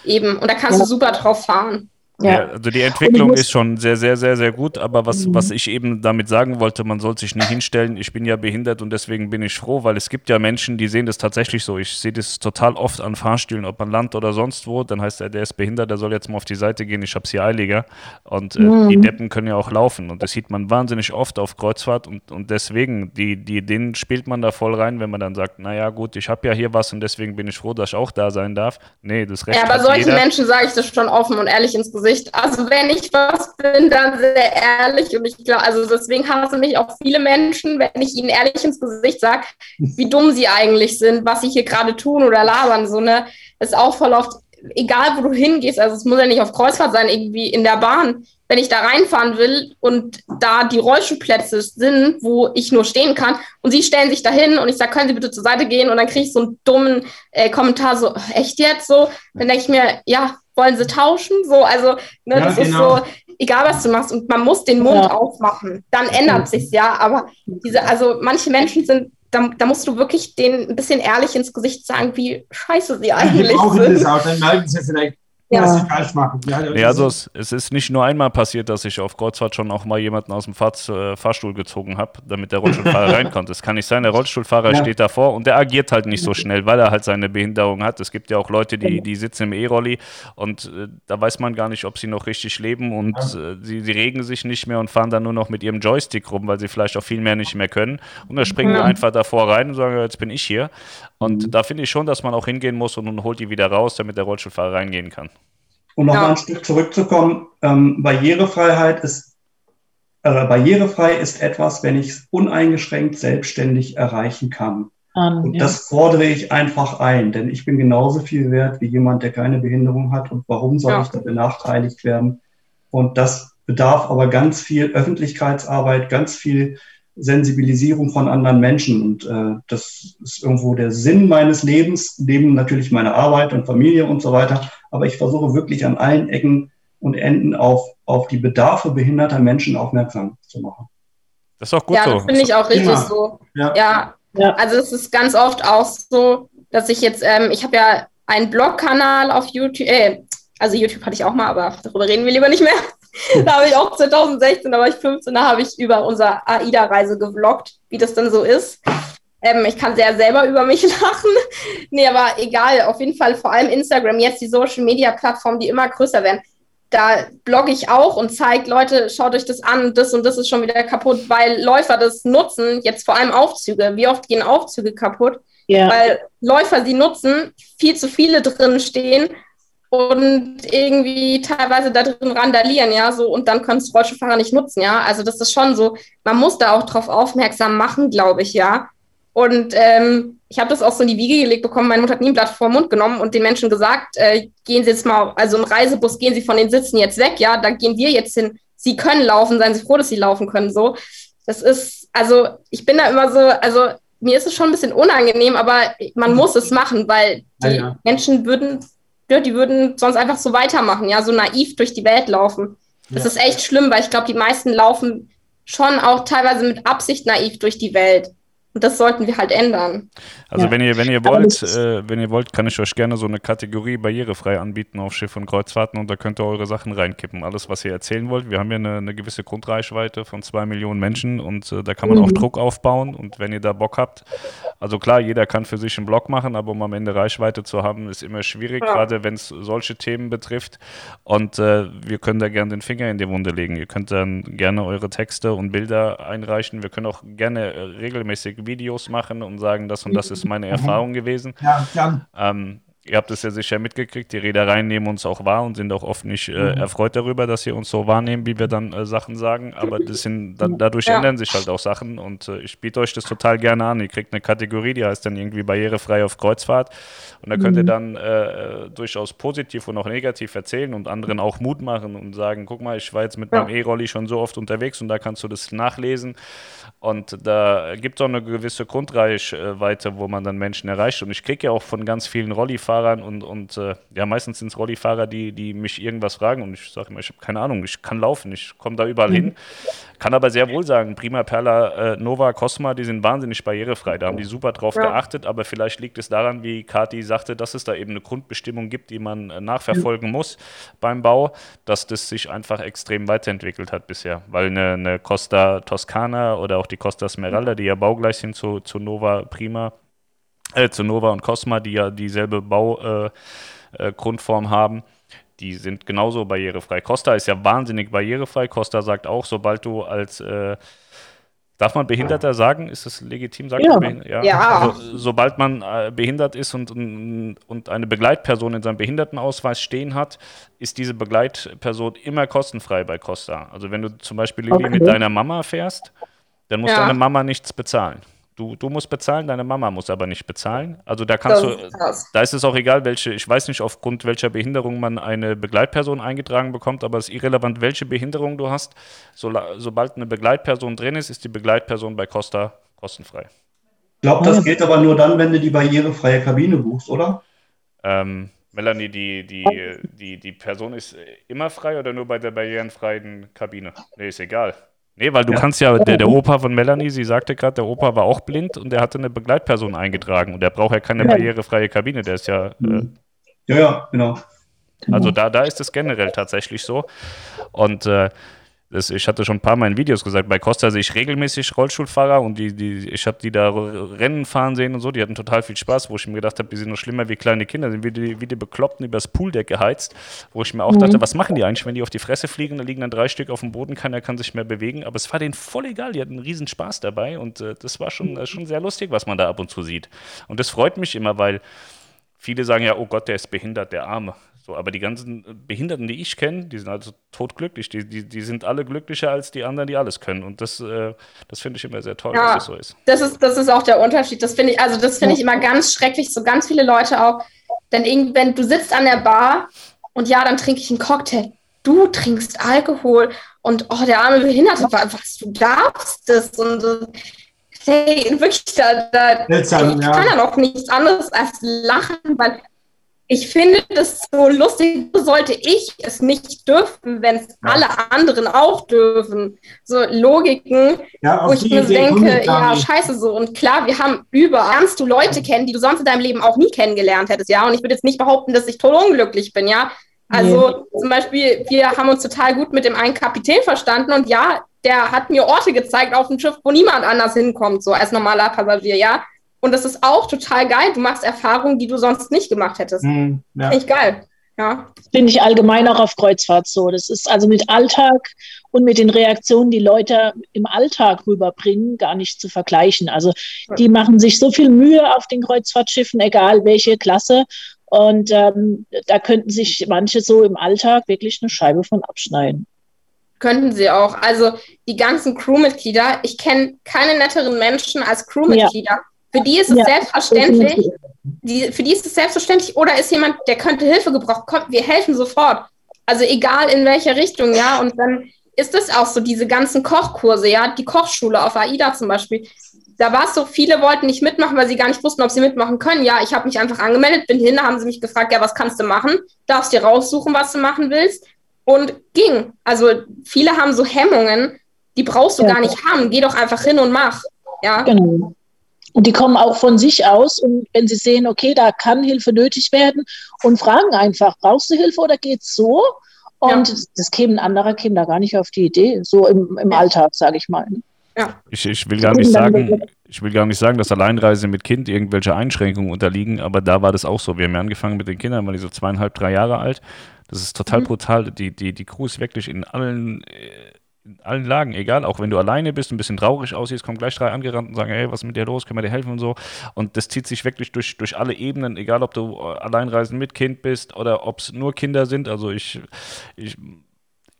eben. Und da kannst ja. du super drauf fahren. Ja. ja. also die Entwicklung ist schon sehr, sehr, sehr, sehr gut, aber was, mhm. was ich eben damit sagen wollte, man soll sich nicht hinstellen, ich bin ja behindert und deswegen bin ich froh, weil es gibt ja Menschen, die sehen das tatsächlich so. Ich sehe das total oft an Fahrstühlen, ob man Land oder sonst wo, dann heißt er, der ist behindert, der soll jetzt mal auf die Seite gehen, ich hab's hier eiliger. Und äh, mhm. die Deppen können ja auch laufen und das sieht man wahnsinnig oft auf Kreuzfahrt und, und deswegen, die, die, den spielt man da voll rein, wenn man dann sagt, naja gut, ich habe ja hier was und deswegen bin ich froh, dass ich auch da sein darf. Nee, das Recht Ja, aber solchen Menschen sage ich das schon offen und ehrlich ins Gesicht Gesicht. Also wenn ich was bin, dann sehr ehrlich. Und ich glaube, also deswegen hassen mich auch viele Menschen, wenn ich ihnen ehrlich ins Gesicht sage, wie dumm sie eigentlich sind, was sie hier gerade tun oder labern. So, ne? Das ist auch voll oft, egal wo du hingehst, also es muss ja nicht auf Kreuzfahrt sein, irgendwie in der Bahn. Wenn ich da reinfahren will und da die Rollstuhlplätze sind, wo ich nur stehen kann, und sie stellen sich da hin und ich sage, können Sie bitte zur Seite gehen? Und dann kriege ich so einen dummen äh, Kommentar, so, echt jetzt so? Dann denke ich mir, ja, wollen sie tauschen? So, also, ne, ja, das genau. ist so, egal was du machst, und man muss den Mund ja. aufmachen, dann ändert sich's ja. Aber diese, also manche Menschen sind, da, da, musst du wirklich denen ein bisschen ehrlich ins Gesicht sagen, wie scheiße sie eigentlich ja, die sind. Das auch, dann merken sie vielleicht, ja. was sie falsch machen. Ja, ja also es, es, ist nicht nur einmal passiert, dass ich auf Kreuzfahrt schon auch mal jemanden aus dem Fahr äh, Fahrstuhl gezogen habe, damit der Rollstuhlfahrer rein konnte. Es kann nicht sein, der Rollstuhlfahrer ja. steht davor und der agiert halt nicht so schnell, weil er halt seine Behinderung hat. Es gibt ja auch Leute, die, die sitzen im E-Rolli und äh, da weiß man gar nicht, ob sie noch richtig leben und äh, sie, sie regen sich nicht mehr und fahren dann nur noch mit ihrem Joystick rum, weil sie vielleicht auch viel mehr nicht mehr können. Und da springen wir einfach davor rein und sagen, jetzt bin ich hier. Und da finde ich schon, dass man auch hingehen muss und, und holt die wieder raus, damit der Rollstuhlfahrer reingehen kann. Um noch ja. ein Stück zurückzukommen, ähm, Barrierefreiheit ist, äh, barrierefrei ist etwas, wenn ich es uneingeschränkt selbstständig erreichen kann. Um, und ja. das fordere ich einfach ein, denn ich bin genauso viel wert wie jemand, der keine Behinderung hat. Und warum soll ja. ich da benachteiligt werden? Und das bedarf aber ganz viel Öffentlichkeitsarbeit, ganz viel Sensibilisierung von anderen Menschen. Und äh, das ist irgendwo der Sinn meines Lebens, neben natürlich meiner Arbeit und Familie und so weiter. Aber ich versuche wirklich an allen Ecken und Enden auf, auf die Bedarfe behinderter Menschen aufmerksam zu machen. Das ist auch gut ja, so. das finde ich auch richtig ja. so. Ja. ja. Ja. also es ist ganz oft auch so, dass ich jetzt, ähm, ich habe ja einen Blogkanal auf YouTube, äh, also YouTube hatte ich auch mal, aber darüber reden wir lieber nicht mehr. da habe ich auch 2016, da war ich 15, da habe ich über unsere AIDA-Reise gevloggt, wie das dann so ist. Ähm, ich kann sehr selber über mich lachen. nee, aber egal, auf jeden Fall vor allem Instagram, jetzt die Social-Media-Plattformen, die immer größer werden. da blogge ich auch und zeige, Leute, schaut euch das an, das und das ist schon wieder kaputt, weil Läufer das nutzen, jetzt vor allem Aufzüge. Wie oft gehen Aufzüge kaputt? Ja. Weil Läufer sie nutzen, viel zu viele drin stehen und irgendwie teilweise da drin randalieren, ja, so und dann können es Rollstuhlfahrer nicht nutzen, ja. Also das ist schon so, man muss da auch drauf aufmerksam machen, glaube ich, ja. Und ähm, ich habe das auch so in die Wiege gelegt bekommen. Meine Mutter hat nie ein Blatt vor den Mund genommen und den Menschen gesagt, äh, gehen Sie jetzt mal, also im Reisebus gehen Sie von den Sitzen jetzt weg, ja, da gehen wir jetzt hin. Sie können laufen, seien Sie froh, dass Sie laufen können, so. Das ist, also ich bin da immer so, also mir ist es schon ein bisschen unangenehm, aber man muss es machen, weil die ja, ja. Menschen würden, ja, die würden sonst einfach so weitermachen, ja, so naiv durch die Welt laufen. Das ja. ist echt schlimm, weil ich glaube, die meisten laufen schon auch teilweise mit Absicht naiv durch die Welt. Und das sollten wir halt ändern. Also ja. wenn ihr, wenn ihr wollt, äh, wenn ihr wollt, kann ich euch gerne so eine Kategorie barrierefrei anbieten auf Schiff und Kreuzfahrten und da könnt ihr eure Sachen reinkippen. Alles, was ihr erzählen wollt. Wir haben ja eine, eine gewisse Grundreichweite von zwei Millionen Menschen und äh, da kann man mhm. auch Druck aufbauen. Und wenn ihr da Bock habt, also klar, jeder kann für sich einen Blog machen, aber um am Ende Reichweite zu haben, ist immer schwierig, ja. gerade wenn es solche Themen betrifft. Und äh, wir können da gerne den Finger in die Wunde legen. Ihr könnt dann gerne eure Texte und Bilder einreichen. Wir können auch gerne äh, regelmäßig Videos machen und sagen, das und das ist meine mhm. Erfahrung gewesen. Ja, ja. Ähm, ihr habt es ja sicher mitgekriegt, die Reedereien nehmen uns auch wahr und sind auch oft nicht äh, mhm. erfreut darüber, dass sie uns so wahrnehmen, wie wir dann äh, Sachen sagen. Aber das sind, da, dadurch ja. ändern sich halt auch Sachen und äh, ich biete euch das total gerne an. Ihr kriegt eine Kategorie, die heißt dann irgendwie barrierefrei auf Kreuzfahrt und da könnt mhm. ihr dann äh, durchaus positiv und auch negativ erzählen und anderen auch Mut machen und sagen, guck mal, ich war jetzt mit ja. meinem E-Rolli schon so oft unterwegs und da kannst du das nachlesen. Und da gibt es auch eine gewisse Grundreichweite, wo man dann Menschen erreicht. Und ich kriege ja auch von ganz vielen Rollifahrern und, und äh, ja, meistens sind es Rollifahrer, die, die mich irgendwas fragen und ich sage immer, ich habe keine Ahnung, ich kann laufen, ich komme da überall mhm. hin. Kann aber sehr wohl sagen, Prima Perla, äh, Nova, Cosma, die sind wahnsinnig barrierefrei. Da haben die super drauf ja. geachtet, aber vielleicht liegt es daran, wie Kati sagte, dass es da eben eine Grundbestimmung gibt, die man äh, nachverfolgen mhm. muss beim Bau, dass das sich einfach extrem weiterentwickelt hat bisher. Weil eine, eine Costa Toscana oder auch die Costa Smeralda, die ja baugleich sind zu, zu Nova Prima, äh, zu Nova und Cosma, die ja dieselbe Baugrundform äh, äh haben, die sind genauso barrierefrei. Costa ist ja wahnsinnig barrierefrei. Costa sagt auch, sobald du als äh, Darf man Behinderter sagen? Ist das legitim? Sagt ja. ja. ja. Also, sobald man äh, behindert ist und, und eine Begleitperson in seinem Behindertenausweis stehen hat, ist diese Begleitperson immer kostenfrei bei Costa. Also wenn du zum Beispiel okay. mit deiner Mama fährst, dann muss ja. deine Mama nichts bezahlen. Du, du musst bezahlen, deine Mama muss aber nicht bezahlen. Also da kannst das du, da ist es auch egal, welche, ich weiß nicht, aufgrund welcher Behinderung man eine Begleitperson eingetragen bekommt, aber es ist irrelevant, welche Behinderung du hast. So, sobald eine Begleitperson drin ist, ist die Begleitperson bei Costa kostenfrei. Ich glaube, das gilt aber nur dann, wenn du die barrierefreie Kabine buchst, oder? Ähm, Melanie, die, die, die, die Person ist immer frei oder nur bei der barrierenfreien Kabine? Nee, ist egal. Nee, weil du ja. kannst ja, der, der Opa von Melanie, sie sagte gerade, der Opa war auch blind und der hatte eine Begleitperson eingetragen und der braucht ja keine barrierefreie Kabine, der ist ja. Äh, ja, ja, genau. Also da, da ist es generell tatsächlich so. Und äh, das, ich hatte schon ein paar Mal in Videos gesagt, bei Costa sehe ich regelmäßig Rollstuhlfahrer und die, die, ich habe die da Rennen fahren sehen und so, die hatten total viel Spaß, wo ich mir gedacht habe, die sind noch schlimmer wie kleine Kinder, sind wie die, wie die Bekloppten übers Pooldeck geheizt, wo ich mir auch mhm. dachte, was machen die eigentlich, wenn die auf die Fresse fliegen, da liegen dann drei Stück auf dem Boden, keiner kann sich mehr bewegen, aber es war denen voll egal, die hatten einen riesen Spaß dabei und äh, das war schon, äh, schon sehr lustig, was man da ab und zu sieht. Und das freut mich immer, weil viele sagen ja, oh Gott, der ist behindert, der Arme. So, aber die ganzen Behinderten, die ich kenne, die sind also totglücklich. Die, die, die sind alle glücklicher als die anderen, die alles können. Und das, äh, das finde ich immer sehr toll, ja, dass das so ist. Das ist, das ist auch der Unterschied. Das finde ich, also das finde ich immer ganz schrecklich. So ganz viele Leute auch. Denn irgendwann, du sitzt an der Bar und ja, dann trinke ich einen Cocktail. Du trinkst Alkohol und oh, der arme Behinderte, was, du darfst das und hey, wirklich, da, da ja. kann ja noch nichts anderes als lachen, weil ich finde das so lustig, sollte ich es nicht dürfen, wenn es ja. alle anderen auch dürfen. So Logiken, ja, wo ich mir denke, ja, scheiße so. Und klar, wir haben überall, lernst du Leute kennen, die du sonst in deinem Leben auch nie kennengelernt hättest, ja. Und ich würde jetzt nicht behaupten, dass ich toll unglücklich bin, ja. Also nee. zum Beispiel, wir haben uns total gut mit dem einen Kapitän verstanden und ja, der hat mir Orte gezeigt auf dem Schiff, wo niemand anders hinkommt, so als normaler Passagier, ja. Und das ist auch total geil. Du machst Erfahrungen, die du sonst nicht gemacht hättest. Mm, ja. Finde ich geil. Ja. Finde ich allgemein auch auf Kreuzfahrt so. Das ist also mit Alltag und mit den Reaktionen, die Leute im Alltag rüberbringen, gar nicht zu vergleichen. Also die machen sich so viel Mühe auf den Kreuzfahrtschiffen, egal welche Klasse. Und ähm, da könnten sich manche so im Alltag wirklich eine Scheibe von abschneiden. Könnten sie auch. Also die ganzen Crewmitglieder, ich kenne keine netteren Menschen als Crewmitglieder. Ja. Für die ist es ja, selbstverständlich. Die, für die ist es selbstverständlich. Oder ist jemand, der könnte Hilfe gebrauchen? Kommt, wir helfen sofort. Also egal in welche Richtung, ja. Und dann ist es auch so, diese ganzen Kochkurse, ja, die Kochschule auf AIDA zum Beispiel. Da war es so, viele wollten nicht mitmachen, weil sie gar nicht wussten, ob sie mitmachen können. Ja, ich habe mich einfach angemeldet, bin hin, haben sie mich gefragt, ja, was kannst du machen? Darfst dir raussuchen, was du machen willst und ging. Also viele haben so Hemmungen, die brauchst du ja. gar nicht haben. Geh doch einfach hin und mach. Ja. Genau. Und die kommen auch von sich aus und wenn sie sehen, okay, da kann Hilfe nötig werden und fragen einfach, brauchst du Hilfe oder geht's so? Und ja. das kämen anderer Kinder gar nicht auf die Idee, so im, im Alltag, sage ich mal. Ja. Ich, ich, will gar nicht sagen, ich will gar nicht sagen, dass Alleinreise mit Kind irgendwelche Einschränkungen unterliegen, aber da war das auch so. Wir haben ja angefangen mit den Kindern, waren die so zweieinhalb, drei Jahre alt. Das ist total mhm. brutal. Die, die, die Crew ist wirklich in allen, in allen Lagen, egal, auch wenn du alleine bist, ein bisschen traurig aussiehst, kommen gleich drei angerannt und sagen, hey, was ist mit dir los, können wir dir helfen und so. Und das zieht sich wirklich durch, durch alle Ebenen, egal ob du alleinreisen mit Kind bist oder ob es nur Kinder sind. Also ich, ich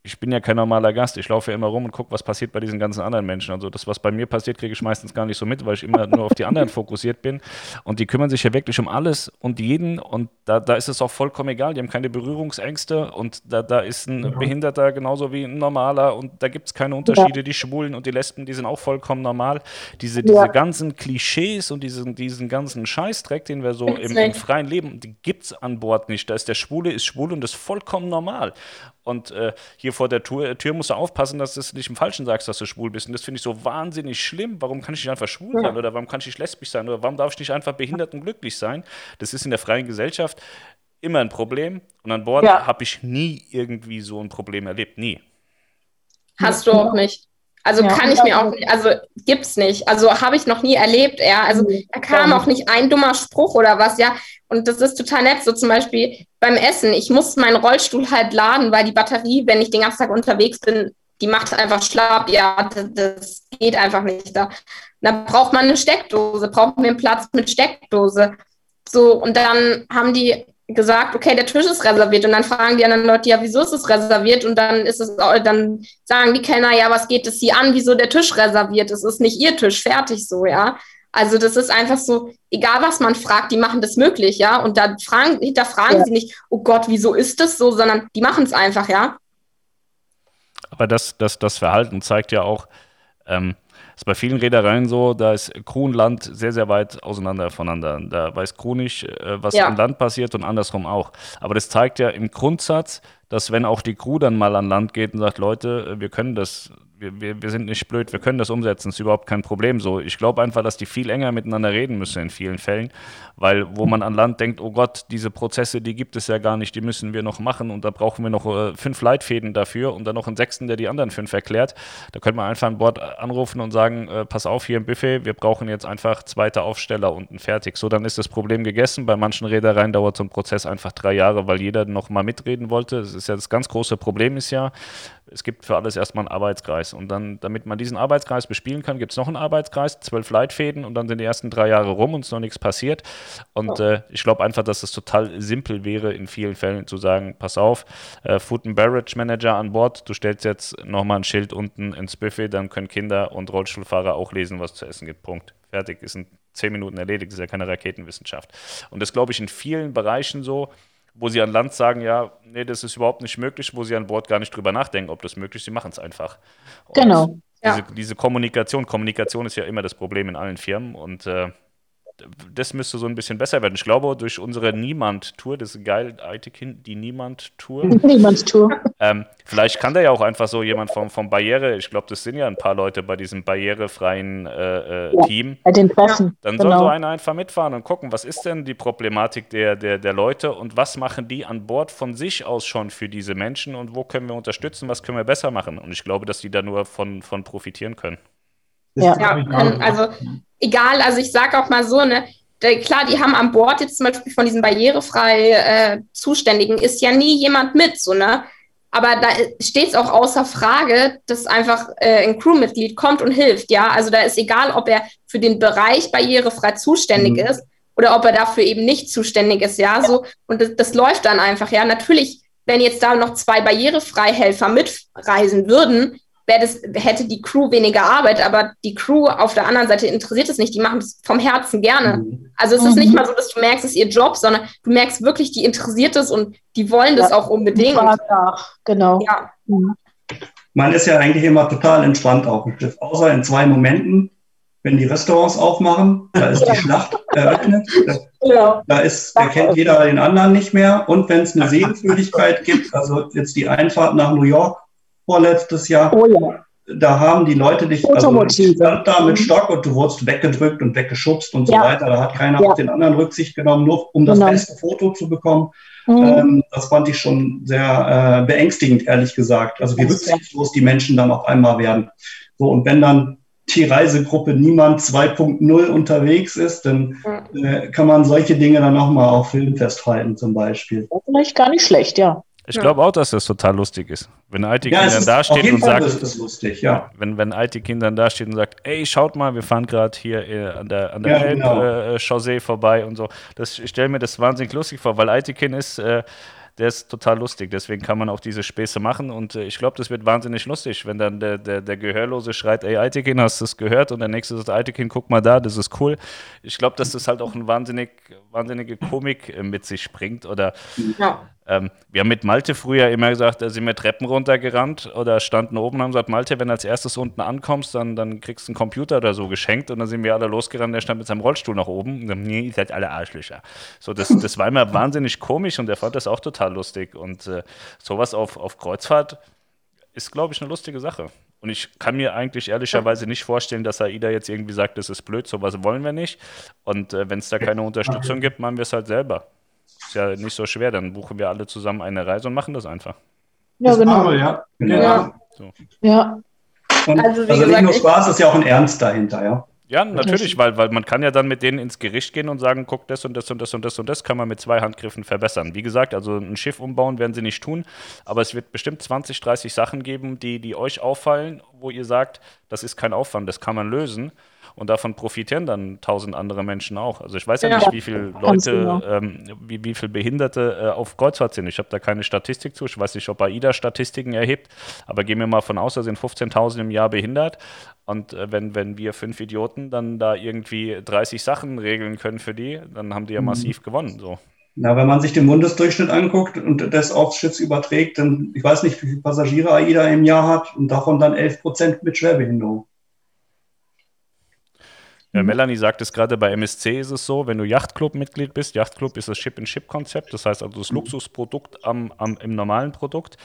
ich bin ja kein normaler Gast. Ich laufe ja immer rum und gucke, was passiert bei diesen ganzen anderen Menschen. Also das, was bei mir passiert, kriege ich meistens gar nicht so mit, weil ich immer nur auf die anderen fokussiert bin. Und die kümmern sich ja wirklich um alles und jeden. Und da, da ist es auch vollkommen egal. Die haben keine Berührungsängste. Und da, da ist ein ja. Behinderter genauso wie ein normaler. Und da gibt es keine Unterschiede. Ja. Die Schwulen und die Lesben, die sind auch vollkommen normal. Diese, diese ja. ganzen Klischees und diesen, diesen ganzen Scheißdreck, den wir so im, im freien Leben, die gibt es an Bord nicht. Da ist der Schwule ist schwul und das ist vollkommen normal. Und äh, hier vor der Tür, Tür musst du aufpassen, dass du nicht im Falschen sagst, dass du schwul bist. Und das finde ich so wahnsinnig schlimm. Warum kann ich nicht einfach schwul sein? Oder warum kann ich nicht lesbisch sein? Oder warum darf ich nicht einfach behindert und glücklich sein? Das ist in der freien Gesellschaft immer ein Problem. Und an Bord ja. habe ich nie irgendwie so ein Problem erlebt. Nie. Hast du auch nicht. Also ja, kann ich mir auch, also gibt's nicht. Also habe ich noch nie erlebt, ja. Also da kam auch nicht ein dummer Spruch oder was, ja. Und das ist total nett. So zum Beispiel beim Essen. Ich muss meinen Rollstuhl halt laden, weil die Batterie, wenn ich den ganzen Tag unterwegs bin, die macht einfach schlapp. Ja, das, das geht einfach nicht. Da, da braucht man eine Steckdose, braucht man einen Platz mit Steckdose. So, und dann haben die gesagt, okay, der Tisch ist reserviert. Und dann fragen die anderen Leute, ja, wieso ist es reserviert? Und dann ist es, dann sagen die Kellner, ja, was geht es sie an, wieso der Tisch reserviert ist? Es ist nicht ihr Tisch, fertig so, ja. Also das ist einfach so, egal was man fragt, die machen das möglich, ja. Und da fragen, hinterfragen ja. sie nicht, oh Gott, wieso ist das so, sondern die machen es einfach, ja. Aber das, das, das Verhalten zeigt ja auch, ähm, ist bei vielen Reedereien so, da ist Crew und Land sehr, sehr weit auseinander voneinander. Da weiß Crew nicht, äh, was ja. an Land passiert und andersrum auch. Aber das zeigt ja im Grundsatz, dass wenn auch die Crew dann mal an Land geht und sagt, Leute, wir können das wir, wir, wir sind nicht blöd, wir können das umsetzen, ist überhaupt kein Problem so. Ich glaube einfach, dass die viel enger miteinander reden müssen in vielen Fällen, weil wo man an Land denkt, oh Gott, diese Prozesse, die gibt es ja gar nicht, die müssen wir noch machen und da brauchen wir noch äh, fünf Leitfäden dafür und dann noch einen sechsten, der die anderen fünf erklärt. Da könnte man einfach an Bord anrufen und sagen, äh, pass auf, hier im Buffet, wir brauchen jetzt einfach zweite Aufsteller unten fertig. So, dann ist das Problem gegessen. Bei manchen Reedereien dauert so ein Prozess einfach drei Jahre, weil jeder noch mal mitreden wollte. Das ist ja das ganz große Problem ist ja, es gibt für alles erstmal einen Arbeitskreis. Und dann, damit man diesen Arbeitskreis bespielen kann, gibt es noch einen Arbeitskreis, zwölf Leitfäden und dann sind die ersten drei Jahre rum und es ist noch nichts passiert. Und äh, ich glaube einfach, dass es total simpel wäre, in vielen Fällen zu sagen, pass auf, äh, Food and Beverage Manager an Bord, du stellst jetzt nochmal ein Schild unten ins Buffet, dann können Kinder und Rollstuhlfahrer auch lesen, was zu essen gibt. Punkt. Fertig, ist in zehn Minuten erledigt, ist ja keine Raketenwissenschaft. Und das glaube ich in vielen Bereichen so, wo sie an Land sagen, ja, nee, das ist überhaupt nicht möglich, wo sie an Bord gar nicht drüber nachdenken, ob das möglich ist, sie machen es einfach. Und genau. Diese, ja. diese, Kommunikation, Kommunikation ist ja immer das Problem in allen Firmen und äh, das müsste so ein bisschen besser werden. Ich glaube, durch unsere Niemand-Tour, das ist geil, Aitekin, die Niemand-Tour. Niemand-Tour. Ähm, vielleicht kann da ja auch einfach so jemand vom, vom Barriere, ich glaube, das sind ja ein paar Leute bei diesem barrierefreien äh, äh, ja, Team. Bei den Treffen. Dann genau. soll so einer einfach mitfahren und gucken, was ist denn die Problematik der, der, der Leute und was machen die an Bord von sich aus schon für diese Menschen und wo können wir unterstützen, was können wir besser machen. Und ich glaube, dass die da nur von, von profitieren können. Ja, ja also egal, also ich sage auch mal so, ne, klar, die haben an Bord jetzt zum Beispiel von diesen barrierefrei äh, Zuständigen ist ja nie jemand mit, so, ne? Aber da steht es auch außer Frage, dass einfach äh, ein Crewmitglied kommt und hilft, ja. Also da ist egal, ob er für den Bereich barrierefrei zuständig mhm. ist oder ob er dafür eben nicht zuständig ist, ja. So, und das, das läuft dann einfach, ja. Natürlich, wenn jetzt da noch zwei Barrierefreihelfer mitreisen würden, das, hätte die Crew weniger Arbeit, aber die Crew auf der anderen Seite interessiert es nicht. Die machen es vom Herzen gerne. Mhm. Also es mhm. ist nicht mal so, dass du merkst, es ist ihr Job, sondern du merkst wirklich, die interessiert es und die wollen das ja, auch unbedingt. Genau. Ja. Mhm. Man ist ja eigentlich immer total entspannt auf dem Schiff, außer in zwei Momenten, wenn die Restaurants aufmachen, da ist die Schlacht eröffnet. Ja. Da ist, da kennt jeder den anderen nicht mehr. Und wenn es eine Sehenswürdigkeit gibt, also jetzt die Einfahrt nach New York vorletztes Jahr. Oh ja. Da haben die Leute dich also stand da mit mhm. Stock und du wurdest weggedrückt und weggeschubst und so ja. weiter. Da hat keiner ja. auf den anderen Rücksicht genommen, nur um das genau. beste Foto zu bekommen. Mhm. Ähm, das fand ich schon sehr äh, beängstigend, ehrlich gesagt. Also wie rücksichtslos die Menschen dann auf einmal werden. So, und wenn dann die Reisegruppe Niemand 2.0 unterwegs ist, dann äh, kann man solche Dinge dann nochmal auf Film festhalten, zum Beispiel. Vielleicht gar nicht schlecht, ja. Ich ja. glaube auch, dass das total lustig ist. Wenn IT ja, dann da steht und Fall sagt, lustig, ja. wenn, wenn IT dann da steht und sagt, ey, schaut mal, wir fahren gerade hier äh, an der, an der ja, Elb-Chaussee genau. äh, vorbei und so. Das, ich stelle mir das wahnsinnig lustig vor, weil IT ist, äh, der ist total lustig. Deswegen kann man auch diese Späße machen und äh, ich glaube, das wird wahnsinnig lustig, wenn dann der, der, der Gehörlose schreit, ey, Aitikin, hast du das gehört? Und der nächste sagt, Aitikin, guck mal da, das ist cool. Ich glaube, dass das halt auch eine wahnsinnig, wahnsinnige Komik äh, mit sich bringt oder ja. Ähm, wir haben mit Malte früher immer gesagt, da sind wir Treppen runtergerannt oder standen oben und haben gesagt, Malte, wenn du als erstes unten ankommst, dann, dann kriegst du einen Computer oder so geschenkt und dann sind wir alle losgerannt, der stand mit seinem Rollstuhl nach oben und dann, nee, ihr seid alle Arschlöcher. So, das, das war immer wahnsinnig komisch und der fand das auch total lustig und äh, sowas auf, auf Kreuzfahrt ist, glaube ich, eine lustige Sache. Und ich kann mir eigentlich ehrlicherweise nicht vorstellen, dass AIDA jetzt irgendwie sagt, das ist blöd, sowas wollen wir nicht. Und äh, wenn es da keine Unterstützung gibt, machen wir es halt selber. Ist ja nicht so schwer, dann buchen wir alle zusammen eine Reise und machen das einfach. Ja, genau. Aber, ja. Genau. Ja. So. ja. Und, also, also gesagt, nicht nur Spaß, ist ja auch ein Ernst dahinter, ja. Ja, natürlich, weil, weil man kann ja dann mit denen ins Gericht gehen und sagen, guck, das und das und das und das und das kann man mit zwei Handgriffen verbessern. Wie gesagt, also ein Schiff umbauen werden sie nicht tun, aber es wird bestimmt 20, 30 Sachen geben, die, die euch auffallen, wo ihr sagt, das ist kein Aufwand, das kann man lösen und davon profitieren dann tausend andere Menschen auch. Also ich weiß ja, ja nicht, wie viele Leute, genau. ähm, wie, wie viele Behinderte äh, auf Kreuzfahrt sind. Ich habe da keine Statistik zu. Ich weiß nicht, ob AIDA Statistiken erhebt, aber gehen wir mal von aus, da sind 15.000 im Jahr behindert. Und äh, wenn, wenn wir fünf Idioten dann da irgendwie 30 Sachen regeln können für die, dann haben die ja mhm. massiv gewonnen. So. Na, wenn man sich den Bundesdurchschnitt anguckt und das aufs Schiff überträgt, dann, ich weiß nicht, wie viele Passagiere AIDA im Jahr hat und davon dann 11 Prozent mit Schwerbehinderung. Ja, mhm. Melanie sagt es gerade, bei MSC ist es so, wenn du Yachtclub-Mitglied bist, Yachtclub ist das Ship-in-Ship-Konzept, das heißt also das mhm. Luxusprodukt am, am, im normalen Produkt.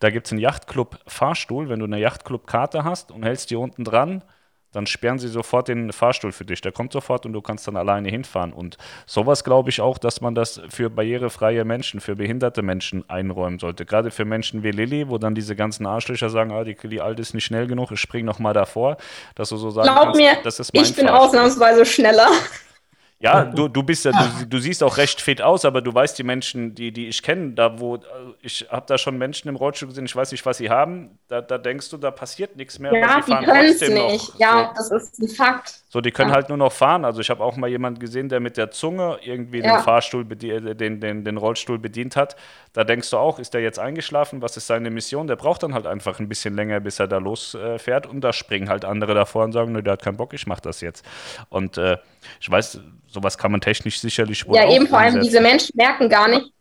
Da gibt es einen Yachtclub-Fahrstuhl, wenn du eine Yachtclub-Karte hast und hältst die unten dran, dann sperren sie sofort den Fahrstuhl für dich. Der kommt sofort und du kannst dann alleine hinfahren. Und sowas glaube ich auch, dass man das für barrierefreie Menschen, für behinderte Menschen einräumen sollte. Gerade für Menschen wie Lilly, wo dann diese ganzen Arschlöcher sagen, ah, die, die Alte ist nicht schnell genug, ich spring noch mal davor, dass du so sagen Glaub kannst, mir, das ist mein ich bin Fahrstuhl. ausnahmsweise schneller. Ja, du, du bist ja, du, du, siehst auch recht fit aus, aber du weißt die Menschen, die, die ich kenne, da wo, ich habe da schon Menschen im Rollstuhl gesehen, ich weiß nicht, was sie haben, da, da denkst du, da passiert nichts mehr. Ja, die können es nicht. Noch. Ja, das ist ein Fakt. So, die können ja. halt nur noch fahren. Also ich habe auch mal jemanden gesehen, der mit der Zunge irgendwie ja. den Fahrstuhl, äh, den, den, den Rollstuhl bedient hat. Da denkst du auch, ist der jetzt eingeschlafen? Was ist seine Mission? Der braucht dann halt einfach ein bisschen länger, bis er da losfährt. Äh, und da springen halt andere davor und sagen, ne, der hat keinen Bock, ich mach das jetzt. Und äh, ich weiß, sowas kann man technisch sicherlich wohl Ja, eben vor allem diese Menschen merken gar nicht,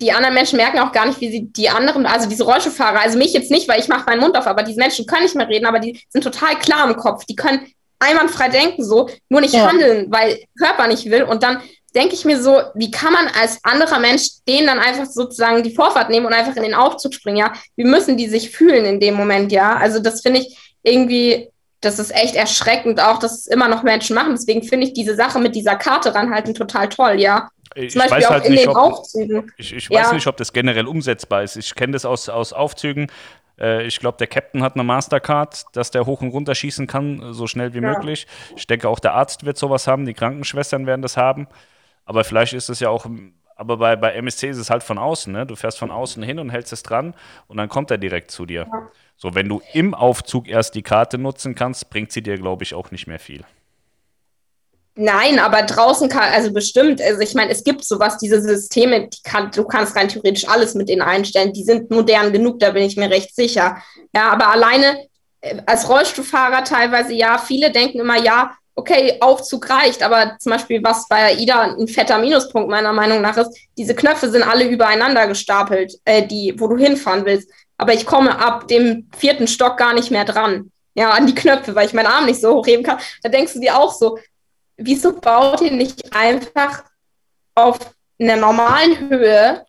die anderen Menschen merken auch gar nicht, wie sie die anderen, also diese Rollstuhlfahrer, also mich jetzt nicht, weil ich mache meinen Mund auf, aber diese Menschen können nicht mehr reden, aber die sind total klar im Kopf. Die können einwandfrei denken so, nur nicht ja. handeln, weil Körper nicht will. Und dann denke ich mir so, wie kann man als anderer Mensch denen dann einfach sozusagen die Vorfahrt nehmen und einfach in den Aufzug springen, ja? Wie müssen die sich fühlen in dem Moment, ja? Also das finde ich irgendwie, das ist echt erschreckend auch, dass es immer noch Menschen machen. Deswegen finde ich diese Sache mit dieser Karte ranhalten total toll, ja? Ich weiß halt nicht, ob, ich, ich ja. weiß nicht, ob das generell umsetzbar ist. Ich kenne das aus, aus Aufzügen. Äh, ich glaube, der Captain hat eine Mastercard, dass der hoch und runter schießen kann, so schnell wie ja. möglich. Ich denke, auch der Arzt wird sowas haben, die Krankenschwestern werden das haben. Aber vielleicht ist es ja auch, aber bei, bei MSC ist es halt von außen, ne? Du fährst von außen hin und hältst es dran und dann kommt er direkt zu dir. Ja. So, wenn du im Aufzug erst die Karte nutzen kannst, bringt sie dir, glaube ich, auch nicht mehr viel. Nein, aber draußen kann, also bestimmt, also ich meine, es gibt sowas, diese Systeme, die kann, du kannst rein theoretisch alles mit denen einstellen, die sind modern genug, da bin ich mir recht sicher. Ja, aber alleine äh, als Rollstuhlfahrer teilweise, ja, viele denken immer, ja, okay, Aufzug reicht, aber zum Beispiel, was bei AIDA ein fetter Minuspunkt meiner Meinung nach ist, diese Knöpfe sind alle übereinander gestapelt, äh, die, wo du hinfahren willst. Aber ich komme ab dem vierten Stock gar nicht mehr dran. Ja, an die Knöpfe, weil ich meinen Arm nicht so hochheben kann. Da denkst du dir auch so, wieso baut ihr nicht einfach auf einer normalen Höhe,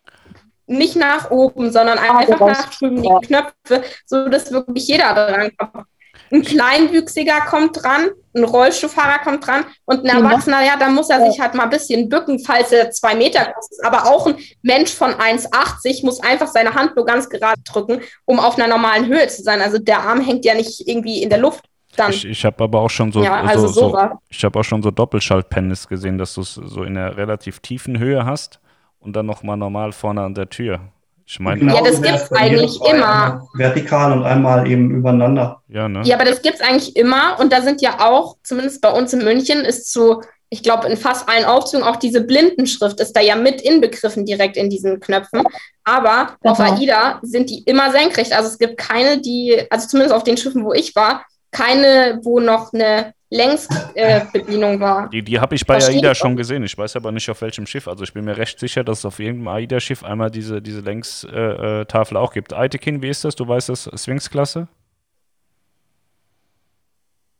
nicht nach oben, sondern einfach nach drüben die Knöpfe, so dass wirklich jeder dran kommt. Ein Kleinwüchsiger kommt dran, ein Rollstuhlfahrer kommt dran und ein Erwachsener, ja, da muss er sich halt mal ein bisschen bücken, falls er zwei Meter groß ist. Aber auch ein Mensch von 1,80 muss einfach seine Hand nur ganz gerade drücken, um auf einer normalen Höhe zu sein. Also der Arm hängt ja nicht irgendwie in der Luft. Dann. Ich, ich habe aber auch schon so, ja, also so, so ich habe auch schon so Doppelschaltpennis gesehen, dass du es so in einer relativ tiefen Höhe hast und dann nochmal normal vorne an der Tür. Ich meine, genau, ja, das gibt es eigentlich immer. Vertikal und einmal eben übereinander. Ja, ne? ja aber das gibt es eigentlich immer. Und da sind ja auch, zumindest bei uns in München, ist so, ich glaube, in fast allen Aufzügen auch diese Blindenschrift ist da ja mit inbegriffen direkt in diesen Knöpfen. Aber genau. auf AIDA sind die immer senkrecht. Also es gibt keine, die, also zumindest auf den Schiffen, wo ich war, keine, wo noch eine Längsbedienung äh, war. Die, die habe ich bei Versteht AIDA schon gesehen. Ich weiß aber nicht auf welchem Schiff. Also ich bin mir recht sicher, dass es auf irgendeinem AIDA-Schiff einmal diese, diese Längstafel äh, auch gibt. Aitekin, wie ist das? Du weißt das, Sphinx-Klasse?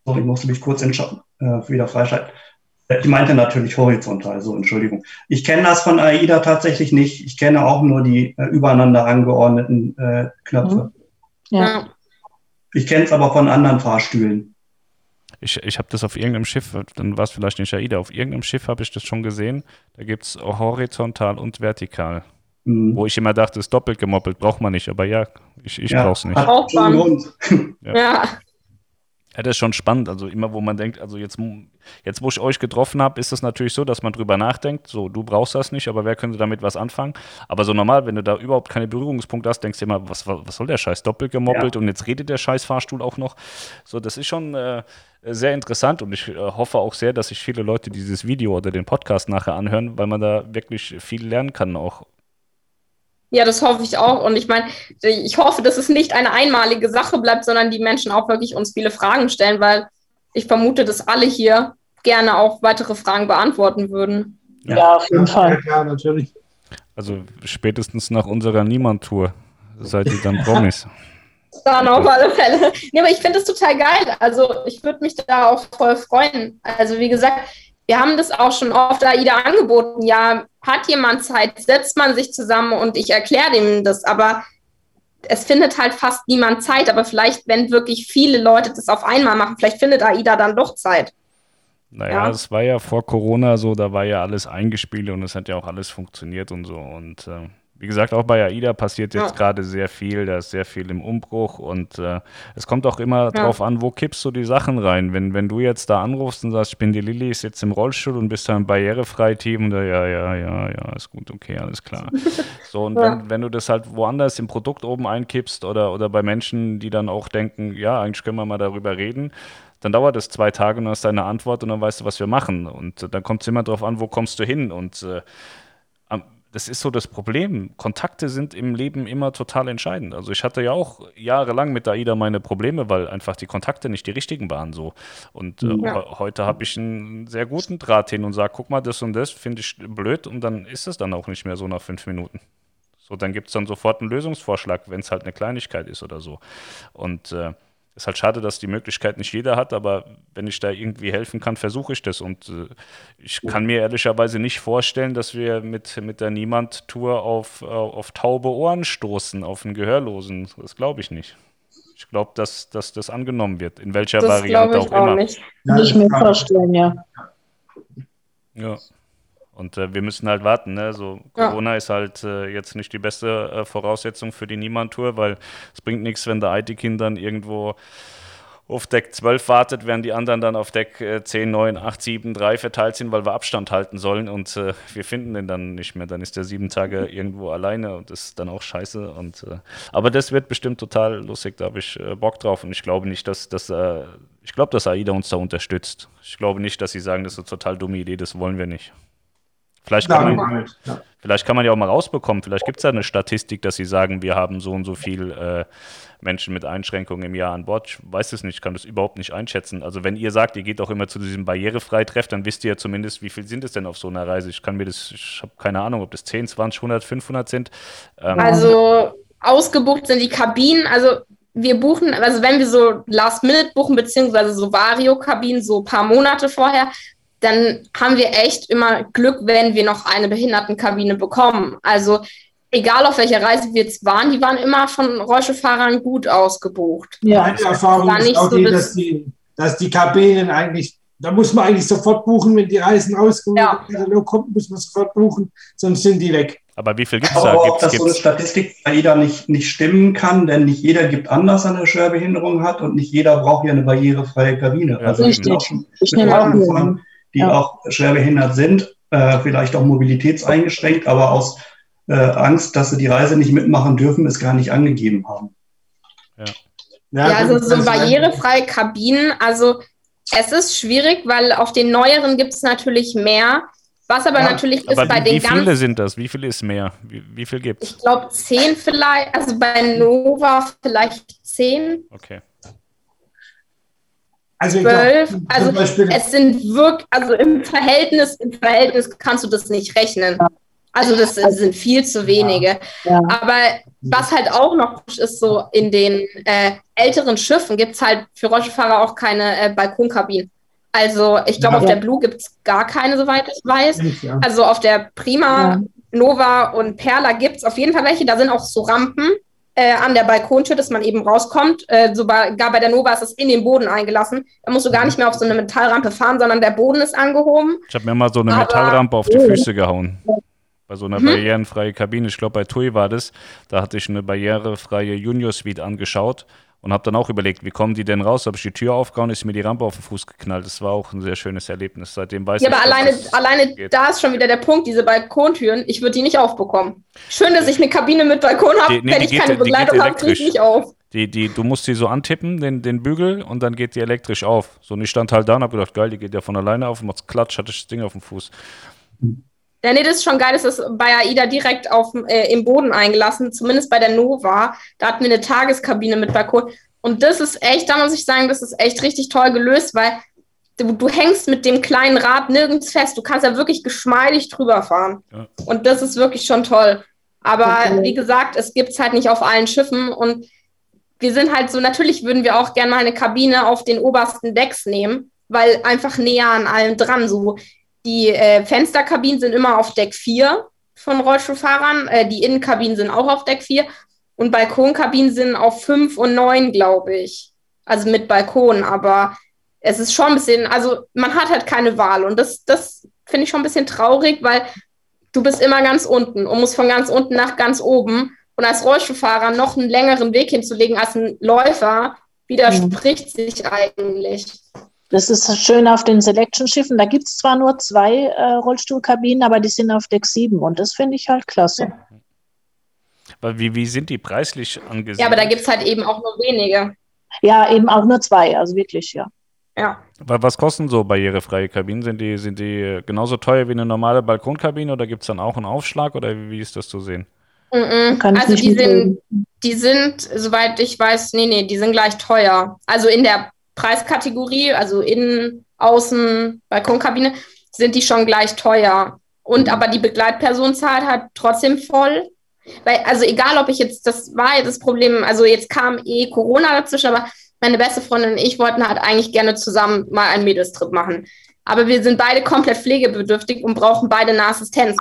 So, ich musste mich kurz äh, wieder freischalten. Ich meinte natürlich horizontal, so Entschuldigung. Ich kenne das von AIDA tatsächlich nicht. Ich kenne auch nur die äh, übereinander angeordneten äh, Knöpfe. Mhm. Ja. Ich kenne es aber von anderen Fahrstühlen. Ich, ich habe das auf irgendeinem Schiff, dann war es vielleicht nicht AIDA, auf irgendeinem Schiff habe ich das schon gesehen. Da gibt es horizontal und vertikal. Mhm. Wo ich immer dachte, ist doppelt gemoppelt, braucht man nicht. Aber ja, ich, ich ja, brauche es nicht. Auch ja. ja. Ja, das ist schon spannend. Also immer, wo man denkt, also jetzt, jetzt wo ich euch getroffen habe, ist es natürlich so, dass man drüber nachdenkt. So, du brauchst das nicht, aber wer könnte damit was anfangen? Aber so normal, wenn du da überhaupt keine Berührungspunkte hast, denkst du immer, was, was soll der Scheiß? Doppelt gemoppelt ja. und jetzt redet der Scheiß Fahrstuhl auch noch. So, das ist schon äh, sehr interessant und ich äh, hoffe auch sehr, dass sich viele Leute dieses Video oder den Podcast nachher anhören, weil man da wirklich viel lernen kann, auch ja, das hoffe ich auch. Und ich meine, ich hoffe, dass es nicht eine einmalige Sache bleibt, sondern die Menschen auch wirklich uns viele Fragen stellen, weil ich vermute, dass alle hier gerne auch weitere Fragen beantworten würden. Ja, ja auf jeden Fall. Ja, natürlich. Also spätestens nach unserer Niemand-Tour seid ihr dann Promis. Dann auf alle Fälle. Nee, aber ich finde es total geil. Also ich würde mich da auch voll freuen. Also wie gesagt, wir haben das auch schon oft AIDA angeboten. Ja, hat jemand Zeit, setzt man sich zusammen und ich erkläre dem das. Aber es findet halt fast niemand Zeit. Aber vielleicht, wenn wirklich viele Leute das auf einmal machen, vielleicht findet AIDA dann doch Zeit. Naja, es war ja vor Corona so, da war ja alles eingespielt und es hat ja auch alles funktioniert und so. Und äh, wie gesagt, auch bei AIDA passiert jetzt ja. gerade sehr viel, da ist sehr viel im Umbruch und äh, es kommt auch immer ja. drauf an, wo kippst du die Sachen rein. Wenn, wenn du jetzt da anrufst und sagst, ich bin die Lilly, ist jetzt im Rollstuhl und bist da im Barrierefrei-Team, da ja, ja, ja, ja, ist gut, okay, alles klar. so, und ja. wenn, wenn du das halt woanders im Produkt oben einkippst oder, oder bei Menschen, die dann auch denken, ja, eigentlich können wir mal darüber reden, dann dauert es zwei Tage und dann hast du deine Antwort und dann weißt du, was wir machen. Und dann kommt es immer darauf an, wo kommst du hin und äh, das ist so das Problem. Kontakte sind im Leben immer total entscheidend. Also ich hatte ja auch jahrelang mit AIDA meine Probleme, weil einfach die Kontakte nicht die richtigen waren so. Und äh, ja. heute habe ich einen sehr guten Draht hin und sage, guck mal, das und das finde ich blöd und dann ist es dann auch nicht mehr so nach fünf Minuten. So, dann gibt es dann sofort einen Lösungsvorschlag, wenn es halt eine Kleinigkeit ist oder so. Und äh, ist halt schade, dass die Möglichkeit nicht jeder hat, aber wenn ich da irgendwie helfen kann, versuche ich das. Und äh, ich kann mir ehrlicherweise nicht vorstellen, dass wir mit, mit der Niemand-Tour auf, äh, auf taube Ohren stoßen, auf einen Gehörlosen. Das glaube ich nicht. Ich glaube, dass, dass das angenommen wird, in welcher das Variante auch, auch immer. Nicht. Ja, nicht mehr vorstellen, ja. Ja. Und äh, wir müssen halt warten. Ne? So, Corona ja. ist halt äh, jetzt nicht die beste äh, Voraussetzung für die Niemand-Tour, weil es bringt nichts, wenn der IT-Kind dann irgendwo auf Deck 12 wartet, während die anderen dann auf Deck äh, 10, 9, 8, 7, 3 verteilt sind, weil wir Abstand halten sollen und äh, wir finden den dann nicht mehr. Dann ist der sieben Tage irgendwo alleine und ist dann auch scheiße. Und, äh, aber das wird bestimmt total lustig, da habe ich äh, Bock drauf und ich glaube nicht, dass, äh, ich glaube, dass AIDA uns da unterstützt. Ich glaube nicht, dass sie sagen, das ist eine total dumme Idee, das wollen wir nicht. Vielleicht kann, man, ja. vielleicht kann man ja auch mal rausbekommen, vielleicht gibt es ja eine Statistik, dass sie sagen, wir haben so und so viel äh, Menschen mit Einschränkungen im Jahr an Bord. Ich weiß es nicht, kann das überhaupt nicht einschätzen. Also wenn ihr sagt, ihr geht auch immer zu diesem Barrierefreitreff, dann wisst ihr ja zumindest, wie viel sind es denn auf so einer Reise. Ich kann mir das, ich habe keine Ahnung, ob das 10, 20, 100, 500 sind. Ähm also ausgebucht sind die Kabinen, also wir buchen, also wenn wir so Last Minute buchen, beziehungsweise so Vario-Kabinen so ein paar Monate vorher, dann haben wir echt immer Glück, wenn wir noch eine Behindertenkabine bekommen. Also egal auf welcher Reise wir jetzt waren, die waren immer von Rollstuhlfahrern gut ausgebucht. Ja. Meine Erfahrung ist auch so, die, dass die, dass die Kabinen eigentlich, da muss man eigentlich sofort buchen, wenn die Reisen ausgehen, ja. Katalog kommt, muss man sofort buchen, sonst sind die weg. Aber wie viel gibt es da? Aber ob das so eine Statistik bei jeder nicht, nicht stimmen kann, denn nicht jeder gibt anders eine Schwerbehinderung hat und nicht jeder braucht ja eine barrierefreie Kabine. Ja, also richtig. Ich nehme auch von, die ja. auch schwerbehindert sind, äh, vielleicht auch mobilitätseingeschränkt, aber aus äh, Angst, dass sie die Reise nicht mitmachen dürfen, es gar nicht angegeben haben. Ja, ja, ja also so barrierefreie Kabinen, also es ist schwierig, weil auf den neueren gibt es natürlich mehr. Was aber ja, natürlich ist aber bei wie, den Wie viele sind das? Wie viel ist mehr? Wie, wie viel gibt es? Ich glaube zehn vielleicht, also bei Nova vielleicht zehn. Okay. Also, zwölf. also es sind wirklich, also im Verhältnis, im Verhältnis kannst du das nicht rechnen. Also das sind viel zu wenige. Ja. Aber was halt auch noch ist, so in den äh, älteren Schiffen gibt es halt für Rollstuhlfahrer auch keine äh, Balkonkabinen. Also ich glaube, ja, auf der Blue gibt es gar keine, soweit ich weiß. Also auf der Prima, Nova und Perla gibt es auf jeden Fall welche. Da sind auch so Rampen äh, an der Balkontür, dass man eben rauskommt. Äh, sogar bei der Nova ist es in den Boden eingelassen. Da musst du gar mhm. nicht mehr auf so eine Metallrampe fahren, sondern der Boden ist angehoben. Ich habe mir mal so eine Aber, Metallrampe auf die Füße gehauen. Bei so einer mhm. barrierenfreien Kabine. Ich glaube, bei TUI war das. Da hatte ich eine barrierefreie Junior Suite angeschaut und habe dann auch überlegt, wie kommen die denn raus? Habe ich die Tür aufgehauen, ist mir die Rampe auf den Fuß geknallt. Das war auch ein sehr schönes Erlebnis. Seitdem weiß ja, ich. Ja, aber alleine, alleine da ist schon wieder der Punkt, diese Balkontüren, ich würde die nicht aufbekommen. Schön, dass ich eine Kabine mit Balkon habe, nee, wenn ich geht, keine Begleitung habe, kriege ich nicht auf. Die, die, du musst sie so antippen, den, den Bügel, und dann geht die elektrisch auf. So, und ich stand halt da und habe gedacht, geil, die geht ja von alleine auf, und macht's klatsch, hatte ich das Ding auf dem Fuß. Ja, nee, das ist schon geil, dass das bei AIDA direkt auf, äh, im Boden eingelassen, zumindest bei der Nova. Da hatten wir eine Tageskabine mit Balkon. Und das ist echt, da muss ich sagen, das ist echt richtig toll gelöst, weil du, du hängst mit dem kleinen Rad nirgends fest. Du kannst ja wirklich geschmeidig drüber fahren. Ja. Und das ist wirklich schon toll. Aber okay. wie gesagt, es gibt es halt nicht auf allen Schiffen. Und wir sind halt so, natürlich würden wir auch gerne mal eine Kabine auf den obersten Decks nehmen, weil einfach näher an allem dran. So die äh, Fensterkabinen sind immer auf Deck 4 von Rollstuhlfahrern. Äh, die Innenkabinen sind auch auf Deck 4. Und Balkonkabinen sind auf 5 und 9, glaube ich. Also mit Balkon. Aber es ist schon ein bisschen, also man hat halt keine Wahl. Und das, das finde ich schon ein bisschen traurig, weil du bist immer ganz unten und musst von ganz unten nach ganz oben. Und als Rollstuhlfahrer noch einen längeren Weg hinzulegen als ein Läufer, widerspricht mhm. sich eigentlich. Das ist schön auf den Selection-Schiffen. Da gibt es zwar nur zwei äh, Rollstuhlkabinen, aber die sind auf Deck 7 und das finde ich halt klasse. Ja. Wie, wie sind die preislich angesehen? Ja, aber da gibt es halt eben auch nur wenige. Ja, eben auch nur zwei, also wirklich, ja. Ja. Was kosten so barrierefreie Kabinen? Sind die, sind die genauso teuer wie eine normale Balkonkabine oder gibt es dann auch einen Aufschlag oder wie ist das zu sehen? Mm -mm. Also die sind, die sind, soweit ich weiß, nee, nee, die sind gleich teuer. Also in der Preiskategorie, also innen, außen, Balkonkabine, sind die schon gleich teuer. Und mhm. aber die Begleitperson zahlt halt trotzdem voll. Weil, also egal, ob ich jetzt, das war jetzt das Problem, also jetzt kam eh Corona dazwischen, aber meine beste Freundin und ich wollten halt eigentlich gerne zusammen mal einen Mädelstrip machen. Aber wir sind beide komplett pflegebedürftig und brauchen beide eine Assistenz.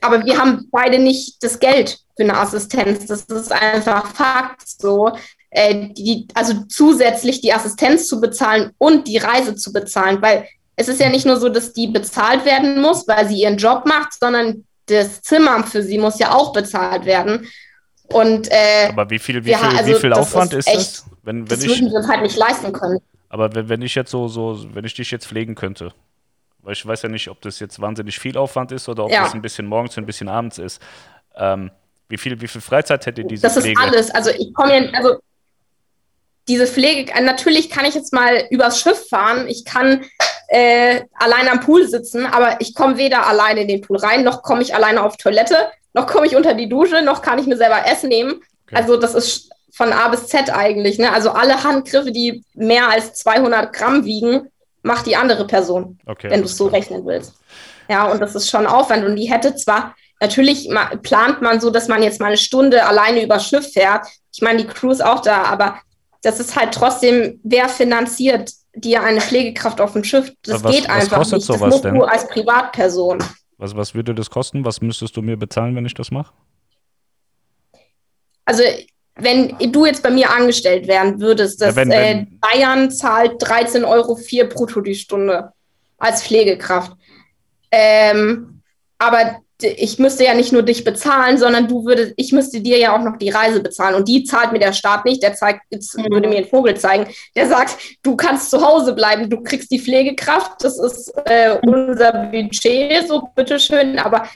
Aber wir haben beide nicht das Geld für eine Assistenz. Das ist einfach Fakt so äh, die, also zusätzlich die Assistenz zu bezahlen und die Reise zu bezahlen, weil es ist ja nicht nur so, dass die bezahlt werden muss, weil sie ihren Job macht, sondern das Zimmer für sie muss ja auch bezahlt werden. Und, äh, aber wie viel, wie viel, also wie viel Aufwand ist, ist das? Wenn, wenn das ich, würden wir uns halt nicht leisten können. Aber wenn, wenn ich jetzt so, so, wenn ich dich jetzt pflegen könnte, weil ich weiß ja nicht, ob das jetzt wahnsinnig viel Aufwand ist oder ob ja. das ein bisschen morgens und ein bisschen abends ist. Ähm, wie, viel, wie viel Freizeit hätte diese das Pflege? Das ist alles. Also ich komme ja, also diese Pflege, äh, natürlich kann ich jetzt mal übers Schiff fahren, ich kann äh, allein am Pool sitzen, aber ich komme weder alleine in den Pool rein, noch komme ich alleine auf Toilette, noch komme ich unter die Dusche, noch kann ich mir selber Essen nehmen. Okay. Also das ist von A bis Z eigentlich. Ne? Also alle Handgriffe, die mehr als 200 Gramm wiegen, macht die andere Person, okay, wenn du es so rechnen willst. Ja, und das ist schon Aufwand. Und die hätte zwar, natürlich plant man so, dass man jetzt mal eine Stunde alleine übers Schiff fährt. Ich meine, die Crew ist auch da, aber das ist halt trotzdem, wer finanziert dir eine Pflegekraft auf dem Schiff? Das was, geht einfach kostet nicht. Das musst denn? du als Privatperson. Was, was würde das kosten? Was müsstest du mir bezahlen, wenn ich das mache? Also, wenn du jetzt bei mir angestellt werden würdest, dass ja, wenn, wenn, äh, Bayern zahlt 13,04 Euro brutto die Stunde als Pflegekraft. Ähm, aber ich müsste ja nicht nur dich bezahlen, sondern du würdest, ich müsste dir ja auch noch die Reise bezahlen. Und die zahlt mir der Staat nicht. Der zeigt, jetzt mhm. würde mir einen Vogel zeigen. Der sagt, du kannst zu Hause bleiben, du kriegst die Pflegekraft, das ist äh, unser Budget, so bitteschön. Aber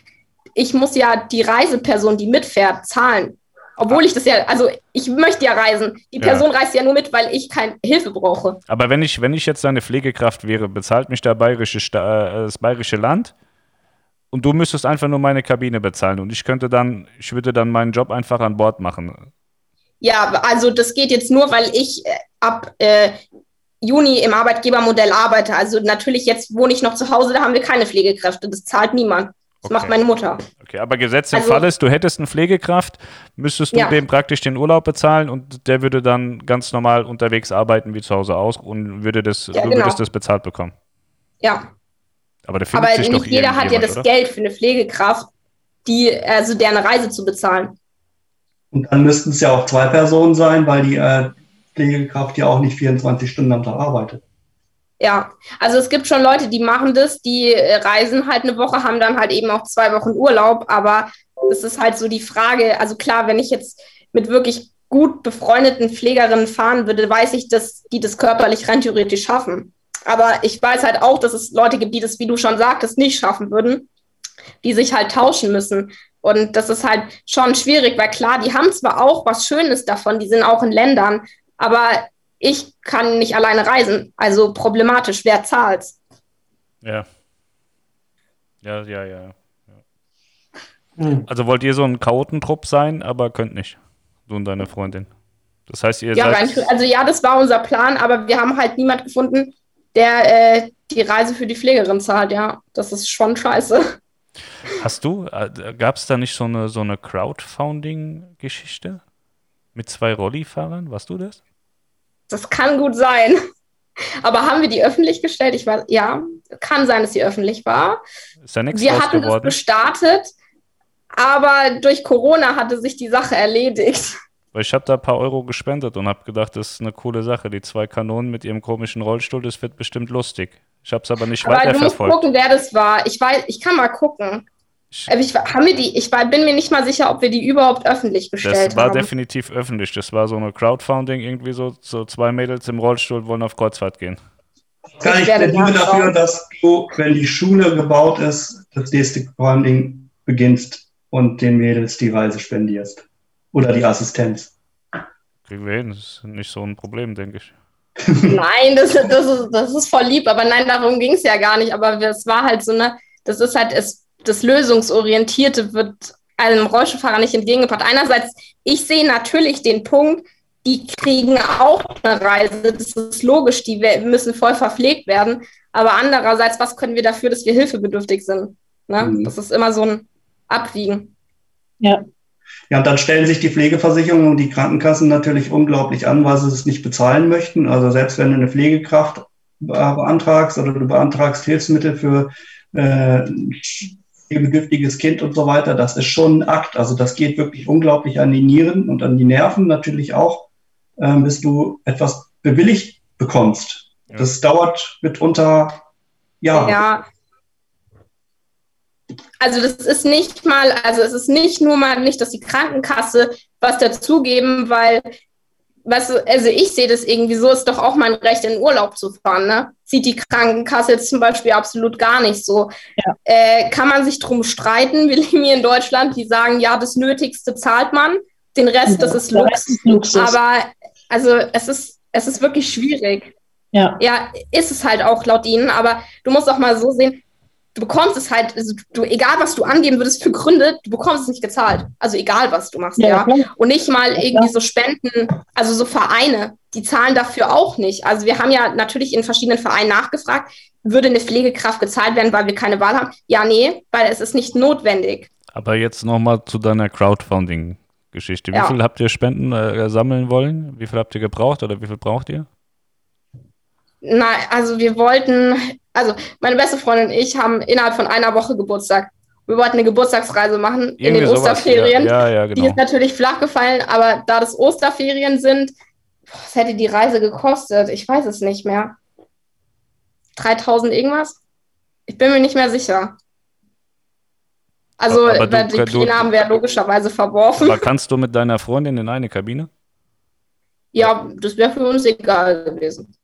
ich muss ja die Reiseperson, die mitfährt, zahlen. Obwohl ich das ja, also ich möchte ja reisen. Die Person ja. reist ja nur mit, weil ich keine Hilfe brauche. Aber wenn ich, wenn ich jetzt eine Pflegekraft wäre, bezahlt mich der bayerische, äh, das bayerische Land? Und du müsstest einfach nur meine Kabine bezahlen und ich könnte dann, ich würde dann meinen Job einfach an Bord machen. Ja, also das geht jetzt nur, weil ich äh, ab äh, Juni im Arbeitgebermodell arbeite. Also natürlich, jetzt wohne ich noch zu Hause, da haben wir keine Pflegekräfte. Das zahlt niemand. Das okay. macht meine Mutter. Okay, aber Gesetz im also, Fall ist, du hättest eine Pflegekraft, müsstest du ja. dem praktisch den Urlaub bezahlen und der würde dann ganz normal unterwegs arbeiten wie zu Hause aus und würde das, ja, du genau. würdest das bezahlt bekommen. Ja. Aber, da findet Aber sich nicht jeder hat ja das oder? Geld für eine Pflegekraft, die, also deren Reise zu bezahlen. Und dann müssten es ja auch zwei Personen sein, weil die äh, Pflegekraft ja auch nicht 24 Stunden am Tag arbeitet. Ja, also es gibt schon Leute, die machen das, die äh, reisen halt eine Woche, haben dann halt eben auch zwei Wochen Urlaub, aber es ist halt so die Frage, also klar, wenn ich jetzt mit wirklich gut befreundeten Pflegerinnen fahren würde, weiß ich, dass die das körperlich rein theoretisch schaffen. Aber ich weiß halt auch, dass es Leute gibt, die das, wie du schon sagtest, nicht schaffen würden, die sich halt tauschen müssen. Und das ist halt schon schwierig, weil klar, die haben zwar auch was Schönes davon, die sind auch in Ländern, aber ich kann nicht alleine reisen. Also problematisch, wer zahlt? Ja. Ja, ja, ja. ja. Hm. Also wollt ihr so ein Chaotentrupp sein, aber könnt nicht. Du und deine Freundin. Das heißt, ihr ja, seid. Also ja, das war unser Plan, aber wir haben halt niemand gefunden, der äh, die Reise für die Pflegerin zahlt, ja. Das ist schon scheiße. Hast du, äh, gab es da nicht so eine, so eine Crowdfunding-Geschichte mit zwei Rollifahrern? Warst du das? Das kann gut sein. Aber haben wir die öffentlich gestellt? Ich weiß, ja, kann sein, dass sie öffentlich war. Ist ja nichts Wir hatten das gestartet, aber durch Corona hatte sich die Sache erledigt. Weil ich habe da ein paar Euro gespendet und habe gedacht, das ist eine coole Sache. Die zwei Kanonen mit ihrem komischen Rollstuhl, das wird bestimmt lustig. Ich habe es aber nicht aber weiterverfolgt. Du musst gucken, wer das war. Ich weiß, ich kann mal gucken. Ich, ich, haben wir die, ich bin mir nicht mal sicher, ob wir die überhaupt öffentlich gestellt haben. Das war haben. definitiv öffentlich. Das war so eine Crowdfunding, irgendwie so, so zwei Mädels im Rollstuhl wollen auf Kreuzfahrt gehen. Kann ich plädiere dafür, dass du, wenn die Schule gebaut ist, das nächste Crowdfunding beginnst und den Mädels die Reise spendierst. Oder die Assistenz. Kriegen wir hin, das ist nicht so ein Problem, denke ich. nein, das, das, ist, das ist voll lieb, aber nein, darum ging es ja gar nicht. Aber es war halt so eine, das ist halt, es, das Lösungsorientierte wird einem Rollstuhlfahrer nicht entgegengebracht. Einerseits, ich sehe natürlich den Punkt, die kriegen auch eine Reise, das ist logisch, die müssen voll verpflegt werden. Aber andererseits, was können wir dafür, dass wir hilfebedürftig sind? Ne? Mhm. Das ist immer so ein Abwiegen. Ja, ja, und dann stellen sich die Pflegeversicherungen und die Krankenkassen natürlich unglaublich an, weil sie es nicht bezahlen möchten. Also selbst wenn du eine Pflegekraft beantragst oder du beantragst Hilfsmittel für äh, bedürftiges Kind und so weiter, das ist schon ein Akt. Also das geht wirklich unglaublich an die Nieren und an die Nerven natürlich auch, äh, bis du etwas bewilligt bekommst. Ja. Das dauert mitunter Ja. ja. Also das ist nicht mal, also es ist nicht nur mal nicht, dass die Krankenkasse was dazugeben, weil was, also ich sehe das irgendwie so, ist doch auch mein Recht, in Urlaub zu fahren. Ne? Sieht die Krankenkasse jetzt zum Beispiel absolut gar nicht so. Ja. Äh, kann man sich drum streiten? Wir leben hier in Deutschland, die sagen, ja, das Nötigste zahlt man, den Rest, ja, das ist Lux. Luxus. Aber also es ist, es ist wirklich schwierig. Ja. ja, ist es halt auch laut ihnen, aber du musst auch mal so sehen, du bekommst es halt, also du, egal was du angeben würdest für Gründe, du bekommst es nicht gezahlt. Also egal was du machst, ja. ja. Und nicht mal irgendwie so Spenden, also so Vereine, die zahlen dafür auch nicht. Also wir haben ja natürlich in verschiedenen Vereinen nachgefragt, würde eine Pflegekraft gezahlt werden, weil wir keine Wahl haben? Ja, nee, weil es ist nicht notwendig. Aber jetzt nochmal zu deiner Crowdfunding-Geschichte. Wie ja. viel habt ihr Spenden äh, sammeln wollen? Wie viel habt ihr gebraucht oder wie viel braucht ihr? Nein, also wir wollten, also meine beste Freundin und ich haben innerhalb von einer Woche Geburtstag. Wir wollten eine Geburtstagsreise machen Irgendwie in den sowas, Osterferien. Ja, ja, genau. Die ist natürlich flach gefallen, aber da das Osterferien sind, was hätte die Reise gekostet? Ich weiß es nicht mehr. 3000 irgendwas? Ich bin mir nicht mehr sicher. Also, aber du, die Pläne haben wir logischerweise verworfen. Aber kannst du mit deiner Freundin in eine Kabine? Ja, das wäre für uns egal gewesen.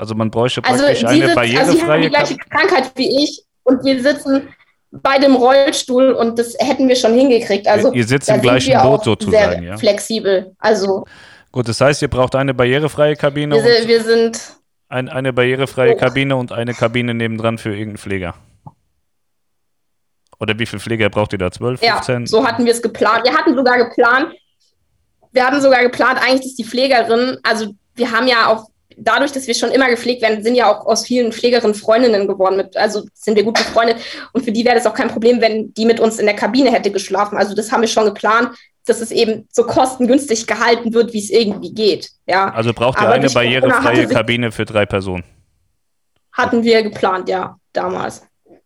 Also man bräuchte also praktisch also eine barrierefreie... Also sie haben die gleiche Krankheit wie ich und wir sitzen bei dem Rollstuhl und das hätten wir schon hingekriegt. Also ihr sitzt im gleichen Boot sozusagen, ja. Flexibel. Also gut, das heißt, ihr braucht eine barrierefreie Kabine. Wir, wir sind ein, eine barrierefreie oh. Kabine und eine Kabine nebendran für irgendeinen Pfleger. Oder wie viele Pfleger braucht ihr da? 12, 15? Ja, so hatten wir es geplant. Wir hatten sogar geplant, wir haben sogar geplant, eigentlich, dass die Pflegerin, also wir haben ja auch dadurch, dass wir schon immer gepflegt werden, sind ja auch aus vielen Pflegerinnen Freundinnen geworden. Mit, also sind wir gut befreundet. Und für die wäre das auch kein Problem, wenn die mit uns in der Kabine hätte geschlafen. Also das haben wir schon geplant, dass es eben so kostengünstig gehalten wird, wie es irgendwie geht. Ja. Also braucht ihr Aber eine barrierefreie Kabine für drei Personen? Hatten wir geplant, ja, damals.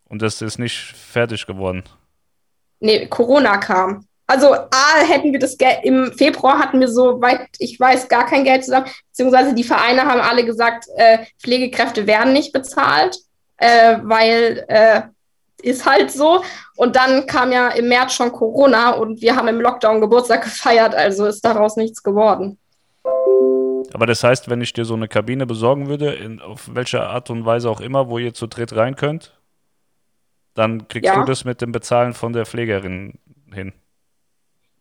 Und das ist nicht fertig geworden? Nee, Corona kam. Also A, hätten wir das Geld, im Februar hatten wir so weit, ich weiß, gar kein Geld zusammen, beziehungsweise die Vereine haben alle gesagt, äh, Pflegekräfte werden nicht bezahlt, äh, weil äh, ist halt so. Und dann kam ja im März schon Corona und wir haben im Lockdown Geburtstag gefeiert, also ist daraus nichts geworden. Aber das heißt, wenn ich dir so eine Kabine besorgen würde, in, auf welche Art und Weise auch immer, wo ihr zu dritt rein könnt, dann kriegst ja. du das mit dem Bezahlen von der Pflegerin hin.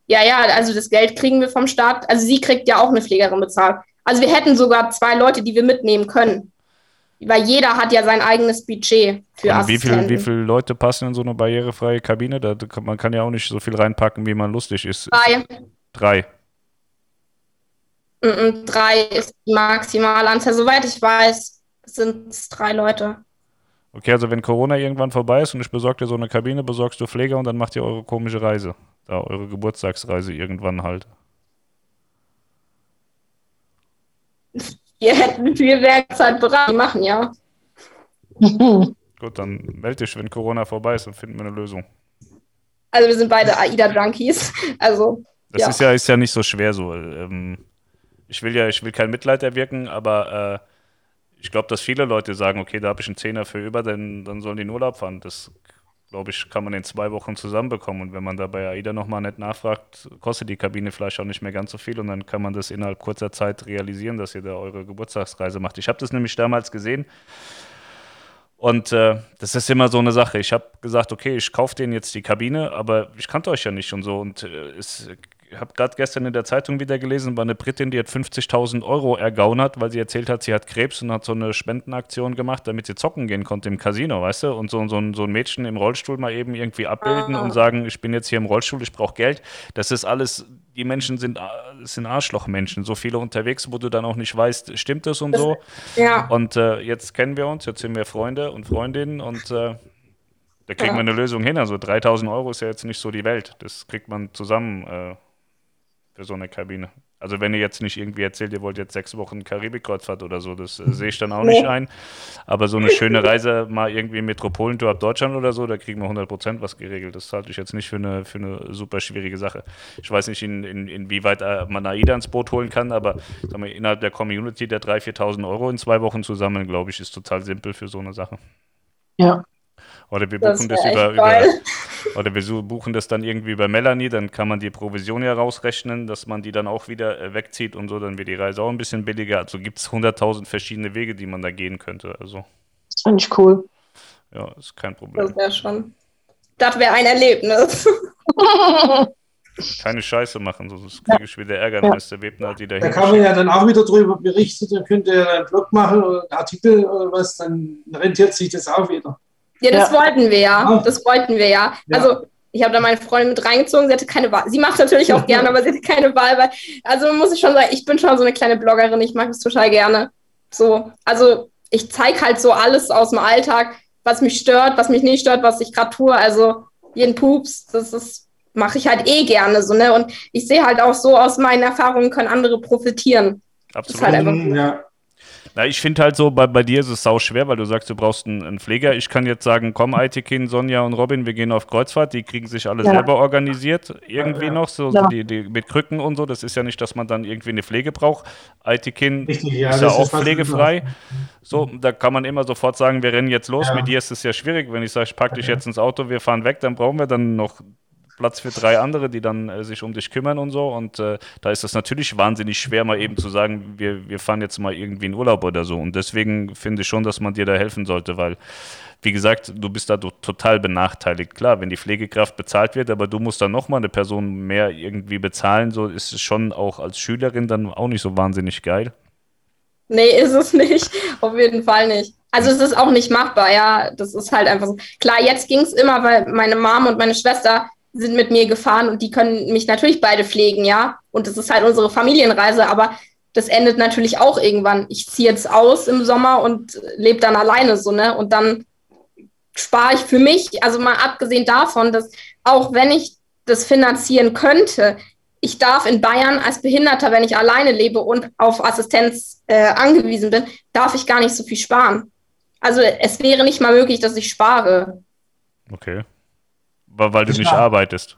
Ja, ja, also das Geld kriegen wir vom Staat. Also sie kriegt ja auch eine Pflegerin bezahlt. Also wir hätten sogar zwei Leute, die wir mitnehmen können. Weil jeder hat ja sein eigenes Budget für Und wie viele wie viel Leute passen in so eine barrierefreie Kabine? Da, man kann ja auch nicht so viel reinpacken, wie man lustig ist. Drei. Drei. Mm -mm, drei ist die Maximalanzahl. Soweit ich weiß, sind es drei Leute. Okay, also wenn Corona irgendwann vorbei ist und ich besorge dir so eine Kabine, besorgst du Pfleger und dann macht ihr eure komische Reise da eure Geburtstagsreise irgendwann halt. Wir hätten viel Werkzeit bereit. Die machen, ja. Gut, dann melde dich, wenn Corona vorbei ist, dann finden wir eine Lösung. Also wir sind beide AIDA-Junkies. Also. Das ja. ist ja ist ja nicht so schwer so. Ähm, ich will ja, ich will kein Mitleid erwirken, aber äh, ich glaube, dass viele Leute sagen, okay, da habe ich einen Zehner für über, denn dann sollen die in Urlaub fahren. Das glaube ich, kann man in zwei Wochen zusammenbekommen. Und wenn man da bei AIDA nochmal nett nachfragt, kostet die Kabine vielleicht auch nicht mehr ganz so viel und dann kann man das innerhalb kurzer Zeit realisieren, dass ihr da eure Geburtstagsreise macht. Ich habe das nämlich damals gesehen. Und äh, das ist immer so eine Sache. Ich habe gesagt, okay, ich kaufe denen jetzt die Kabine, aber ich kannte euch ja nicht und so. Und äh, es habe gerade gestern in der Zeitung wieder gelesen, war eine Britin, die hat 50.000 Euro ergaunert, weil sie erzählt hat, sie hat Krebs und hat so eine Spendenaktion gemacht, damit sie zocken gehen konnte im Casino, weißt du? Und so, so, ein, so ein Mädchen im Rollstuhl mal eben irgendwie abbilden ah. und sagen, ich bin jetzt hier im Rollstuhl, ich brauche Geld. Das ist alles, die Menschen sind, sind Arschlochmenschen, so viele unterwegs, wo du dann auch nicht weißt, stimmt das und das, so. Ja. Und äh, jetzt kennen wir uns, jetzt sind wir Freunde und Freundinnen und äh, da kriegen ja. wir eine Lösung hin. Also 3000 Euro ist ja jetzt nicht so die Welt. Das kriegt man zusammen. Äh, für so eine Kabine. Also wenn ihr jetzt nicht irgendwie erzählt, ihr wollt jetzt sechs Wochen Karibikkreuzfahrt oder so, das äh, sehe ich dann auch nee. nicht ein. Aber so eine schöne Reise mal irgendwie Metropolentour ab Deutschland oder so, da kriegen wir 100% was geregelt. Das halte ich jetzt nicht für eine, für eine super schwierige Sache. Ich weiß nicht, in, in, inwieweit äh, man AIDA ins Boot holen kann, aber sagen wir, innerhalb der Community der 3.000, 4.000 Euro in zwei Wochen zusammen, glaube ich, ist total simpel für so eine Sache. Ja. Oder wir buchen das, das über, über, oder wir buchen das dann irgendwie über Melanie, dann kann man die Provision ja rausrechnen, dass man die dann auch wieder äh, wegzieht und so, dann wird die Reise auch ein bisschen billiger. Also gibt es 100.000 verschiedene Wege, die man da gehen könnte. Also. Das finde ich cool. Ja, ist kein Problem. Das wäre schon. Das wäre ein Erlebnis. Keine Scheiße machen, sonst kriege ich wieder Ärger, ja. Mr. Webner, die da Da kann man ja dann auch wieder drüber berichten, dann könnt ihr einen Blog machen oder einen Artikel oder was, dann rentiert sich das auch wieder. Ja, das ja. wollten wir ja. Das wollten wir ja. ja. Also ich habe da meine Freundin mit reingezogen, sie hatte keine Wahl. Sie macht natürlich auch gerne, aber sie hatte keine Wahl, weil, also muss ich schon sagen, ich bin schon so eine kleine Bloggerin, ich mag das total gerne. So, also ich zeige halt so alles aus dem Alltag, was mich stört, was mich nicht stört, was ich gerade tue. Also jeden Pups, das ist, mache ich halt eh gerne so, ne? Und ich sehe halt auch so, aus meinen Erfahrungen können andere profitieren. Absolut. Halt einfach, ja. Na, ich finde halt so, bei, bei dir ist es sau schwer, weil du sagst, du brauchst einen, einen Pfleger. Ich kann jetzt sagen, komm, Aitikin, Sonja und Robin, wir gehen auf Kreuzfahrt. Die kriegen sich alle ja. selber organisiert, irgendwie ja. noch, so, ja. so die, die, mit Krücken und so. Das ist ja nicht, dass man dann irgendwie eine Pflege braucht. Aitikin ist ja auch pflegefrei. So, da kann man immer sofort sagen, wir rennen jetzt los. Mit dir ist es ja schwierig. Wenn ich sage, ich packe dich jetzt ins Auto, wir fahren weg, dann brauchen wir dann noch Platz für drei andere, die dann äh, sich um dich kümmern und so. Und äh, da ist es natürlich wahnsinnig schwer, mal eben zu sagen, wir, wir fahren jetzt mal irgendwie in Urlaub oder so. Und deswegen finde ich schon, dass man dir da helfen sollte, weil, wie gesagt, du bist da total benachteiligt. Klar, wenn die Pflegekraft bezahlt wird, aber du musst dann nochmal eine Person mehr irgendwie bezahlen, so ist es schon auch als Schülerin dann auch nicht so wahnsinnig geil. Nee, ist es nicht. Auf jeden Fall nicht. Also es ist auch nicht machbar, ja. Das ist halt einfach so. Klar, jetzt ging es immer, weil meine Mom und meine Schwester sind mit mir gefahren und die können mich natürlich beide pflegen, ja. Und das ist halt unsere Familienreise, aber das endet natürlich auch irgendwann. Ich ziehe jetzt aus im Sommer und lebe dann alleine so, ne? Und dann spare ich für mich, also mal abgesehen davon, dass auch wenn ich das finanzieren könnte, ich darf in Bayern als Behinderter, wenn ich alleine lebe und auf Assistenz äh, angewiesen bin, darf ich gar nicht so viel sparen. Also es wäre nicht mal möglich, dass ich spare. Okay. Weil du nicht arbeitest.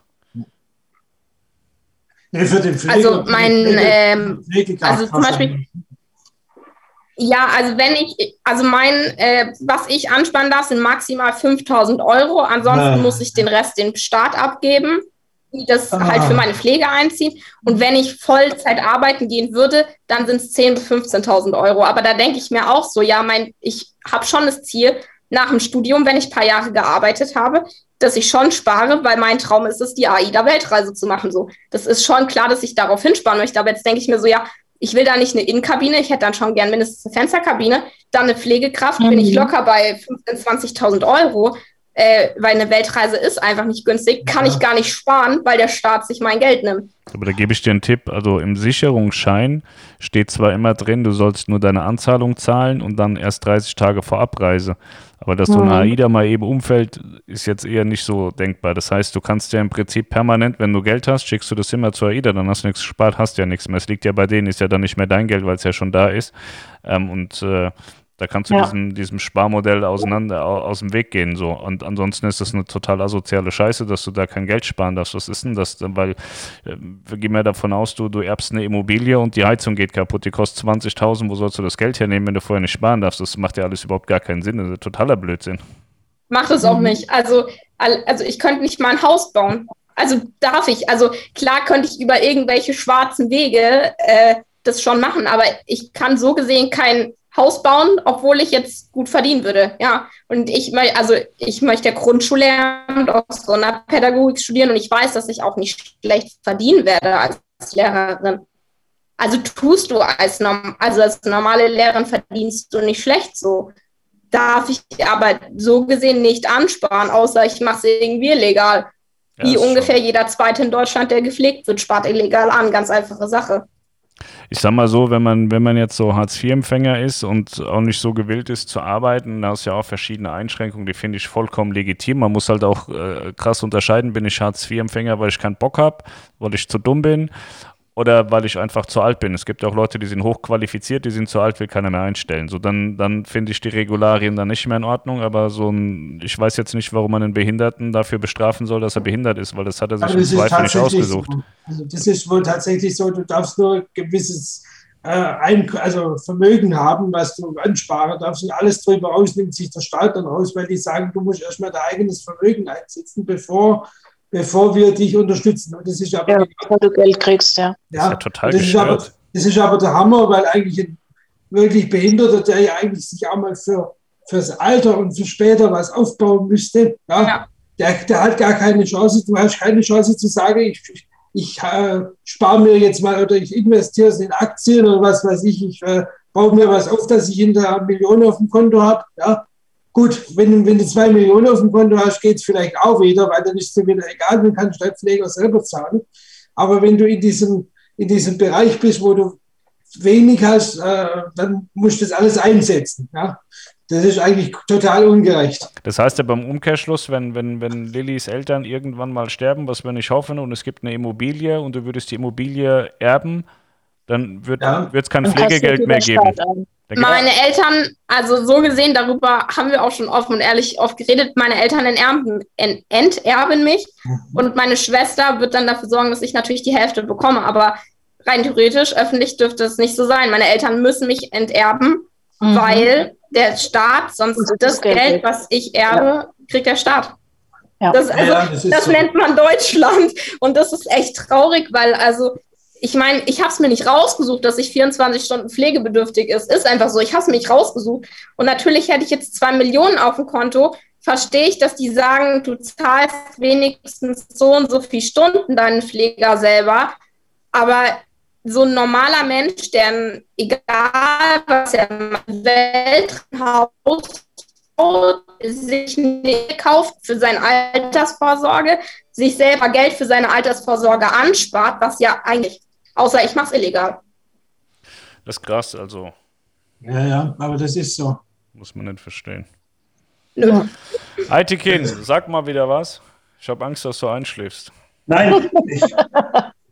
Nee, für den Pflege, also mein, ähm, also zum Beispiel, ja, also wenn ich, also mein, äh, was ich ansparen darf, sind maximal 5000 Euro. Ansonsten ja. muss ich den Rest dem Staat abgeben, die das ah. halt für meine Pflege einziehen. Und wenn ich Vollzeit arbeiten gehen würde, dann sind es 10.000 bis 15.000 Euro. Aber da denke ich mir auch so, ja, mein, ich habe schon das Ziel, nach dem Studium, wenn ich ein paar Jahre gearbeitet habe, dass ich schon spare, weil mein Traum ist es, die AIDA-Weltreise zu machen. So, das ist schon klar, dass ich darauf hinsparen möchte. Aber jetzt denke ich mir so, ja, ich will da nicht eine Innenkabine, ich hätte dann schon gern mindestens eine Fensterkabine, dann eine Pflegekraft, mhm. bin ich mhm. locker bei 15.000, 20.000 Euro, äh, weil eine Weltreise ist einfach nicht günstig, kann ja. ich gar nicht sparen, weil der Staat sich mein Geld nimmt. Aber da gebe ich dir einen Tipp. Also im Sicherungsschein steht zwar immer drin, du sollst nur deine Anzahlung zahlen und dann erst 30 Tage vor Abreise. Aber dass so ein AIDA mal eben umfällt, ist jetzt eher nicht so denkbar. Das heißt, du kannst ja im Prinzip permanent, wenn du Geld hast, schickst du das immer zur AIDA, dann hast du nichts gespart, hast ja nichts mehr. Es liegt ja bei denen, ist ja dann nicht mehr dein Geld, weil es ja schon da ist. Ähm, und äh, da kannst du ja. diesem, diesem Sparmodell auseinander aus dem Weg gehen. So. Und ansonsten ist das eine total asoziale Scheiße, dass du da kein Geld sparen darfst. Was ist denn das? Weil äh, wir gehen ja davon aus, du, du erbst eine Immobilie und die Heizung geht kaputt, die kostet 20.000, wo sollst du das Geld hernehmen, wenn du vorher nicht sparen darfst? Das macht ja alles überhaupt gar keinen Sinn. Das ist totaler Blödsinn. Macht es auch nicht. Also, also ich könnte nicht mal ein Haus bauen. Also darf ich. Also klar könnte ich über irgendwelche schwarzen Wege äh, das schon machen, aber ich kann so gesehen kein Haus bauen, obwohl ich jetzt gut verdienen würde. Ja, und ich möchte, also ich möchte Grundschullehramt aus Sonderpädagogik studieren und ich weiß, dass ich auch nicht schlecht verdienen werde als Lehrerin. Also tust du als, also als normale Lehrerin verdienst du nicht schlecht so. Darf ich aber so gesehen nicht ansparen, außer ich mache es irgendwie illegal. Ja, Wie ungefähr schon. jeder Zweite in Deutschland, der gepflegt wird, spart illegal an. Ganz einfache Sache ich sag mal so, wenn man, wenn man jetzt so Hartz-IV-Empfänger ist und auch nicht so gewillt ist zu arbeiten, da ist ja auch verschiedene Einschränkungen, die finde ich vollkommen legitim. Man muss halt auch äh, krass unterscheiden, bin ich Hartz-IV-Empfänger, weil ich keinen Bock habe, weil ich zu dumm bin oder weil ich einfach zu alt bin. Es gibt auch Leute, die sind hochqualifiziert, die sind zu alt, will keiner mehr einstellen. So, dann, dann finde ich die Regularien dann nicht mehr in Ordnung, aber so ein, ich weiß jetzt nicht, warum man einen Behinderten dafür bestrafen soll, dass er behindert ist, weil das hat er sich im Zweifel nicht ausgesucht. Also das ist wohl tatsächlich so, du darfst nur ein gewisses äh, ein, also Vermögen haben, was du ansparen darfst und alles drüber aus nimmt sich der Staat dann raus, weil die sagen, du musst erstmal dein eigenes Vermögen einsetzen, bevor, bevor wir dich unterstützen. Und das ist aber, ja, bevor du Geld kriegst, ja. ja, das ist ja total das ist, aber, das ist aber der Hammer, weil eigentlich ein wirklich Behinderter, der ja eigentlich sich auch mal für, fürs Alter und für später was aufbauen müsste, ja, ja. Der, der hat gar keine Chance, du hast keine Chance zu sagen, ich, ich ich äh, spare mir jetzt mal oder ich investiere es in Aktien oder was weiß ich, ich äh, baue mir was auf, dass ich hinterher Millionen auf dem Konto habe. Ja. Gut, wenn, wenn du zwei Millionen auf dem Konto hast, geht es vielleicht auch wieder, weil dann ist es wieder egal, du kannst dein Pfleger selber zahlen. Aber wenn du in diesem, in diesem Bereich bist, wo du wenig hast, äh, dann musst du das alles einsetzen. Ja. Das ist eigentlich total ungerecht. Das heißt ja beim Umkehrschluss, wenn, wenn, wenn Lillys Eltern irgendwann mal sterben, was wir nicht hoffen, und es gibt eine Immobilie und du würdest die Immobilie erben, dann wird ja. es kein Pflegegeld mehr geben. Meine Eltern, also so gesehen, darüber haben wir auch schon offen und ehrlich oft geredet, meine Eltern enterben, enterben mich mhm. und meine Schwester wird dann dafür sorgen, dass ich natürlich die Hälfte bekomme. Aber rein theoretisch, öffentlich dürfte es nicht so sein. Meine Eltern müssen mich enterben, mhm. weil der Staat, sonst das, das Geld, Geld, was ich erbe, ja. kriegt der Staat. Ja. Das, also, ja, das, das so. nennt man Deutschland. Und das ist echt traurig, weil also ich meine, ich habe es mir nicht rausgesucht, dass ich 24 Stunden pflegebedürftig ist. Ist einfach so. Ich habe es mir nicht rausgesucht. Und natürlich hätte ich jetzt zwei Millionen auf dem Konto. Verstehe ich, dass die sagen, du zahlst wenigstens so und so viele Stunden deinen Pfleger selber. Aber so ein normaler Mensch, der egal was er Welthaus sich kauft für seine Altersvorsorge, sich selber Geld für seine Altersvorsorge anspart, was ja eigentlich, außer ich mache es illegal. Das ist krass, also. Ja, ja, aber das ist so. Muss man nicht verstehen. Nö. Aitikin, sag mal wieder was. Ich habe Angst, dass du einschläfst. Nein, ich,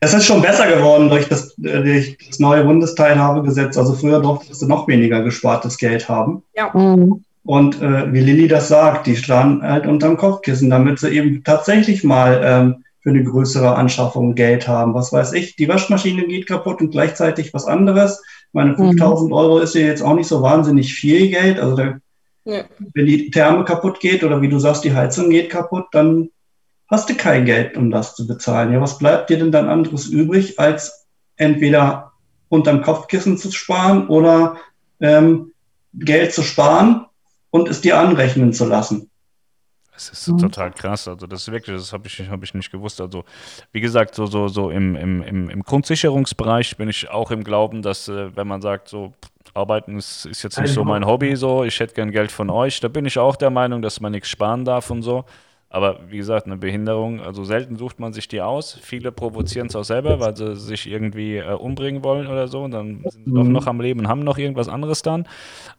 es ist schon besser geworden durch das, durch das neue Bundesteilhabegesetz. Also früher durftest du noch weniger gespartes Geld haben. Ja. Mhm. Und äh, wie Lilly das sagt, die standen halt unterm Kopfkissen, damit sie eben tatsächlich mal ähm, für eine größere Anschaffung Geld haben. Was weiß ich, die Waschmaschine geht kaputt und gleichzeitig was anderes. Meine 5000 mhm. Euro ist ja jetzt auch nicht so wahnsinnig viel Geld. Also da, ja. wenn die Therme kaputt geht oder wie du sagst, die Heizung geht kaputt, dann hast du kein Geld, um das zu bezahlen. Ja, was bleibt dir denn dann anderes übrig, als entweder unterm Kopfkissen zu sparen oder ähm, Geld zu sparen und es dir anrechnen zu lassen? Das ist mhm. total krass. Also das ist wirklich, das habe ich, hab ich nicht gewusst. Also wie gesagt, so, so, so im, im, im Grundsicherungsbereich bin ich auch im Glauben, dass äh, wenn man sagt, so Arbeiten ist, ist jetzt nicht so mein Hobby, so ich hätte gern Geld von euch, da bin ich auch der Meinung, dass man nichts sparen darf und so. Aber wie gesagt, eine Behinderung, also selten sucht man sich die aus. Viele provozieren es auch selber, weil sie sich irgendwie äh, umbringen wollen oder so. Und dann sind sie mhm. doch noch am Leben und haben noch irgendwas anderes dann.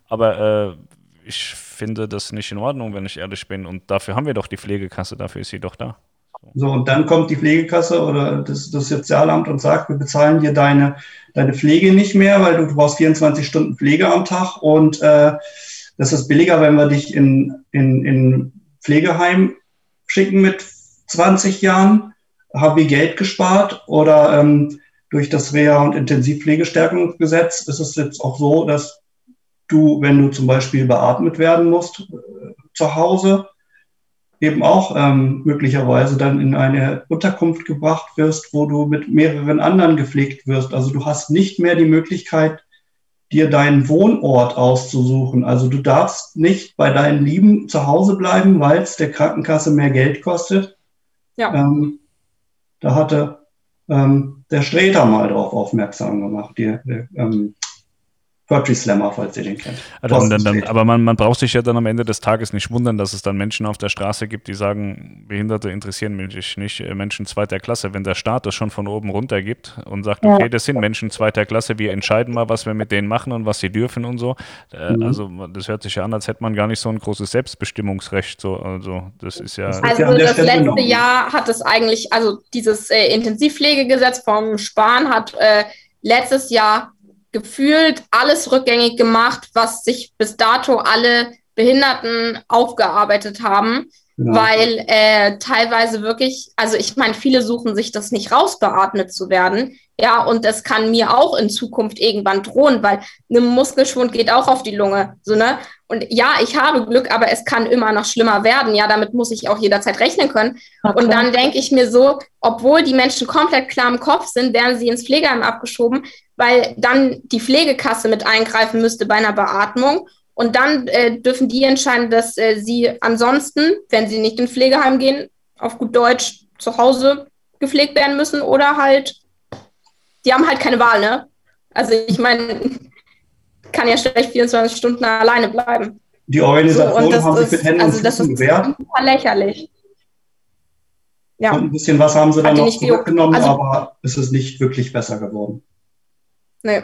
Aber äh, ich finde das nicht in Ordnung, wenn ich ehrlich bin. Und dafür haben wir doch die Pflegekasse, dafür ist sie doch da. So, und dann kommt die Pflegekasse oder das, das Sozialamt und sagt, wir bezahlen dir deine, deine Pflege nicht mehr, weil du, du brauchst 24 Stunden Pflege am Tag und äh, das ist billiger, wenn wir dich in, in, in Pflegeheim schicken mit 20 Jahren, habe ich Geld gespart oder ähm, durch das Reha- und Intensivpflegestärkungsgesetz ist es jetzt auch so, dass du, wenn du zum Beispiel beatmet werden musst äh, zu Hause, eben auch ähm, möglicherweise dann in eine Unterkunft gebracht wirst, wo du mit mehreren anderen gepflegt wirst. Also du hast nicht mehr die Möglichkeit, dir deinen Wohnort auszusuchen. Also du darfst nicht bei deinen Lieben zu Hause bleiben, weil es der Krankenkasse mehr Geld kostet. Ja. Ähm, da hatte ähm, der Streter mal darauf aufmerksam gemacht, die, der, ähm, Poetry Slammer, falls ihr den kennt. Also dann, dann, aber man, man braucht sich ja dann am Ende des Tages nicht wundern, dass es dann Menschen auf der Straße gibt, die sagen, Behinderte interessieren mich nicht, äh, Menschen zweiter Klasse. Wenn der Staat das schon von oben runter gibt und sagt, ja. okay, das sind Menschen zweiter Klasse, wir entscheiden mal, was wir mit denen machen und was sie dürfen und so. Äh, mhm. Also das hört sich ja an, als hätte man gar nicht so ein großes Selbstbestimmungsrecht. So. Also das ist ja. Also das letzte Jahr hat es eigentlich, also dieses äh, Intensivpflegegesetz vom Spahn hat äh, letztes Jahr gefühlt alles rückgängig gemacht, was sich bis dato alle Behinderten aufgearbeitet haben. Genau. Weil äh, teilweise wirklich, also ich meine, viele suchen sich das nicht raus, beatmet zu werden. Ja, und das kann mir auch in Zukunft irgendwann drohen, weil eine Muskelschwund geht auch auf die Lunge. So, ne? Und ja, ich habe Glück, aber es kann immer noch schlimmer werden. Ja, damit muss ich auch jederzeit rechnen können. Okay. Und dann denke ich mir so, obwohl die Menschen komplett klar im Kopf sind, werden sie ins Pflegeheim abgeschoben, weil dann die Pflegekasse mit eingreifen müsste bei einer Beatmung. Und dann äh, dürfen die entscheiden, dass äh, sie ansonsten, wenn sie nicht ins Pflegeheim gehen, auf gut Deutsch zu Hause gepflegt werden müssen oder halt die haben halt keine Wahl, ne? Also ich meine, kann ja schlecht 24 Stunden alleine bleiben. Die Organisationen so, haben sich mit Händen also und Füßen gewehrt. Das ist lächerlich. Ja. Und ein bisschen was haben sie dann noch zurückgenommen, also, aber es ist nicht wirklich besser geworden. Nee.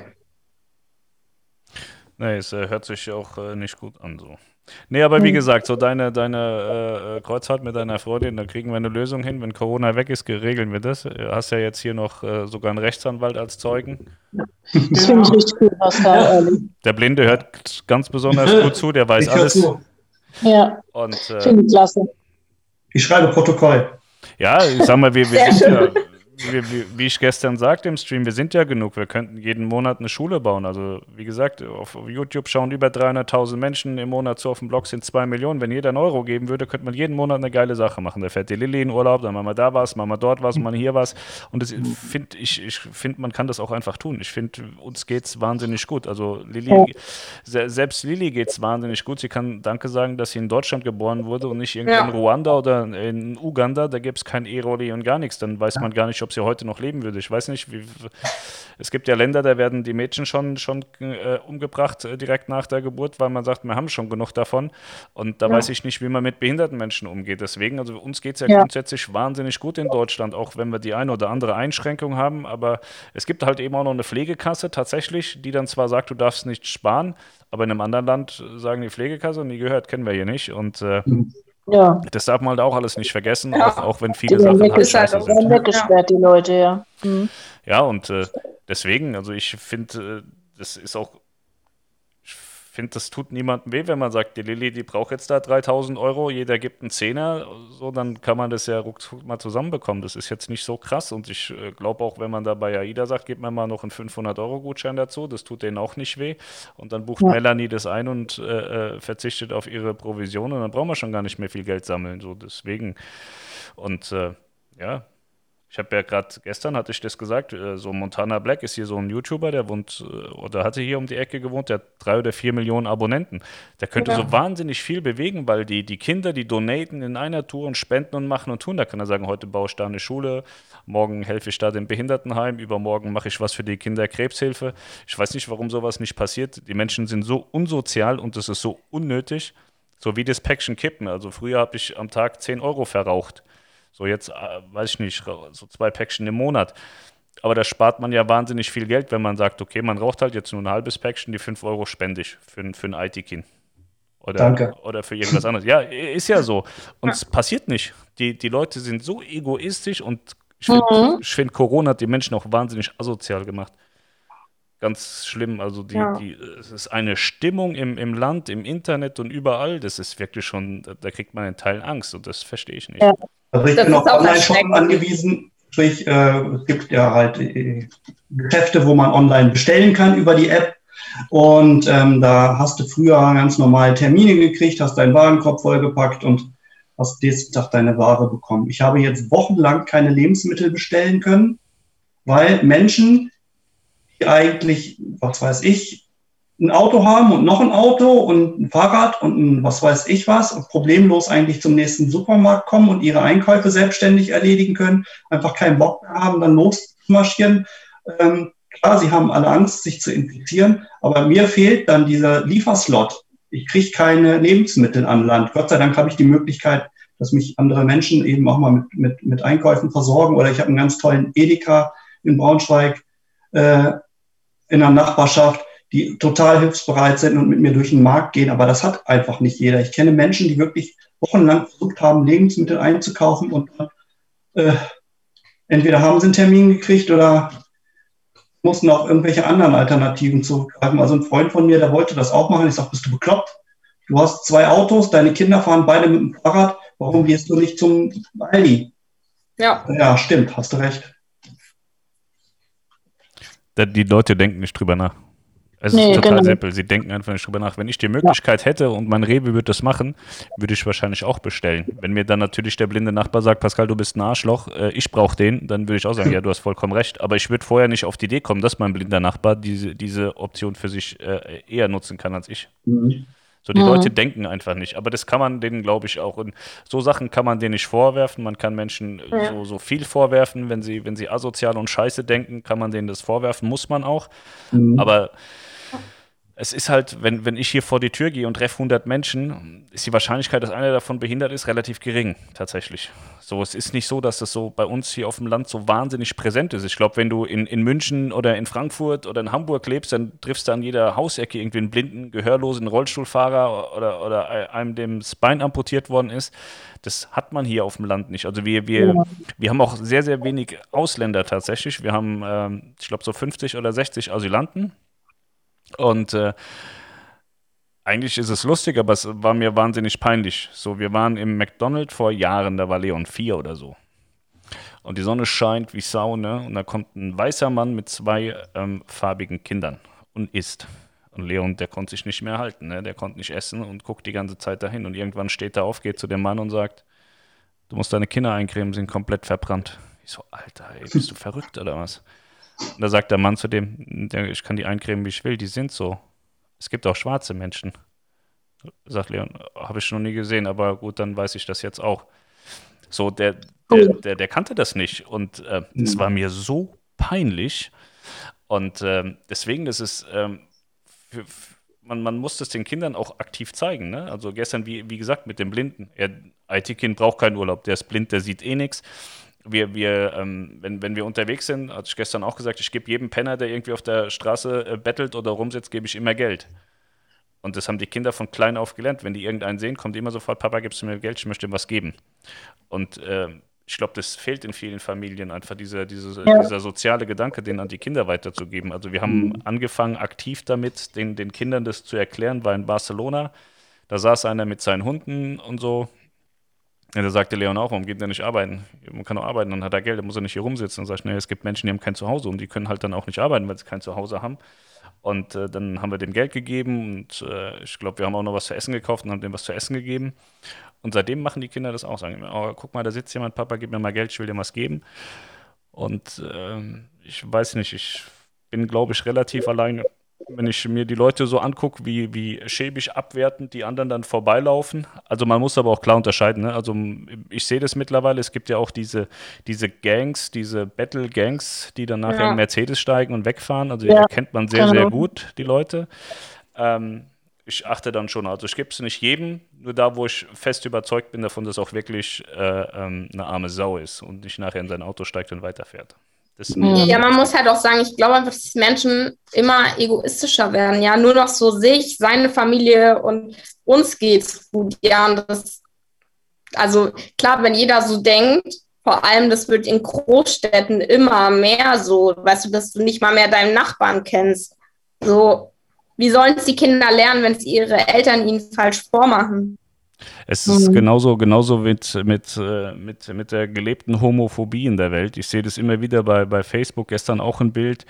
Nee, es äh, hört sich auch äh, nicht gut an so. Nee, aber wie hm. gesagt, so deine, deine äh, Kreuzfahrt mit deiner Freundin, da kriegen wir eine Lösung hin. Wenn Corona weg ist, regeln wir das. Du hast ja jetzt hier noch äh, sogar einen Rechtsanwalt als Zeugen. Das finde ich richtig gut, Oskar, ehrlich. Der Blinde hört ganz besonders gut zu, der weiß ich alles. Ja, Und, äh, finde ich klasse. Ich schreibe Protokoll. Ja, ich sag mal, wir, wir sind ja wie, wie, wie, ich gestern sagte im Stream, wir sind ja genug. Wir könnten jeden Monat eine Schule bauen. Also, wie gesagt, auf YouTube schauen über 300.000 Menschen im Monat zu. Auf dem Blog sind 2 Millionen. Wenn jeder einen Euro geben würde, könnte man jeden Monat eine geile Sache machen. Da fährt die Lilly in Urlaub, dann machen wir da was, machen wir dort was, machen wir hier was. Und das find, ich, ich finde, man kann das auch einfach tun. Ich finde, uns geht es wahnsinnig gut. Also, Lilly, selbst Lilly geht es wahnsinnig gut. Sie kann Danke sagen, dass sie in Deutschland geboren wurde und nicht irgendwo ja. in Ruanda oder in Uganda. Da gibt es kein E-Rolli und gar nichts. Dann weiß man gar nicht, ob sie heute noch leben würde. Ich weiß nicht, wie, es gibt ja Länder, da werden die Mädchen schon, schon äh, umgebracht äh, direkt nach der Geburt, weil man sagt, wir haben schon genug davon. Und da ja. weiß ich nicht, wie man mit behinderten Menschen umgeht. Deswegen, also uns geht es ja, ja, grundsätzlich wahnsinnig gut in Deutschland, auch wenn wir die eine oder andere Einschränkung haben. Aber es gibt halt eben auch noch eine Pflegekasse tatsächlich, die dann zwar sagt, du darfst nicht sparen, aber in einem anderen Land sagen die Pflegekasse und die gehört, kennen wir hier nicht. Und äh, mhm. Ja. Das darf man halt auch alles nicht vergessen, ja. auch, auch, wenn viele die Sachen halt scheiße halt sind. weggesperrt, die Leute, ja. Mhm. Ja, und äh, deswegen, also ich finde, äh, das ist auch finde, das tut niemandem weh, wenn man sagt, die Lilly, die braucht jetzt da 3000 Euro, jeder gibt einen Zehner, so, dann kann man das ja ruckzuck mal zusammenbekommen. Das ist jetzt nicht so krass und ich äh, glaube auch, wenn man da bei AIDA sagt, gibt mir mal noch einen 500-Euro-Gutschein dazu, das tut denen auch nicht weh und dann bucht ja. Melanie das ein und äh, äh, verzichtet auf ihre Provision und dann brauchen wir schon gar nicht mehr viel Geld sammeln, so deswegen und äh, ja, ich habe ja gerade gestern hatte ich das gesagt, äh, so Montana Black ist hier so ein YouTuber, der wohnt äh, oder hatte hier um die Ecke gewohnt, der hat drei oder vier Millionen Abonnenten. Der könnte ja. so wahnsinnig viel bewegen, weil die, die Kinder, die donaten in einer Tour und spenden und machen und tun. Da kann er sagen, heute baue ich da eine Schule, morgen helfe ich da dem Behindertenheim, übermorgen mache ich was für die Kinderkrebshilfe. Ich weiß nicht, warum sowas nicht passiert. Die Menschen sind so unsozial und es ist so unnötig. So wie das Päckchen Kippen. Also früher habe ich am Tag 10 Euro verraucht. So jetzt, äh, weiß ich nicht, so zwei Päckchen im Monat. Aber da spart man ja wahnsinnig viel Geld, wenn man sagt, okay, man raucht halt jetzt nur ein halbes Päckchen, die 5 Euro spende ich für, für ein IT-Kind. Oder, Danke. oder für irgendwas anderes. Ja, ist ja so. Und es passiert nicht. Die, die Leute sind so egoistisch und ich finde, mhm. find, Corona hat die Menschen auch wahnsinnig asozial gemacht. Ganz schlimm. Also die, ja. die, es ist eine Stimmung im, im Land, im Internet und überall. Das ist wirklich schon, da kriegt man in Teilen Angst und das verstehe ich nicht. Ja. Also ich das bin auf Online-Shop angewiesen. Sprich, äh, es gibt ja halt äh, Geschäfte, wo man online bestellen kann über die App. Und ähm, da hast du früher ganz normal Termine gekriegt, hast deinen Warenkorb vollgepackt und hast nächsten Tag deine Ware bekommen. Ich habe jetzt wochenlang keine Lebensmittel bestellen können, weil Menschen, die eigentlich, was weiß ich, ein Auto haben und noch ein Auto und ein Fahrrad und ein was weiß ich was und problemlos eigentlich zum nächsten Supermarkt kommen und ihre Einkäufe selbstständig erledigen können, einfach keinen Bock mehr haben, dann loszumarschieren. Ähm, klar, sie haben alle Angst, sich zu infizieren, aber mir fehlt dann dieser Lieferslot. Ich kriege keine Lebensmittel an Land. Gott sei Dank habe ich die Möglichkeit, dass mich andere Menschen eben auch mal mit, mit, mit Einkäufen versorgen. Oder ich habe einen ganz tollen Edeka in Braunschweig äh, in der Nachbarschaft die total hilfsbereit sind und mit mir durch den Markt gehen. Aber das hat einfach nicht jeder. Ich kenne Menschen, die wirklich wochenlang versucht haben, Lebensmittel einzukaufen und äh, entweder haben sie einen Termin gekriegt oder mussten auf irgendwelche anderen Alternativen zurückgreifen. Also ein Freund von mir, der wollte das auch machen. Ich sage, bist du bekloppt? Du hast zwei Autos, deine Kinder fahren beide mit dem Fahrrad. warum gehst du nicht zum Aldi? Ja. Ja, stimmt, hast du recht. Die Leute denken nicht drüber nach. Es Nee, ist total genau. simpel. Sie denken einfach nicht drüber nach. Wenn ich die Möglichkeit hätte und mein Rewe würde das machen, würde ich wahrscheinlich auch bestellen. Wenn mir dann natürlich der blinde Nachbar sagt, Pascal, du bist ein Arschloch, äh, ich brauche den, dann würde ich auch sagen, ja, du hast vollkommen recht. Aber ich würde vorher nicht auf die Idee kommen, dass mein blinder Nachbar diese, diese Option für sich äh, eher nutzen kann als ich. Mhm. So, die Mhm. Leute denken einfach nicht. Aber das kann man denen, glaube ich, auch. Und so Sachen kann man denen nicht vorwerfen. Man kann Menschen äh, Ja. so, so viel vorwerfen. Wenn sie, wenn sie asozial und scheiße denken, kann man denen das vorwerfen. Muss man auch. Mhm. Aber es ist halt, wenn, wenn ich hier vor die Tür gehe und treffe 100 Menschen, ist die Wahrscheinlichkeit, dass einer davon behindert ist, relativ gering, tatsächlich. So, es ist nicht so, dass das so bei uns hier auf dem Land so wahnsinnig präsent ist. Ich glaube, wenn du in, in München oder in Frankfurt oder in Hamburg lebst, dann triffst du an jeder Hausecke irgendwie einen blinden, gehörlosen Rollstuhlfahrer oder, oder einem, dem das Bein amputiert worden ist. Das hat man hier auf dem Land nicht. Also wir, wir, Ja. wir haben auch sehr, sehr wenig Ausländer tatsächlich. Wir haben, ähm, ich glaube, so 50 oder 60 Asylanten. Und äh, eigentlich ist es lustig, aber es war mir wahnsinnig peinlich. So, wir waren im McDonald's vor Jahren, da war Leon 4 oder so. Und die Sonne scheint wie Sau, ne? Und da kommt ein weißer Mann mit zwei ähm, farbigen Kindern und isst. Und Leon, der konnte sich nicht mehr halten, ne? Der konnte nicht essen und guckt die ganze Zeit dahin. Und irgendwann steht er auf, geht zu dem Mann und sagt, du musst deine Kinder eincremen, sind komplett verbrannt. Ich so, Alter, ey, bist du verrückt oder was? Da sagt der Mann zu dem, ich kann die eincremen, wie ich will, die sind so. Es gibt auch schwarze Menschen. Sagt Leon, habe ich noch nie gesehen, aber gut, dann weiß ich das jetzt auch. So, der, der, der, der kannte das nicht und äh, es Mhm. war mir so peinlich. Und ähm, deswegen, das ist, ähm, für, für, man, man muss das den Kindern auch aktiv zeigen. Ne? Also gestern, wie, wie gesagt, mit dem Blinden. IT-Kind braucht keinen Urlaub, der ist blind, der sieht eh nichts. Wir, wir, ähm, wenn, wenn wir unterwegs sind, hatte ich gestern auch gesagt, ich gebe jedem Penner, der irgendwie auf der Straße äh, bettelt oder rumsitzt, gebe ich immer Geld. Und das haben die Kinder von klein auf gelernt. Wenn die irgendeinen sehen, kommt immer sofort, Papa, gibst du mir Geld, ich möchte ihm was geben. Und ähm, ich glaube, das fehlt in vielen Familien einfach, dieser, diese, Ja. dieser soziale Gedanke, den an die Kinder weiterzugeben. Also wir haben angefangen, aktiv damit, den, den Kindern das zu erklären, war in Barcelona. Da saß einer mit seinen Hunden und so. Ja, da sagte Leon auch, warum geht der nicht arbeiten? Man kann doch arbeiten, dann hat er Geld, dann muss er nicht hier rumsitzen. Und sagt, nee, es gibt Menschen, die haben kein Zuhause und die können halt dann auch nicht arbeiten, weil sie kein Zuhause haben. Und äh, dann haben wir dem Geld gegeben und äh, ich glaube, wir haben auch noch was zu essen gekauft und haben dem was zu essen gegeben. Und seitdem machen die Kinder das auch. Sagen, oh, guck mal, da sitzt jemand, Papa, gib mir mal Geld, ich will dir was geben. Und ähm, ich weiß nicht, ich bin, glaube ich, relativ alleine. Wenn ich mir die Leute so angucke, wie, wie schäbig abwertend die anderen dann vorbeilaufen. Also man muss aber auch klar unterscheiden. Ne? Also ich sehe das mittlerweile, es gibt ja auch diese, diese Gangs, diese Battle-Gangs, die dann nachher Ja. in Mercedes steigen und wegfahren. Also die Ja, erkennt man sehr, sehr genau. gut, die Leute. Ähm, ich achte dann schon, also ich gebe es nicht jedem, nur da, wo ich fest überzeugt bin davon, dass auch wirklich äh, ähm, eine arme Sau ist und nicht nachher in sein Auto steigt und weiterfährt. Das Mhm. Ja, man muss halt auch sagen, ich glaube einfach, dass Menschen immer egoistischer werden. Ja, nur noch so sich, seine Familie und uns geht's gut. Ja, und das, also klar, wenn jeder so denkt, vor allem, das wird in Großstädten immer mehr so, weißt du, dass du nicht mal mehr deinen Nachbarn kennst. So, wie sollen es die Kinder lernen, wenn es ihre Eltern ihnen falsch vormachen? Es ist Mhm. genauso, genauso mit, mit, äh, mit, mit der gelebten Homophobie in der Welt. Ich sehe das immer wieder bei, bei Facebook, gestern auch ein Bild.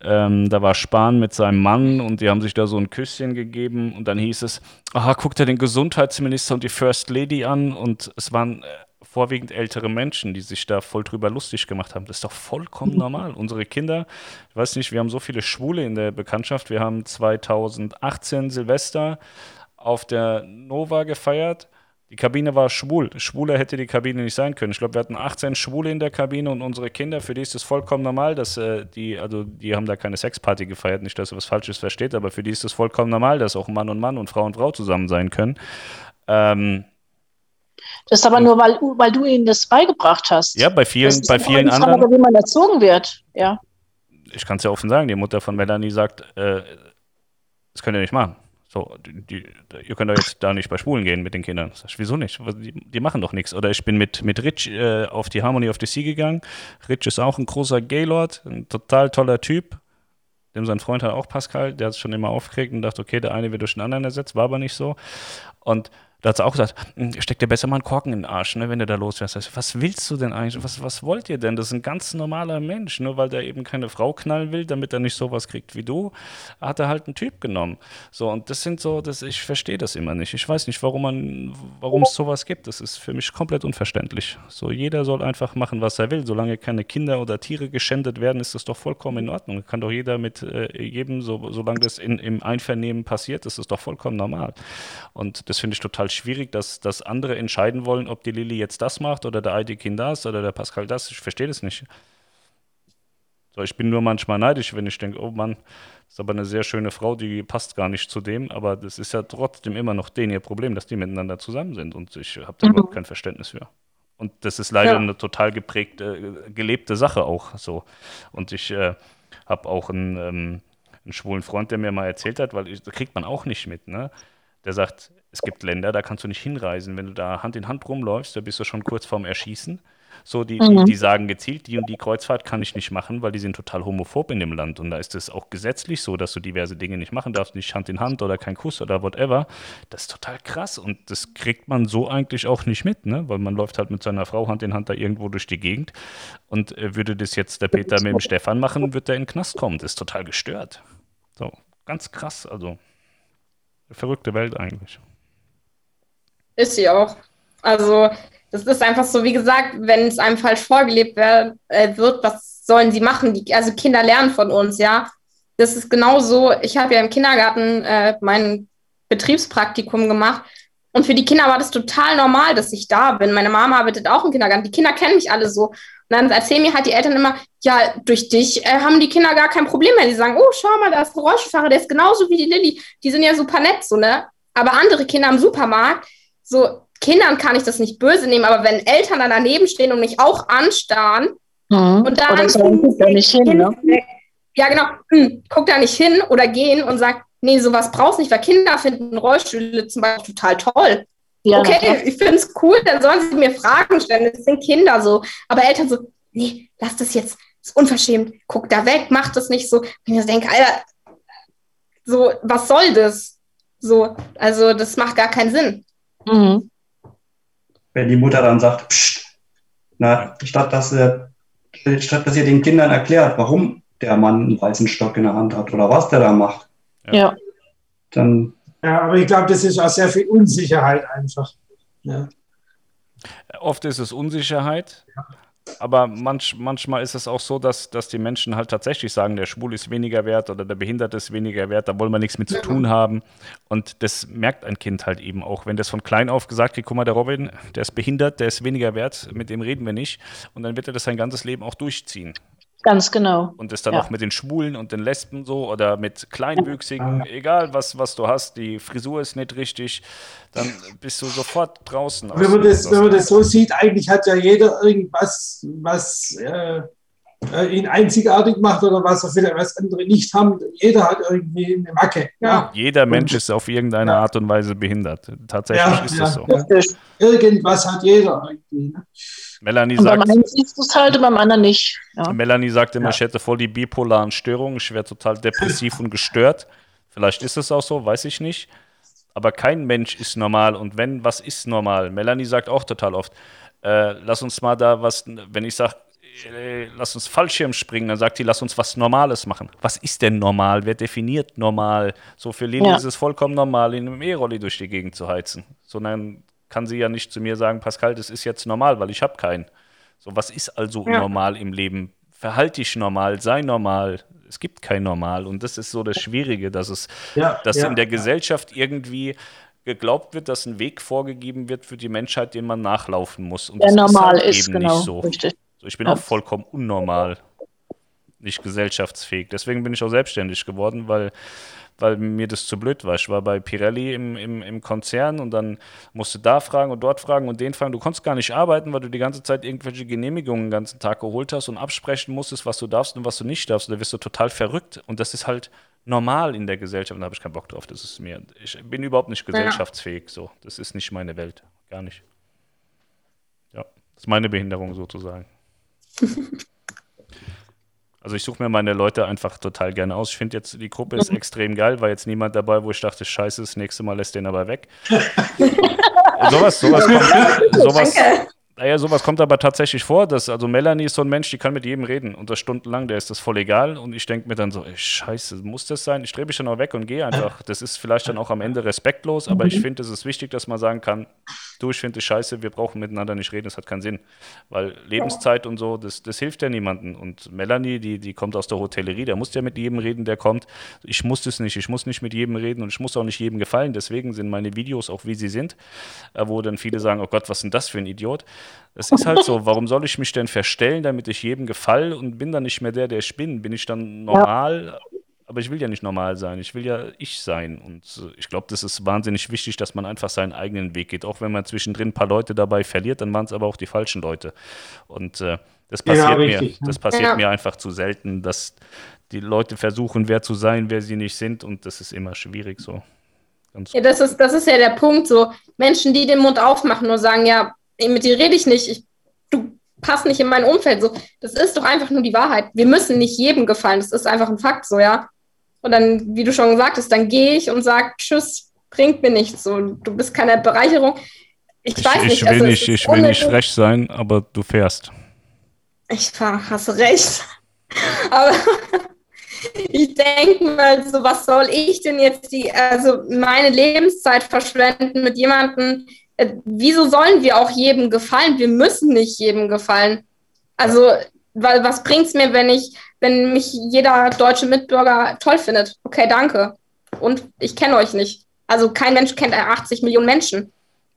Ähm, da war Spahn mit seinem Mann und die haben sich da so ein Küsschen gegeben und dann hieß es, aha, guckt er den Gesundheitsminister und die First Lady an und es waren äh, vorwiegend ältere Menschen, die sich da voll drüber lustig gemacht haben. Das ist doch vollkommen normal. Unsere Kinder, ich weiß nicht, wir haben so viele Schwule in der Bekanntschaft. Wir haben 2018 Silvester auf der Nova gefeiert. Die Kabine war schwul. Schwuler hätte die Kabine nicht sein können. Ich glaube, wir hatten 18 Schwule in der Kabine und unsere Kinder, für die ist es vollkommen normal, dass äh, die, also die haben da keine Sexparty gefeiert, nicht, dass ihr was Falsches versteht, aber für die ist es vollkommen normal, dass auch Mann und Mann und Frau und Frau zusammen sein können. Ähm, Das ist aber nur, weil, weil du ihnen das beigebracht hast. ja, bei Das vielen, ist bei vielen Frage, anderen, wie man erzogen wird. Ja. ich kann es ja offen sagen, die Mutter von Melanie sagt, äh, das könnt ihr nicht machen. So, die, die, ihr könnt doch jetzt da nicht bei Schwulen gehen mit den Kindern. Sag ich, wieso nicht? Die, die machen doch nichts. Oder ich bin mit, mit Rich äh, auf die Harmony of the Sea gegangen. Rich ist auch ein großer Gaylord, ein total toller Typ. Dem sein Freund hat auch Pascal, der hat es schon immer aufgeregt und dachte, okay, der eine wird durch den anderen ersetzt, war aber nicht so. Und Da hat sie auch gesagt, hm, steck dir besser mal einen Korken in den Arsch, ne, wenn du da losfährst. Was willst du denn eigentlich? Was, was wollt ihr denn? Das ist ein ganz normaler Mensch. Nur weil der eben keine Frau knallen will, damit er nicht sowas kriegt wie du, hat er halt einen Typ genommen. So, und das sind so, das, ich verstehe das immer nicht. Ich weiß nicht, warum es sowas gibt. Das ist für mich komplett unverständlich. So, jeder soll einfach machen, was er will. Solange keine Kinder oder Tiere geschändet werden, ist das doch vollkommen in Ordnung. Kann doch jeder mit äh, jedem, so, solange das in, im Einvernehmen passiert, ist es doch vollkommen normal. Und das finde ich total schwierig, dass, dass andere entscheiden wollen, ob die Lilly jetzt das macht oder der Aidekin das oder der Pascal das. Ich verstehe das nicht. So, ich bin nur manchmal neidisch, wenn ich denke, oh Mann, das ist aber eine sehr schöne Frau, die passt gar nicht zu dem, aber das ist ja trotzdem immer noch denen ihr Problem, dass die miteinander zusammen sind und ich habe da mhm. überhaupt kein Verständnis für. Und das ist leider ja. eine total geprägte, gelebte Sache auch so. Und ich äh, habe auch einen, ähm, einen schwulen Freund, der mir mal erzählt hat, weil ich, das kriegt man auch nicht mit, ne? Der sagt, es gibt Länder, da kannst du nicht hinreisen. Wenn du da Hand in Hand rumläufst, da bist du schon kurz vorm Erschießen. So, die, mhm. die, die, sagen gezielt, die und die Kreuzfahrt kann ich nicht machen, weil die sind total homophob in dem Land. Und da ist es auch gesetzlich so, dass du diverse Dinge nicht machen darfst, nicht Hand in Hand oder kein Kuss oder whatever. Das ist total krass. Und das kriegt man so eigentlich auch nicht mit, ne? Weil man läuft halt mit seiner Frau Hand in Hand da irgendwo durch die Gegend. Und äh, würde das jetzt der Peter mit dem Stefan machen, wird der in den Knast kommen. Das ist total gestört. So, ganz krass. Also, verrückte Welt eigentlich. Ist sie auch. Also, das ist einfach so, wie gesagt, wenn es einem falsch vorgelebt wird, äh, wird was sollen sie machen? Die, also, Kinder lernen von uns, ja. Das ist genauso. Ich habe ja im Kindergarten äh, mein Betriebspraktikum gemacht. Und für die Kinder war das total normal, dass ich da bin. Meine Mama arbeitet auch im Kindergarten. Die Kinder kennen mich alle so. Und dann erzählen mir halt die Eltern immer, ja, durch dich äh, haben die Kinder gar kein Problem mehr. Die sagen, oh, schau mal, da ist ein Rollstuhlfahrer, der ist genauso wie die Lilly. Die sind ja super nett, so, ne? Aber andere Kinder im Supermarkt, so Kindern kann ich das nicht böse nehmen, aber wenn Eltern dann daneben stehen und mich auch anstarren mhm. und dann so, da nicht hin, ne? ja genau, hm, guck da nicht hin oder gehen und sagt, nee, sowas brauchst nicht, weil Kinder finden Rollstühle zum Beispiel total toll. Ja, okay, ich finde es cool, dann sollen sie mir Fragen stellen. Das sind Kinder so. Aber Eltern so, nee, lass das jetzt, das ist unverschämt, guck da weg, mach das nicht so. Und ich denke, Alter, so, was soll das? So, also das macht gar keinen Sinn. Mhm. Wenn die Mutter dann sagt, Psst, na, statt dass, er, statt dass ihr den Kindern erklärt, warum der Mann einen weißen Stock in der Hand hat oder was der da macht, ja. dann. Ja, aber ich glaube, das ist auch sehr viel Unsicherheit einfach. Ja. Oft ist es Unsicherheit. Ja. Aber manch, manchmal ist es auch so, dass, dass die Menschen halt tatsächlich sagen, der Schwul ist weniger wert oder der Behinderte ist weniger wert, da wollen wir nichts mit zu tun haben. Und das merkt ein Kind halt eben auch, wenn das von klein auf gesagt wird, guck mal, der Robin, der ist behindert, der ist weniger wert, mit dem reden wir nicht. Und dann wird er das sein ganzes Leben auch durchziehen. Ganz genau. Und das dann ja. auch mit den Schwulen und den Lesben so oder mit Kleinwüchsigen, egal was, was du hast, die Frisur ist nicht richtig, dann bist du sofort draußen. Wenn man, das, wenn man das so sieht, eigentlich hat ja jeder irgendwas, was äh, äh, ihn einzigartig macht oder was er vielleicht was andere nicht haben. Jeder hat irgendwie eine Macke. Ja. Jeder Mensch ist auf irgendeine ja. Art und Weise behindert. Tatsächlich ist das so. Irgendwas hat jeder irgendwie. Ne? Melanie und sagt, beim einen siehst du es halt und beim anderen nicht. Ja. Melanie sagt immer, ja. ich hätte voll die bipolaren Störungen, ich wäre total depressiv und gestört. Vielleicht ist es auch so, weiß ich nicht. Aber kein Mensch ist normal. Und wenn, was ist normal? Melanie sagt auch total oft, äh, lass uns mal da was, wenn ich sage, äh, lass uns Fallschirm springen, dann sagt sie, lass uns was Normales machen. Was ist denn normal? Wer definiert normal? So für Lili ja. ist es vollkommen normal, in einem E-Rolli durch die Gegend zu heizen. Sondern kann sie ja nicht zu mir sagen, Pascal, das ist jetzt normal, weil ich habe keinen. So, was ist also ja. normal im Leben? Verhalte dich normal, sei normal. Es gibt kein Normal. Und das ist so das Schwierige, dass es, ja, dass ja, in der Gesellschaft irgendwie geglaubt wird, dass ein Weg vorgegeben wird für die Menschheit, den man nachlaufen muss. Und der das normal ist, halt ist genau, so. richtig. So, ich bin auch vollkommen unnormal, nicht gesellschaftsfähig. Deswegen bin ich auch selbstständig geworden, weil weil mir das zu blöd war. Ich war bei Pirelli im, im, im Konzern und dann musste da fragen und dort fragen und den fragen. Du konntest gar nicht arbeiten, weil du die ganze Zeit irgendwelche Genehmigungen den ganzen Tag geholt hast und absprechen musstest, was du darfst und was du nicht darfst. Und da wirst du total verrückt. Und das ist halt normal in der Gesellschaft da habe ich keinen Bock drauf. Das ist mir, ich bin überhaupt nicht gesellschaftsfähig. So, das ist nicht meine Welt. Gar nicht. Ja, das ist meine Behinderung sozusagen. Also ich suche mir meine Leute einfach total gerne aus. Ich finde jetzt, die Gruppe ist extrem geil, war jetzt niemand dabei, wo ich dachte, scheiße, das nächste Mal lässt den aber weg. sowas, sowas kommt, sowas, naja, sowas kommt aber tatsächlich vor. Dass, also Melanie ist so ein Mensch, die kann mit jedem reden und das stundenlang, der ist das voll egal. Und ich denke mir dann so, ey, scheiße, muss das sein? Ich drehe mich dann auch weg und gehe einfach. Das ist vielleicht dann auch am Ende respektlos, aber ich finde, es ist wichtig, dass man sagen kann, du, ich finde es scheiße, wir brauchen miteinander nicht reden, das hat keinen Sinn. Weil Lebenszeit und so, das, das hilft ja niemandem. Und Melanie, die, die kommt aus der Hotellerie, der muss ja mit jedem reden, der kommt. Ich muss das nicht, ich muss nicht mit jedem reden und ich muss auch nicht jedem gefallen. Deswegen sind meine Videos auch wie sie sind, äh, wo dann viele sagen, oh Gott, was ist denn das für ein Idiot? Das ist halt so. Warum soll ich mich denn verstellen, damit ich jedem gefalle und bin dann nicht mehr der, der ich bin? Bin ich dann normal? Aber ich will ja nicht normal sein. Ich will ja ich sein. Und äh, ich glaube, das ist wahnsinnig wichtig, dass man einfach seinen eigenen Weg geht. Auch wenn man zwischendrin ein paar Leute dabei verliert, dann waren es aber auch die falschen Leute. Und äh, das passiert, Ja, mir, richtig, ne? das passiert Ja. mir einfach zu selten, dass die Leute versuchen, wer zu sein, wer sie nicht sind. Und das ist immer schwierig so. Ganz Ja, das ist, das ist ja der Punkt. So Menschen, die den Mund aufmachen und sagen, ja, mit dir rede ich nicht, ich, du passt nicht in mein Umfeld. So, das ist doch einfach nur die Wahrheit. Wir müssen nicht jedem gefallen. Das ist einfach ein Fakt, so, ja. Und dann, wie du schon gesagt hast, dann gehe ich und sage, tschüss, bringt mir nichts. So, du bist keine Bereicherung. Ich, ich, weiß nicht. ich will also, es nicht, ich will nicht frech sein, aber du fährst. Ich fahr, hast recht. Aber ich denke mal, so was soll ich denn jetzt die, also meine Lebenszeit verschwenden mit jemandem? Äh, wieso sollen wir auch jedem gefallen? Wir müssen nicht jedem gefallen. Also, weil was bringt's mir, wenn ich, wenn mich jeder deutsche Mitbürger toll findet? Okay, danke. Und ich kenne euch nicht. Also kein Mensch kennt 80 Millionen Menschen.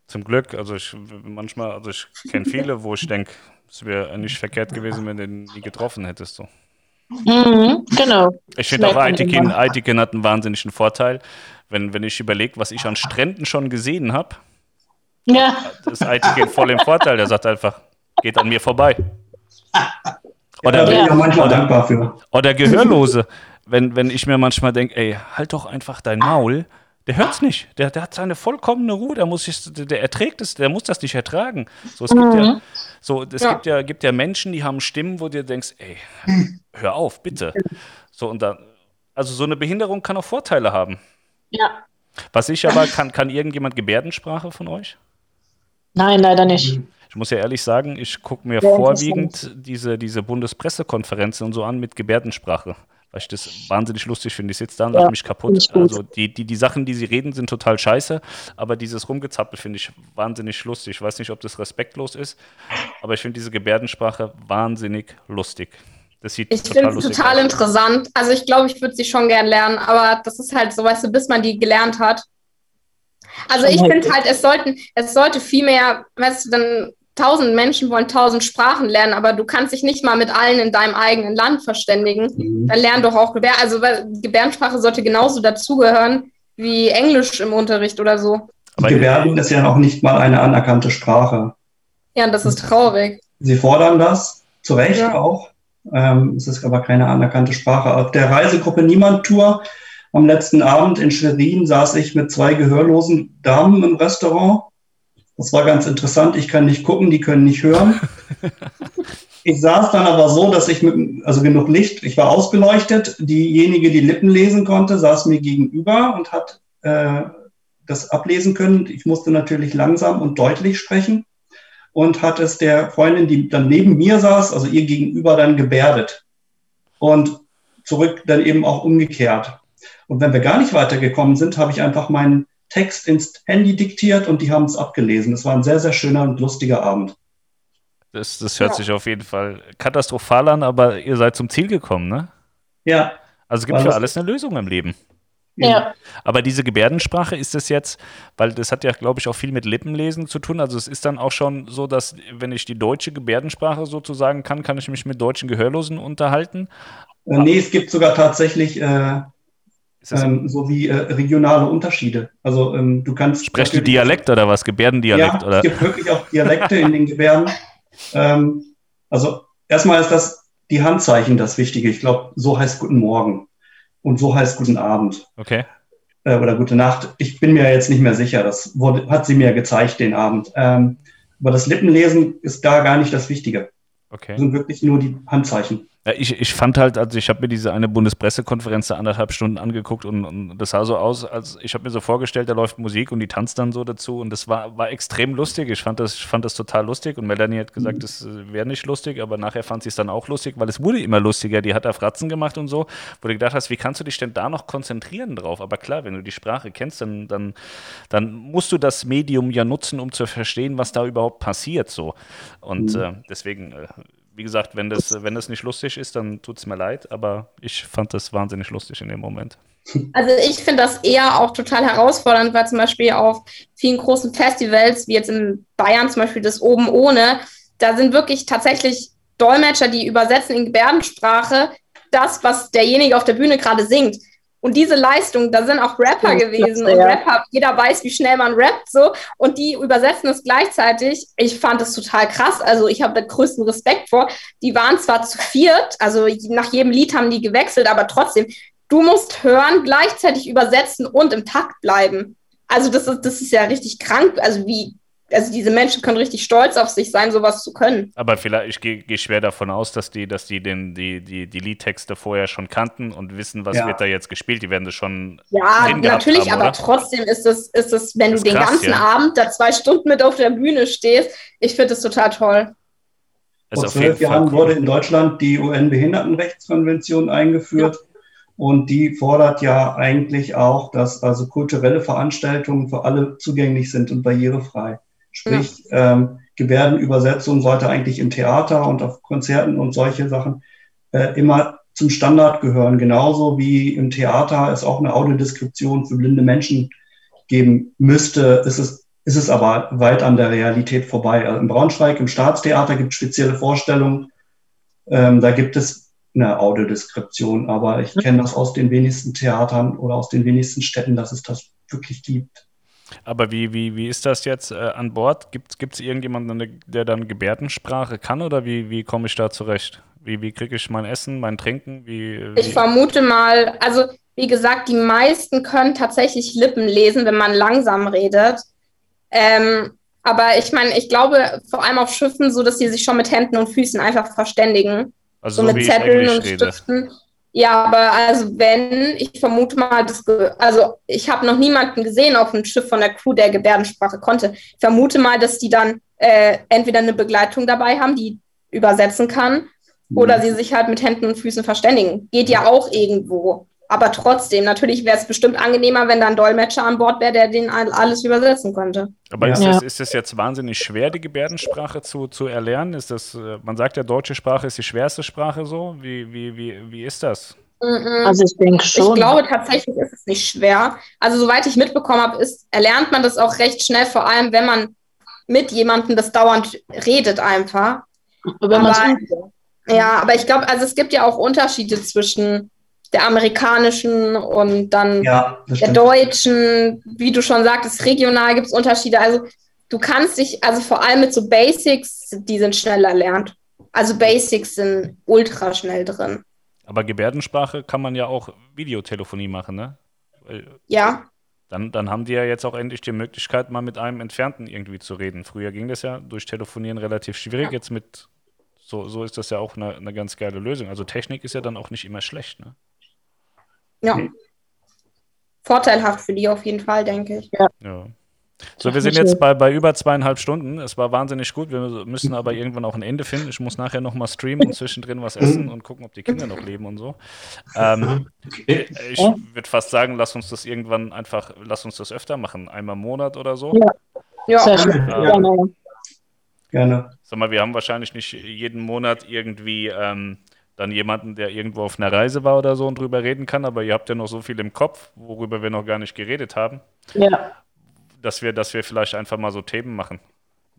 Zum Glück, also ich manchmal, also ich kenne viele, wo ich denke, es wäre nicht verkehrt gewesen, wenn du den nie getroffen hättest. So. Mhm, genau. Ich finde auch, Aitikin. Aitikin hat einen wahnsinnigen Vorteil. Wenn, wenn ich überlege, was ich an Stränden schon gesehen habe, Ja, ist Aitikin voll im Vorteil. Der sagt einfach, geht an mir vorbei. Da Oder, bin ich auch manchmal oder, dankbar für. oder Gehörlose. Wenn, wenn ich mir manchmal denke, ey, halt doch einfach dein Maul. Der hört's nicht. Der, der hat seine vollkommene Ruhe. Der, muss sich, der, der erträgt es, der muss das nicht ertragen. So, es gibt ja, so, es Ja. gibt ja, gibt ja Menschen, die haben Stimmen, wo du dir denkst, ey, hör auf, bitte. So, und dann, also so eine Behinderung kann auch Vorteile haben. ja. Was ich aber, kann, kann irgendjemand Gebärdensprache von euch? Nein, leider nicht. Ich muss ja ehrlich sagen, ich gucke mir Sehr vorwiegend diese, diese Bundespressekonferenzen und so an mit Gebärdensprache, weil ich das wahnsinnig lustig finde. Ich sitze da und Ja, lache mich kaputt. Also die, die, die Sachen, die sie reden, sind total scheiße, aber dieses Rumgezappel finde ich wahnsinnig lustig. Ich weiß nicht, ob das respektlos ist, aber ich finde diese Gebärdensprache wahnsinnig lustig. Das sieht Ich finde es total aus. interessant. Also ich glaube, ich würde sie schon gern lernen, aber das ist halt so, weißt du, bis man die gelernt hat. Also ich finde halt, es sollten, es sollte viel mehr, weißt du, dann tausend Menschen wollen tausend Sprachen lernen, aber du kannst dich nicht mal mit allen in deinem eigenen Land verständigen. Mhm. Dann lern doch auch Gebär, also Gebärdensprache sollte genauso dazugehören wie Englisch im Unterricht oder so. Aber Gebärden ist ja noch nicht mal eine anerkannte Sprache. Ja, das ist traurig. Sie fordern das, zu Recht Ja. auch. Ähm, es ist aber keine anerkannte Sprache. Auf der Reisegruppe Niemand Tour am letzten Abend in Schwerin saß ich mit zwei gehörlosen Damen im Restaurant. Das war ganz interessant. Ich kann nicht gucken, die können nicht hören. Ich saß dann aber so, dass ich mit, also genug Licht, ich war ausgeleuchtet. Diejenige, die Lippen lesen konnte, saß mir gegenüber und hat äh, das ablesen können. Ich musste natürlich langsam und deutlich sprechen und hat es der Freundin, die dann neben mir saß, also ihr gegenüber dann gebärdet. Und zurück dann eben auch umgekehrt. Und wenn wir gar nicht weitergekommen sind, habe ich einfach meinen Text ins Handy diktiert und die haben es abgelesen. Es war ein sehr, sehr schöner und lustiger Abend. Das, das hört Ja. sich auf jeden Fall katastrophal an, aber ihr seid zum Ziel gekommen, ne? Ja, Also es gibt für alles eine Lösung im Leben. Ja, Aber diese Gebärdensprache ist es jetzt, weil das hat ja, glaube ich, auch viel mit Lippenlesen zu tun. Also es ist dann auch schon so, dass wenn ich die deutsche Gebärdensprache sozusagen kann, kann ich mich mit deutschen Gehörlosen unterhalten. äh, nee, es gibt sogar tatsächlich äh, ähm, so wie äh, regionale Unterschiede. Also ähm, du kannst. sprecht ihr natürlich- Dialekt oder was? Gebärdendialekt ja, oder? es gibt wirklich auch Dialekte in den Gebärden. Ähm, also erstmal ist das die Handzeichen das Wichtige. Ich glaube, so heißt Guten Morgen und so heißt Guten Abend Okay. äh, oder Gute Nacht. Ich bin mir jetzt nicht mehr sicher. Das wurde, hat sie mir gezeigt den Abend. Ähm, aber das Lippenlesen ist da gar nicht das Wichtige. Das Okay. sind wirklich nur die Handzeichen. Ja, ich, ich fand halt, also ich habe mir diese eine Bundespressekonferenz da anderthalb Stunden angeguckt und, und das sah so aus, als ich habe mir so vorgestellt, da läuft Musik und die tanzt dann so dazu und das war, war extrem lustig. Ich fand das, ich fand das total lustig und Melanie hat gesagt, das wäre nicht lustig, aber nachher fand sie es dann auch lustig, weil es wurde immer lustiger. Die hat da Fratzen gemacht und so, wo du gedacht hast, wie kannst du dich denn da noch konzentrieren drauf? Aber klar, wenn du die Sprache kennst, dann, dann, dann musst du das Medium ja nutzen, um zu verstehen, was da überhaupt passiert so. Und mhm. äh, deswegen äh, wie gesagt, wenn das, wenn das nicht lustig ist, dann tut es mir leid, aber ich fand das wahnsinnig lustig in dem Moment. Also ich finde das eher auch total herausfordernd, weil zum Beispiel auf vielen großen Festivals, wie jetzt in Bayern zum Beispiel das Oben ohne, da sind wirklich tatsächlich Dolmetscher, die übersetzen in Gebärdensprache das, was derjenige auf der Bühne gerade singt. Und diese Leistung, da sind auch Rapper ja, gewesen und Rapper, jeder weiß, wie schnell man rappt so und die übersetzen es gleichzeitig. Ich fand das total krass. Also ich habe da größten Respekt vor. Die waren zwar zu viert, also nach jedem Lied haben die gewechselt, aber trotzdem, du musst hören, gleichzeitig übersetzen und im Takt bleiben. Also das ist, das ist ja richtig krank. Also wie, also diese Menschen können richtig stolz auf sich sein, sowas zu können. Aber vielleicht, ich gehe geh schwer davon aus, dass die, dass die den, die, die, die Liedtexte vorher schon kannten und wissen, was ja. wird da jetzt gespielt. Die werden das schon. Ja, natürlich, haben, aber trotzdem ist es, ist es, wenn du den krass, ganzen ja. Abend da zwei Stunden mit auf der Bühne stehst, ich finde das total toll. Vor zwölf Jahren wurde in Deutschland die UN-Behindertenrechtskonvention eingeführt. Ja. Und die fordert ja eigentlich auch, dass also kulturelle Veranstaltungen für alle zugänglich sind und barrierefrei. Sprich, ja. ähm, Gebärdenübersetzung sollte eigentlich im Theater und auf Konzerten und solche Sachen äh, immer zum Standard gehören. Genauso wie im Theater es auch eine Audiodeskription für blinde Menschen geben müsste, ist es, ist es aber weit an der Realität vorbei. Also Im Braunschweig, im Staatstheater gibt es spezielle Vorstellungen. Ähm, da gibt es eine Audiodeskription, aber ich kenne das aus den wenigsten Theatern oder aus den wenigsten Städten, dass es das wirklich gibt. Aber wie, wie, wie ist das jetzt äh, an Bord? Gibt es irgendjemanden, der dann Gebärdensprache kann oder wie, wie komme ich da zurecht? Wie, wie kriege ich mein Essen, mein Trinken? Wie, wie? Ich vermute mal, also wie gesagt, die meisten können tatsächlich Lippen lesen, wenn man langsam redet. Ähm, aber ich meine, ich glaube vor allem auf Schiffen so, dass sie sich schon mit Händen und Füßen einfach verständigen. Also so, so mit Zetteln und Stiften. Ja, aber also wenn, ich vermute mal, das, also ich habe noch niemanden gesehen auf dem Schiff von der Crew, der Gebärdensprache konnte. Ich vermute mal, dass die dann äh, entweder eine Begleitung dabei haben, die übersetzen kann, mhm. oder sie sich halt mit Händen und Füßen verständigen. Geht ja auch irgendwo. Aber trotzdem, natürlich wäre es bestimmt angenehmer, wenn da ein Dolmetscher an Bord wäre, der den alles übersetzen könnte. Aber ist, das, ist das jetzt wahnsinnig schwer, die Gebärdensprache zu, zu erlernen? Ist das, äh, man sagt ja, deutsche Sprache ist die schwerste Sprache so. Wie, wie, wie, wie ist das? Also ich denke schon. Ich glaube tatsächlich ist es nicht schwer. Also soweit ich mitbekommen habe, ist, erlernt man das auch recht schnell, vor allem wenn man mit jemandem das dauernd redet einfach. Aber, ja, aber ich glaube, also es gibt ja auch Unterschiede zwischen der amerikanischen und dann ja, der deutschen, wie du schon sagtest, regional gibt es Unterschiede. Also du kannst dich, also vor allem mit so Basics, die sind schneller lernt. Also Basics sind ultra schnell drin. Aber Gebärdensprache kann man ja auch Videotelefonie machen, ne? Ja. Dann, dann haben die ja jetzt auch endlich die Möglichkeit, mal mit einem Entfernten irgendwie zu reden. Früher ging das ja durch Telefonieren relativ schwierig. Ja. Jetzt mit, so, so ist das ja auch eine, eine ganz geile Lösung. Also Technik ist ja dann auch nicht immer schlecht, ne? Ja. Vorteilhaft für die auf jeden Fall, denke ich. Ja. ja. So, wir sind jetzt bei, bei über zweieinhalb Stunden. Es war wahnsinnig gut. Wir müssen aber irgendwann auch ein Ende finden. Ich muss nachher nochmal streamen und zwischendrin was essen und gucken, ob die Kinder noch leben und so. Ähm, ich würde fast sagen, lass uns das irgendwann einfach, lass uns das öfter machen. Einmal im Monat oder so. Ja, ja. Sehr schön. Ähm, Gerne. Gerne. Sag mal, wir haben wahrscheinlich nicht jeden Monat irgendwie ähm, dann jemanden, der irgendwo auf einer Reise war oder so und drüber reden kann, aber ihr habt ja noch so viel im Kopf, worüber wir noch gar nicht geredet haben. Ja. Dass wir, dass wir vielleicht einfach mal so Themen machen.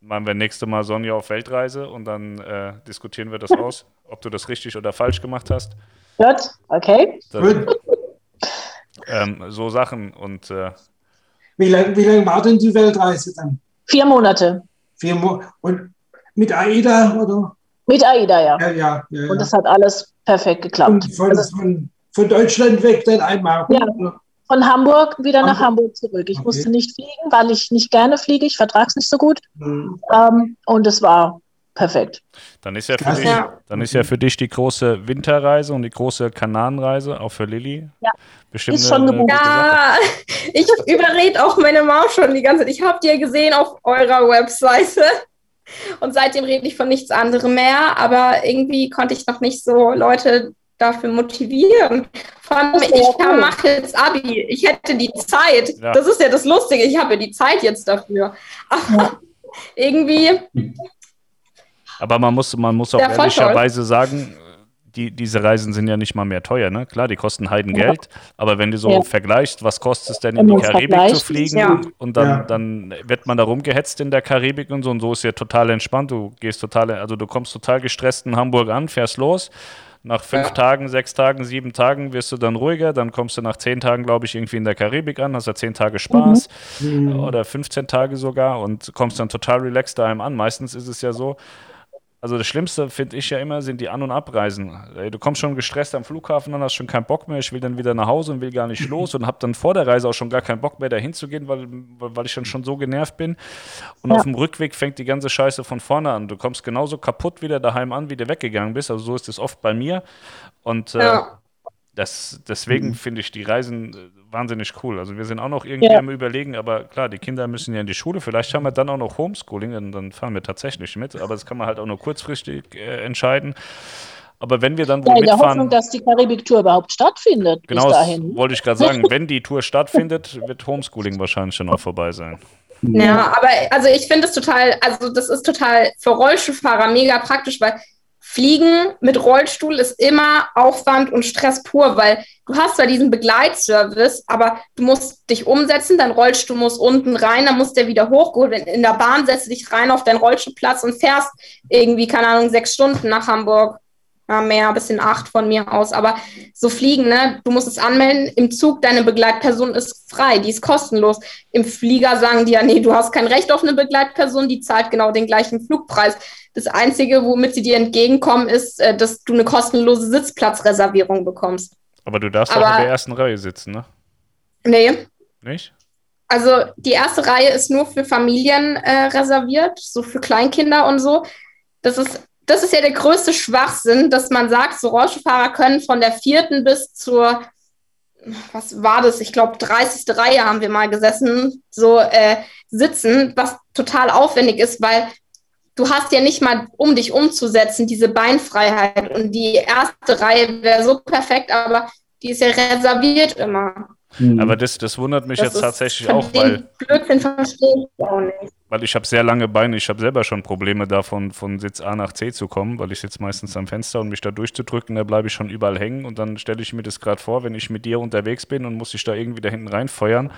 Machen wir nächste Mal Sonja auf Weltreise und dann äh, diskutieren wir das aus, ob du das richtig oder falsch gemacht hast. Gut, okay. Dann, ähm, so Sachen und äh, wie lange wie lang war denn die Weltreise dann? Vier Monate. Vier Monate. Und mit AIDA oder? Mit AIDA, ja. Ja, ja, ja, Und das hat alles perfekt geklappt. Und von, also, von, von Deutschland weg dann einmal? Ja, von Hamburg wieder Hamburg. nach Hamburg zurück. Ich okay. musste nicht fliegen, weil ich nicht gerne fliege. Ich vertrage es nicht so gut. Mhm. Ähm, und es war perfekt. Dann ist ja, für dich, ja. dann ist ja für dich die große Winterreise und die große Kananenreise, auch für Lilly. Ja. Bestimmt ist schon gebucht. Ja, ich überrede auch meine Mom schon die ganze Zeit. Ich habe die ja gesehen auf eurer Webseite. Und seitdem rede ich von nichts anderem mehr. Aber irgendwie konnte ich noch nicht so Leute dafür motivieren. Vor allem, ich cool. mache jetzt Abi. Ich hätte die Zeit. Ja. Das ist ja das Lustige. Ich habe die Zeit jetzt dafür. Aber irgendwie. Aber man muss, man muss auch ehrlicherweise sagen, die, diese Reisen sind ja nicht mal mehr teuer, ne? Klar, die kosten Heidengeld, ja. aber wenn du so ja. vergleichst, was kostet es denn in die Karibik zu fliegen ja. und dann, dann wird man da rumgehetzt in der Karibik und so und so ist ja total entspannt. Du gehst total, also du kommst total gestresst in Hamburg an, fährst los, nach fünf ja. Tagen, sechs Tagen, sieben Tagen wirst du dann ruhiger. Dann kommst du nach zehn Tagen, glaube ich, irgendwie in der Karibik an, hast ja zehn Tage Spaß mhm. oder 15 Tage sogar und kommst dann total relaxed daheim an. Meistens ist es ja so, also das Schlimmste finde ich ja immer, sind die An- und Abreisen. Du kommst schon gestresst am Flughafen an, hast schon keinen Bock mehr, ich will dann wieder nach Hause und will gar nicht los und habe dann vor der Reise auch schon gar keinen Bock mehr dahin zu gehen, weil, weil ich dann schon so genervt bin. Und ja. auf dem Rückweg fängt die ganze Scheiße von vorne an. Du kommst genauso kaputt wieder daheim an, wie du weggegangen bist. Also so ist es oft bei mir. Und äh, ja. Das, deswegen mhm. finde ich die Reisen äh, wahnsinnig cool. Also wir sind auch noch irgendwie ja. am überlegen, aber klar, die Kinder müssen ja in die Schule. Vielleicht haben wir dann auch noch Homeschooling, dann, dann fahren wir tatsächlich mit. Aber das kann man halt auch nur kurzfristig äh, entscheiden. Aber wenn wir dann wohl ja, in der mitfahren, Hoffnung, dass die Karibik-Tour überhaupt stattfindet. Genau, bis dahin. wollte ich gerade sagen. wenn die Tour stattfindet, wird Homeschooling wahrscheinlich schon auch vorbei sein. Ja, aber also ich finde es total, also das ist total für Rollstuhlfahrer mega praktisch, weil Fliegen mit Rollstuhl ist immer Aufwand und Stress pur, weil du hast zwar diesen Begleitservice, aber du musst dich umsetzen, dein Rollstuhl muss unten rein, dann muss der wieder hochgeholt werden. In der Bahn setzt du dich rein auf deinen Rollstuhlplatz und fährst irgendwie, keine Ahnung, sechs Stunden nach Hamburg ja, mehr, bisschen acht von mir aus. Aber so fliegen, ne? Du musst es anmelden. Im Zug, deine Begleitperson ist frei, die ist kostenlos. Im Flieger sagen die ja, nee, du hast kein Recht auf eine Begleitperson, die zahlt genau den gleichen Flugpreis. Das Einzige, womit sie dir entgegenkommen, ist, äh, dass du eine kostenlose Sitzplatzreservierung bekommst. Aber du darfst Aber, auch in der ersten Reihe sitzen, ne? Nee. Nicht? Also die erste Reihe ist nur für Familien äh, reserviert, so für Kleinkinder und so. Das ist das ist ja der größte Schwachsinn, dass man sagt, so Rollstuhlfahrer können von der vierten bis zur, was war das? Ich glaube, 30. Reihe haben wir mal gesessen, so äh, sitzen, was total aufwendig ist, weil du hast ja nicht mal, um dich umzusetzen, diese Beinfreiheit. Und die erste Reihe wäre so perfekt, aber die ist ja reserviert immer. Mhm. Aber das, das wundert mich das jetzt tatsächlich auch, weil. Blödsinn verstehe ich auch nicht. Weil ich habe sehr lange Beine, ich habe selber schon Probleme davon, von Sitz A nach C zu kommen, weil ich sitze meistens am Fenster und mich da durchzudrücken, da bleibe ich schon überall hängen und dann stelle ich mir das gerade vor, wenn ich mit dir unterwegs bin und muss ich da irgendwie da hinten reinfeuern.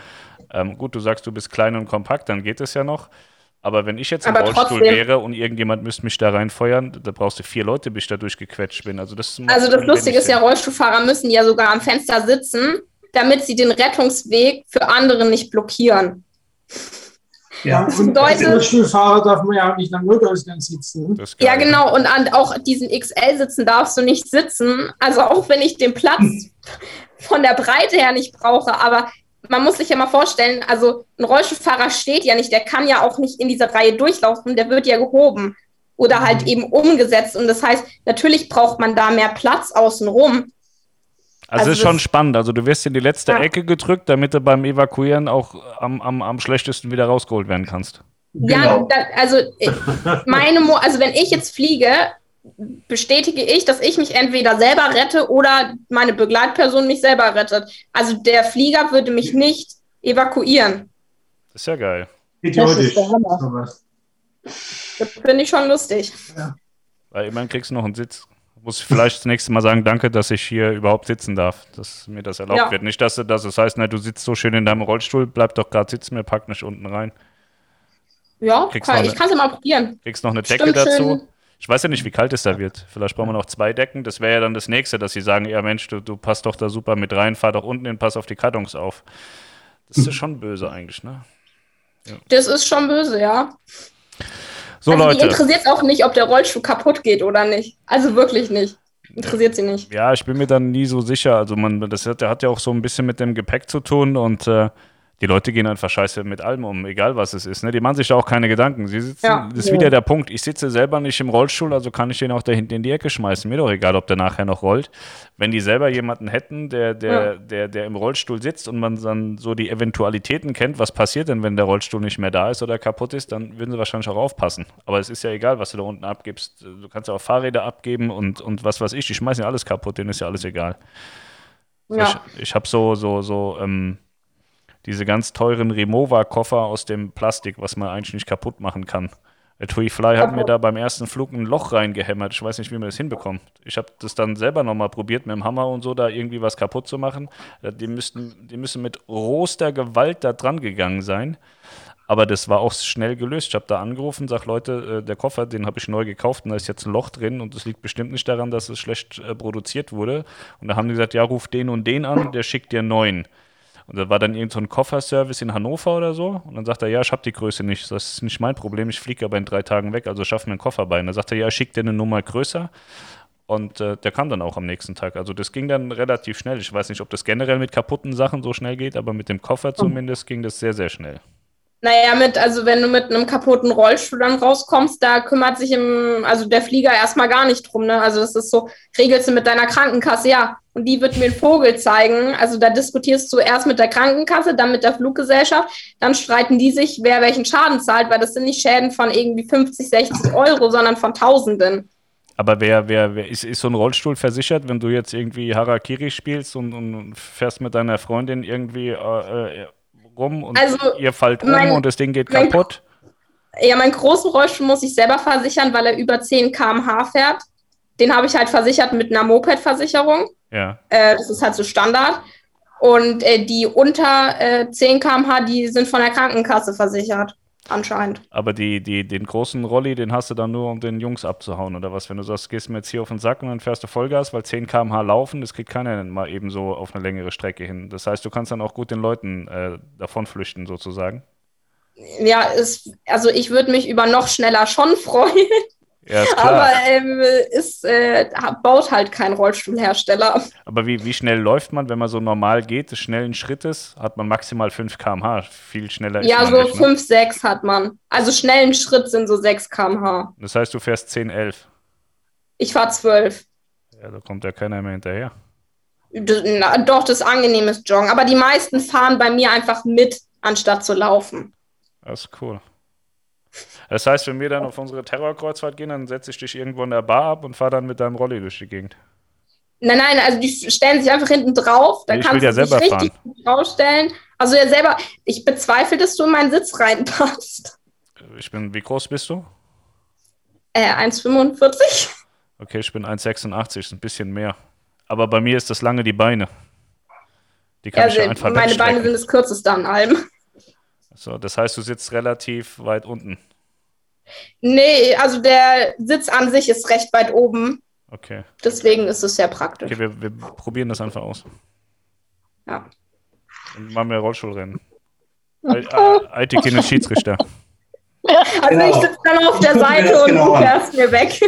Ähm, gut, du sagst, du bist klein und kompakt, dann geht es ja noch. Aber wenn ich jetzt im Rollstuhl trotzdem. wäre und irgendjemand müsste mich da reinfeuern, da brauchst du vier Leute, bis ich da durchgequetscht bin. Also das, also das Lustige ist ja, Rollstuhlfahrer müssen ja sogar am Fenster sitzen damit sie den Rettungsweg für andere nicht blockieren. Ja, das und bedeutet, als Rollstuhlfahrer darf man ja auch nicht am Notausgang sitzen. Ja, genau. Und an auch diesen XL-Sitzen darfst du nicht sitzen. Also auch wenn ich den Platz von der Breite her nicht brauche. Aber man muss sich ja mal vorstellen, also ein Rollstuhlfahrer steht ja nicht, der kann ja auch nicht in dieser Reihe durchlaufen, der wird ja gehoben oder halt mhm. eben umgesetzt. Und das heißt, natürlich braucht man da mehr Platz außenrum. Also, also ist schon spannend. Also du wirst in die letzte ja. Ecke gedrückt, damit du beim Evakuieren auch am, am, am schlechtesten wieder rausgeholt werden kannst. Ja, genau. da, also meine, Mo also wenn ich jetzt fliege, bestätige ich, dass ich mich entweder selber rette oder meine Begleitperson mich selber rettet. Also der Flieger würde mich nicht evakuieren. Das ist ja geil. Idiotisch. Das finde ich schon lustig. Ja. Weil immerhin kriegst du noch einen Sitz muss ich vielleicht das nächste Mal sagen, danke, dass ich hier überhaupt sitzen darf, dass mir das erlaubt ja. wird. Nicht, dass, dass es heißt, na, du sitzt so schön in deinem Rollstuhl, bleib doch gerade sitzen, mir pack nicht unten rein. Ja, kann, ich kann es ja mal probieren. Kriegst noch eine Decke Stimmt dazu. Schön. Ich weiß ja nicht, wie kalt es da wird. Vielleicht brauchen wir noch zwei Decken. Das wäre ja dann das nächste, dass sie sagen, ja Mensch, du, du passt doch da super mit rein, fahr doch unten hin, pass auf die Kartons auf. Das ist ja schon böse eigentlich, ne? Ja. Das ist schon böse, ja. So, also Leute. Die interessiert es auch nicht, ob der Rollstuhl kaputt geht oder nicht. Also wirklich nicht. Interessiert sie nicht. Ja, ich bin mir dann nie so sicher. Also man, das hat, der hat ja auch so ein bisschen mit dem Gepäck zu tun und äh, die Leute gehen einfach scheiße mit allem um, egal was es ist. Ne? Die machen sich da auch keine Gedanken. Sie sitzen, Ja. das ist wieder der Punkt. Ich sitze selber nicht im Rollstuhl, also kann ich den auch da hinten in die Ecke schmeißen. Mir doch egal, ob der nachher noch rollt. Wenn die selber jemanden hätten, der, der, Ja. der, der im Rollstuhl sitzt und man dann so die Eventualitäten kennt, was passiert denn, wenn der Rollstuhl nicht mehr da ist oder kaputt ist, dann würden sie wahrscheinlich auch aufpassen. Aber es ist ja egal, was du da unten abgibst. Du kannst ja auch Fahrräder abgeben und, und was weiß ich. Die schmeißen ja alles kaputt, denen ist ja alles egal. Ja. Ich, ich habe so, so, so, ähm, diese ganz teuren Remova-Koffer aus dem Plastik, was man eigentlich nicht kaputt machen kann. Der Tui Fly hat mir da beim ersten Flug ein Loch reingehämmert. Ich weiß nicht, wie man das hinbekommt. Ich habe das dann selber nochmal probiert, mit dem Hammer und so da irgendwie was kaputt zu machen. Äh, Die müssten, die müssen mit rohster Gewalt da dran gegangen sein. Aber das war auch schnell gelöst. Ich habe da angerufen, sag Leute, äh, der Koffer, den habe ich neu gekauft und da ist jetzt ein Loch drin und es liegt bestimmt nicht daran, dass es schlecht äh, produziert wurde. Und da haben die gesagt, ja, ruf den und den an, der schickt dir einen neuen. Und da war dann irgend so ein Kofferservice in Hannover oder so. Und dann sagt er, ja, ich habe die Größe nicht. Das ist nicht mein Problem. Ich fliege aber in drei Tagen weg, also schaff mir einen Koffer bei. Und dann sagt er, ja, schick dir eine Nummer größer. Und äh, der kam dann auch am nächsten Tag. Also das ging dann relativ schnell. Ich weiß nicht, ob das generell mit kaputten Sachen so schnell geht, aber mit dem Koffer zumindest ging das sehr, sehr schnell. Naja, mit, also wenn du mit einem kaputten Rollstuhl dann rauskommst, da kümmert sich im, also der Flieger erstmal gar nicht drum, ne? Also das ist so, regelst du mit deiner Krankenkasse, ja. Und die wird mir einen Vogel zeigen. Also da diskutierst du erst mit der Krankenkasse, dann mit der Fluggesellschaft, dann streiten die sich, wer welchen Schaden zahlt, weil das sind nicht Schäden von irgendwie 50, 60 Euro, sondern von Tausenden. Aber wer, wer, wer ist, ist so ein Rollstuhl versichert, wenn du jetzt irgendwie Harakiri spielst und, und fährst mit deiner Freundin irgendwie äh, äh, rum und Also, ihr fallt um mein- und das Ding geht mein- kaputt? Ja, meinen großen Rollstuhl muss ich selber versichern, weil er über 10 km/h fährt. Den habe ich halt versichert mit einer Moped-Versicherung. Ja. Äh, das ist halt so Standard. Und äh, die unter äh, 10 km/h, die sind von der Krankenkasse versichert, anscheinend. Aber die, die, den großen Rolli, den hast du dann nur, um den Jungs abzuhauen, oder was? Wenn du sagst, gehst mir jetzt hier auf den Sack und dann fährst du Vollgas, weil 10 km/h laufen, das kriegt keiner mal eben so auf eine längere Strecke hin. Das heißt, du kannst dann auch gut den Leuten äh, davon flüchten, sozusagen. Ja, ist, also ich würde mich über noch schneller schon freuen, Ja, ist klar. aber ähm, ist, äh, baut halt kein Rollstuhlhersteller. Aber wie, wie schnell läuft man, wenn man so normal geht, des schnellen Schrittes, hat man maximal 5 km/h. Viel schneller ist Ja, man so nicht. Ne? 5, 6 hat man. Also schnellen Schritt sind so 6 km/h. Das heißt, du fährst 10, 11. Ich fahre 12. Ja, da kommt ja keiner mehr hinterher. Das, na, doch, das ist angenehmes Joggen. Aber die meisten fahren bei mir einfach mit, anstatt zu laufen. Das ist cool. Das heißt, wenn wir dann auf unsere Terrorkreuzfahrt gehen, dann setze ich dich irgendwo in der Bar ab und fahre dann mit deinem Rolli durch die Gegend. Nein, nein, also die stellen sich einfach hinten drauf. Da Nee, ich will kannst ja du dich selber richtig draufstellen. Also ja selber, ich bezweifle, dass du in meinen Sitz reinpasst. Ich bin, wie groß bist du? Äh, 1,45? Okay, ich bin 1,86, ist ein bisschen mehr. Aber bei mir ist das lange die Beine. Die kann ich Also ja einfach meine Beine sind das kürzeste an allem. So, das heißt, du sitzt relativ weit unten. Nee, also der Sitz an sich ist recht weit oben. Okay. Deswegen ist es sehr praktisch. Okay, wir, wir probieren das einfach aus. Ja. Und machen wir Rollstuhlrennen. IT-Kind ist Schiedsrichter. Also Genau. ich sitze dann auf der wir Seite und genau du fährst mir weg.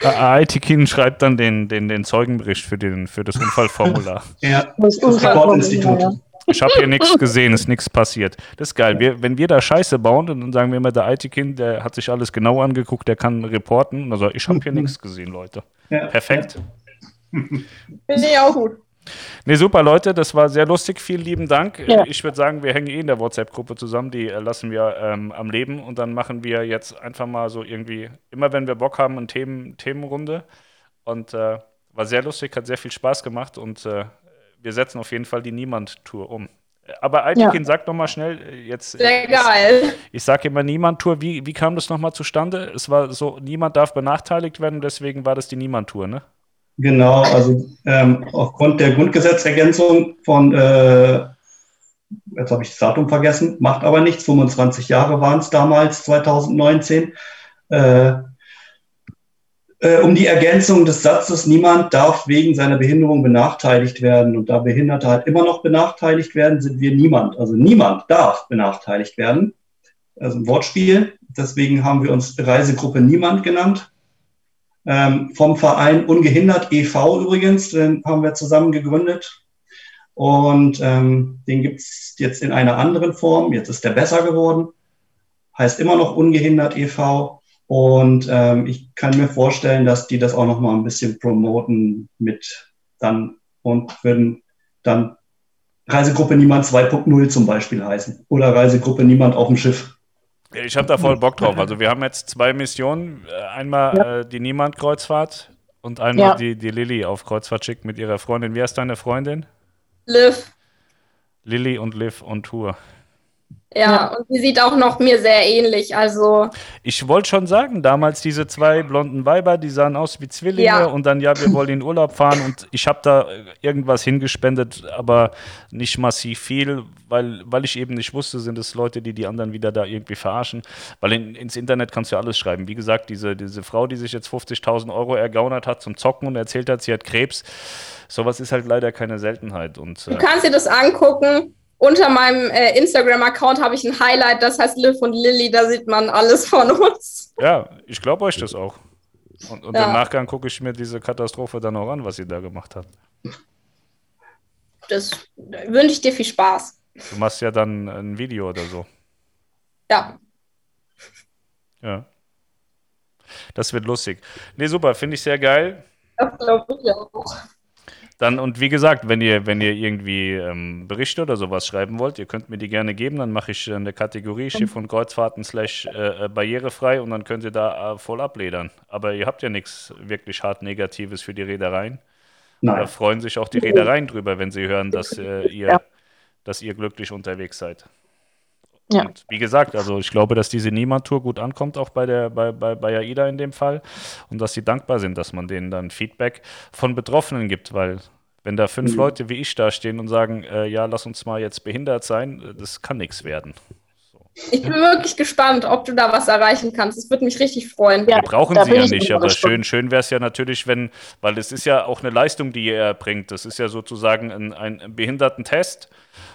IT-Kind schreibt dann den, den, den Zeugenbericht für, den, für das Unfallformular. Ja, Das das Sportinstitut. ja. Ich habe hier nichts gesehen, ist nichts passiert. Das ist geil. Wir, wenn wir da Scheiße bauen, dann sagen wir immer, der IT-Kind, der hat sich alles genau angeguckt, der kann reporten. Also ich habe hier nichts gesehen, Leute. Ja. Perfekt. Finde ich auch gut. Nee, super, Leute, das war sehr lustig. Vielen lieben Dank. Ja. Ich würde sagen, wir hängen eh in der WhatsApp-Gruppe zusammen. Die äh, lassen wir ähm, am Leben und dann machen wir jetzt einfach mal so irgendwie, immer wenn wir Bock haben, eine Themen, Themenrunde. Und äh, war sehr lustig, hat sehr viel Spaß gemacht und äh, wir setzen auf jeden Fall die Niemand-Tour um. Aber Altekin, sag noch mal schnell, äh, jetzt. Sehr äh, geil. Ich sage immer Niemand-Tour. Wie, wie kam das nochmal zustande? Es war so, niemand darf benachteiligt werden, deswegen war das die Niemand-Tour, ne? Genau, also ähm, aufgrund der Grundgesetzergänzung von, äh, jetzt habe ich das Datum vergessen, macht aber nichts, 25 Jahre waren es damals, 2019, äh, äh, um die Ergänzung des Satzes, niemand darf wegen seiner Behinderung benachteiligt werden. Und da Behinderte halt immer noch benachteiligt werden, sind wir niemand. Also niemand darf benachteiligt werden. Also ein Wortspiel. Deswegen haben wir uns Reisegruppe Niemand genannt. Ähm, vom Verein Ungehindert e.V. übrigens, den haben wir zusammen gegründet. Und ähm, den gibt's jetzt in einer anderen Form. Jetzt ist der besser geworden. Heißt immer noch ungehindert e.V. Und ähm, ich kann mir vorstellen, dass die das auch noch mal ein bisschen promoten mit dann und würden dann Reisegruppe Niemand 2.0 zum Beispiel heißen oder Reisegruppe Niemand auf dem Schiff. Ich habe da voll Bock drauf. Also wir haben jetzt zwei Missionen. Äh, einmal ja. äh, die Niemand-Kreuzfahrt und einmal ja. die, die Lilly auf Kreuzfahrt schickt mit ihrer Freundin. Wie heißt deine Freundin? Liv. Lilly und Liv on Tour. Ja, und sie sieht auch noch mir sehr ähnlich. Also. Ich wollte schon sagen, damals diese zwei blonden Weiber, die sahen aus wie Zwillinge ja. und dann, ja, wir wollen in Urlaub fahren und ich habe da irgendwas hingespendet, aber nicht massiv viel, weil, weil ich eben nicht wusste, sind es Leute, die die anderen wieder da irgendwie verarschen. Weil in, ins Internet kannst du ja alles schreiben. Wie gesagt, diese, diese Frau, die sich jetzt 50.000 Euro ergaunert hat zum Zocken und erzählt hat, sie hat Krebs, sowas ist halt leider keine Seltenheit. Und, äh, du kannst dir das angucken unter meinem äh, Instagram-Account habe ich ein Highlight, das heißt Liv und Lilly, da sieht man alles von uns. Ja, ich glaube euch das auch. Und, und ja. im Nachgang gucke ich mir diese Katastrophe dann auch an, was sie da gemacht hat. Das wünsche ich dir viel Spaß. Du machst ja dann ein Video oder so. Ja. Ja. Das wird lustig. Nee, super, finde ich sehr geil. Das glaube ich auch. Dann, und wie gesagt, wenn ihr, wenn ihr irgendwie ähm, Berichte oder sowas schreiben wollt, ihr könnt mir die gerne geben, dann mache ich eine Kategorie Schiff und Kreuzfahrten slash äh, äh, barrierefrei und dann könnt ihr da äh, voll abledern. Aber ihr habt ja nichts wirklich hart Negatives für die Reedereien. Nein. Da freuen sich auch die Reedereien drüber, wenn sie hören, dass, äh, ihr, ja. dass ihr glücklich unterwegs seid. Ja. Und wie gesagt, also ich glaube, dass diese Niemand-Tour gut ankommt, auch bei der bei, bei, bei AIDA in dem Fall. Und dass sie dankbar sind, dass man denen dann Feedback von Betroffenen gibt, weil wenn da fünf mhm. Leute wie ich da stehen und sagen, äh, ja, lass uns mal jetzt behindert sein, das kann nichts werden. Ich bin wirklich gespannt, ob du da was erreichen kannst. Das würde mich richtig freuen. Ja, brauchen sie ja nicht, aber schön, schön wäre es ja natürlich, wenn, weil es ist ja auch eine Leistung, die ihr erbringt. Das ist ja sozusagen ein, ein Behindertentest.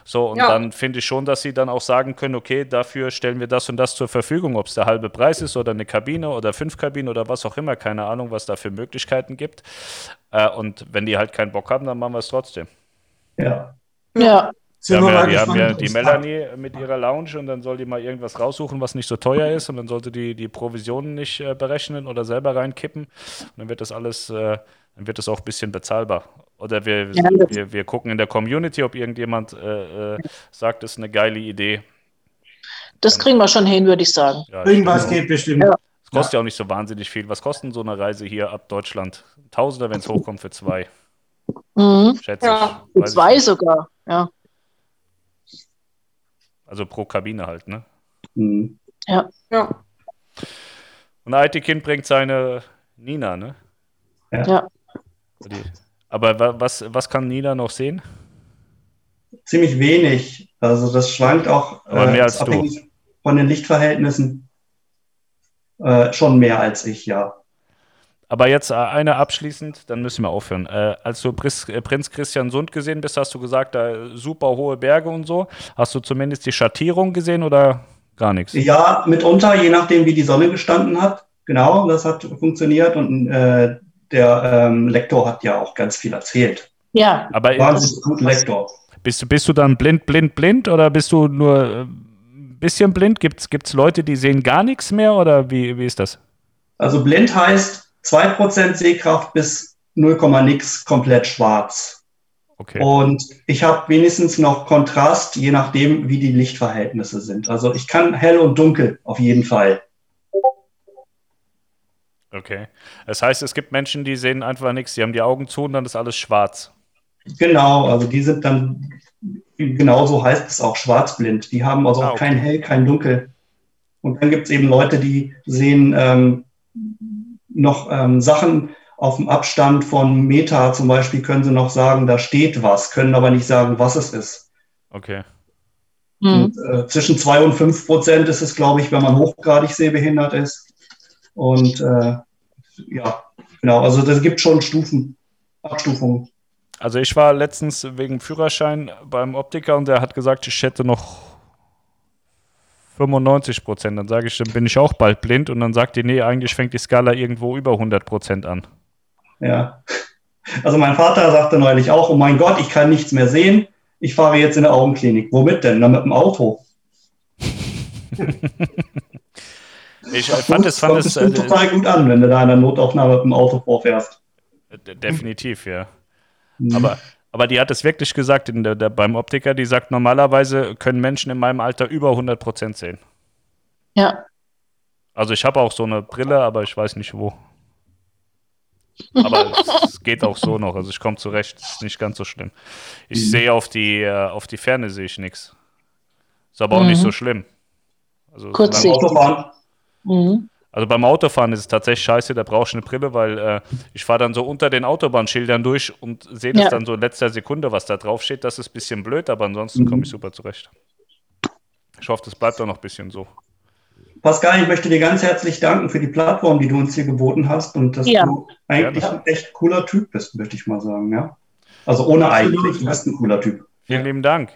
So, und ja. dann finde ich schon, dass sie dann auch sagen können, okay, dafür stellen wir das und das zur Verfügung, ob es der halbe Preis ist oder eine Kabine oder fünf Kabinen oder was auch immer, keine Ahnung, was da für Möglichkeiten gibt. Äh, und wenn die halt keinen Bock haben, dann machen wir es trotzdem. Ja. Ja. Wir haben ja, die haben ja die Melanie mit ihrer Lounge und dann soll die mal irgendwas raussuchen, was nicht so teuer ist und dann sollte die die Provisionen nicht äh, berechnen oder selber reinkippen und dann wird das alles, äh, dann wird das auch ein bisschen bezahlbar. Oder wir, ja, wir, wir gucken in der Community, ob irgendjemand äh, äh sagt, das ist eine geile Idee. Das kriegen wir schon hin, würde ich sagen. Ja, Irgendwas geht bestimmt. Ja. Es kostet ja auch nicht so wahnsinnig viel. Was kostet so eine Reise hier ab Deutschland? Tausender, wenn es hochkommt, für zwei. Mhm. Schätze ja. ich. Für zwei sogar, ja. Also pro Kabine halt, ne? Mhm. Ja. ja. Und Aitikin bringt seine Nina, ne? Ja. ja. Aber was, was kann Nina noch sehen? Ziemlich wenig. Also das schwankt auch Aber mehr äh, als du. von den Lichtverhältnissen. Äh, schon mehr als ich, ja. Aber jetzt äh, eine abschließend, dann müssen wir aufhören. Äh, als du Prinz, äh, Prinz Christian Sund gesehen bist, hast du gesagt, da super hohe Berge und so. Hast du zumindest die Schattierung gesehen oder gar nichts? Ja, mitunter, je nachdem, wie die Sonne gestanden hat. Genau, das hat funktioniert und äh, der ähm, Lektor hat ja auch ganz viel erzählt. Ja, aber wahnsinnig gut Lektor. Bist du, bist du dann blind, blind, blind oder bist du nur ein äh, bisschen blind? Gibt es Leute, die sehen gar nichts mehr oder wie, wie ist das? Also blind heißt, 2% Sehkraft bis 0, nix komplett schwarz. Okay. Und ich habe wenigstens noch Kontrast, je nachdem, wie die Lichtverhältnisse sind. Also ich kann hell und dunkel auf jeden Fall. Okay. Das heißt, es gibt Menschen, die sehen einfach nichts, die haben die Augen zu und dann ist alles schwarz. Genau, also die sind dann, genauso heißt es auch, schwarzblind. Die haben also ah, okay. kein Hell, kein Dunkel. Und dann gibt es eben Leute, die sehen ähm, noch ähm, Sachen auf dem Abstand von Meta zum Beispiel können sie noch sagen, da steht was, können aber nicht sagen, was es ist. Okay. Mhm. Und, äh, zwischen zwei und fünf Prozent ist es, glaube ich, wenn man hochgradig sehbehindert ist. Und äh, ja, genau, also das gibt schon Stufen, Abstufungen. Also ich war letztens wegen Führerschein beim Optiker und der hat gesagt, ich hätte noch 95 Prozent. Dann sage ich, dann bin ich auch bald blind und dann sagt die, nee, eigentlich fängt die Skala irgendwo über 100 Prozent an. Ja. Also mein Vater sagte neulich auch, oh mein Gott, ich kann nichts mehr sehen. Ich fahre jetzt in eine Augenklinik. Womit denn? Na, mit dem Auto. ich fand es, fand es äh, total gut an, wenn du da in der Notaufnahme mit dem Auto vorfährst. Definitiv, ja. Mhm. Aber, aber die hat es wirklich gesagt in der, der, beim Optiker, die sagt, normalerweise können Menschen in meinem Alter über 100 Prozent sehen. Ja. Also ich habe auch so eine Brille, aber ich weiß nicht wo. Aber es geht auch so noch. Also ich komme zurecht. Ist nicht ganz so schlimm. Ich mhm. sehe auf die, äh, auf die Ferne sehe ich nichts. Ist aber auch nicht mhm. so schlimm. Also Kurz Autofahren. Mhm. Also beim Autofahren ist es tatsächlich scheiße, da brauche ich eine Brille, weil äh, ich fahre dann so unter den Autobahnschildern durch und sehe das ja. dann so in letzter Sekunde, was da drauf steht. Das ist ein bisschen blöd, aber ansonsten komme ich super zurecht. Ich hoffe, das bleibt auch noch ein bisschen so. Pascal, ich möchte dir ganz herzlich danken für die Plattform, die du uns hier geboten hast und dass ja. du eigentlich ja, ein echt cooler Typ bist, möchte ich mal sagen. Ja? Also ohne eigentlich, du bist ein cooler Typ. Vielen lieben Dank.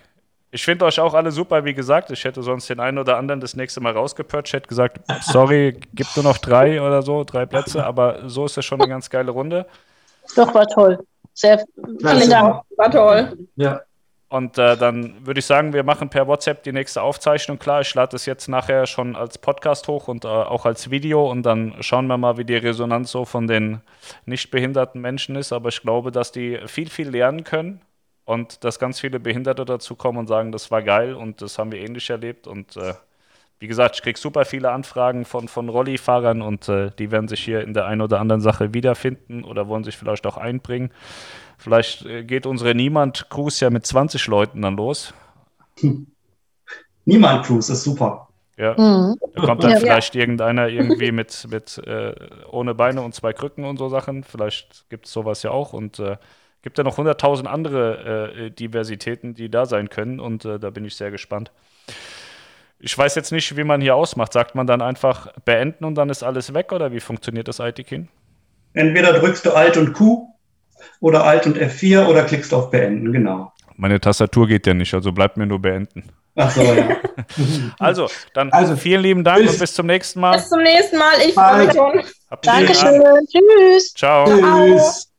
Ich finde euch auch alle super, wie gesagt. Ich hätte sonst den einen oder anderen das nächste Mal rausgepötscht, hätte gesagt, sorry, gibt nur noch drei oder so, drei Plätze, aber so ist das schon eine ganz geile Runde. Doch, war toll. Sehr vielen Dank. War toll. Ja. Und äh, dann würde ich sagen, wir machen per WhatsApp die nächste Aufzeichnung klar. Ich lade es jetzt nachher schon als Podcast hoch und äh, auch als Video und dann schauen wir mal, wie die Resonanz so von den nicht behinderten Menschen ist. Aber ich glaube, dass die viel, viel lernen können und dass ganz viele Behinderte dazu kommen und sagen, das war geil und das haben wir ähnlich erlebt. Und äh, wie gesagt, ich kriege super viele Anfragen von, von Rolli-Fahrern und äh, die werden sich hier in der einen oder anderen Sache wiederfinden oder wollen sich vielleicht auch einbringen. Vielleicht äh, geht unsere Niemand-Cruise ja mit 20 Leuten dann los. Niemand-Cruise ist super. Ja, mhm. da kommt dann ja, vielleicht ja. irgendeiner irgendwie mit, mit äh, ohne Beine und zwei Krücken und so Sachen. Vielleicht gibt es sowas ja auch und äh, gibt ja noch 100.000 andere äh, Diversitäten, die da sein können und äh, da bin ich sehr gespannt. Ich weiß jetzt nicht, wie man hier ausmacht. Sagt man dann einfach beenden und dann ist alles weg oder wie funktioniert das IT-Kin? Entweder drückst du Alt und Q oder Alt und F4 oder klickst auf Beenden, genau. Meine Tastatur geht ja nicht, also bleibt mir nur beenden. Ach so, ja. also, dann also, vielen lieben Dank bis, und bis zum nächsten Mal. Bis zum nächsten Mal. Ich freue mich schon. Dankeschön. Tschüss. Ciao. Tschüss.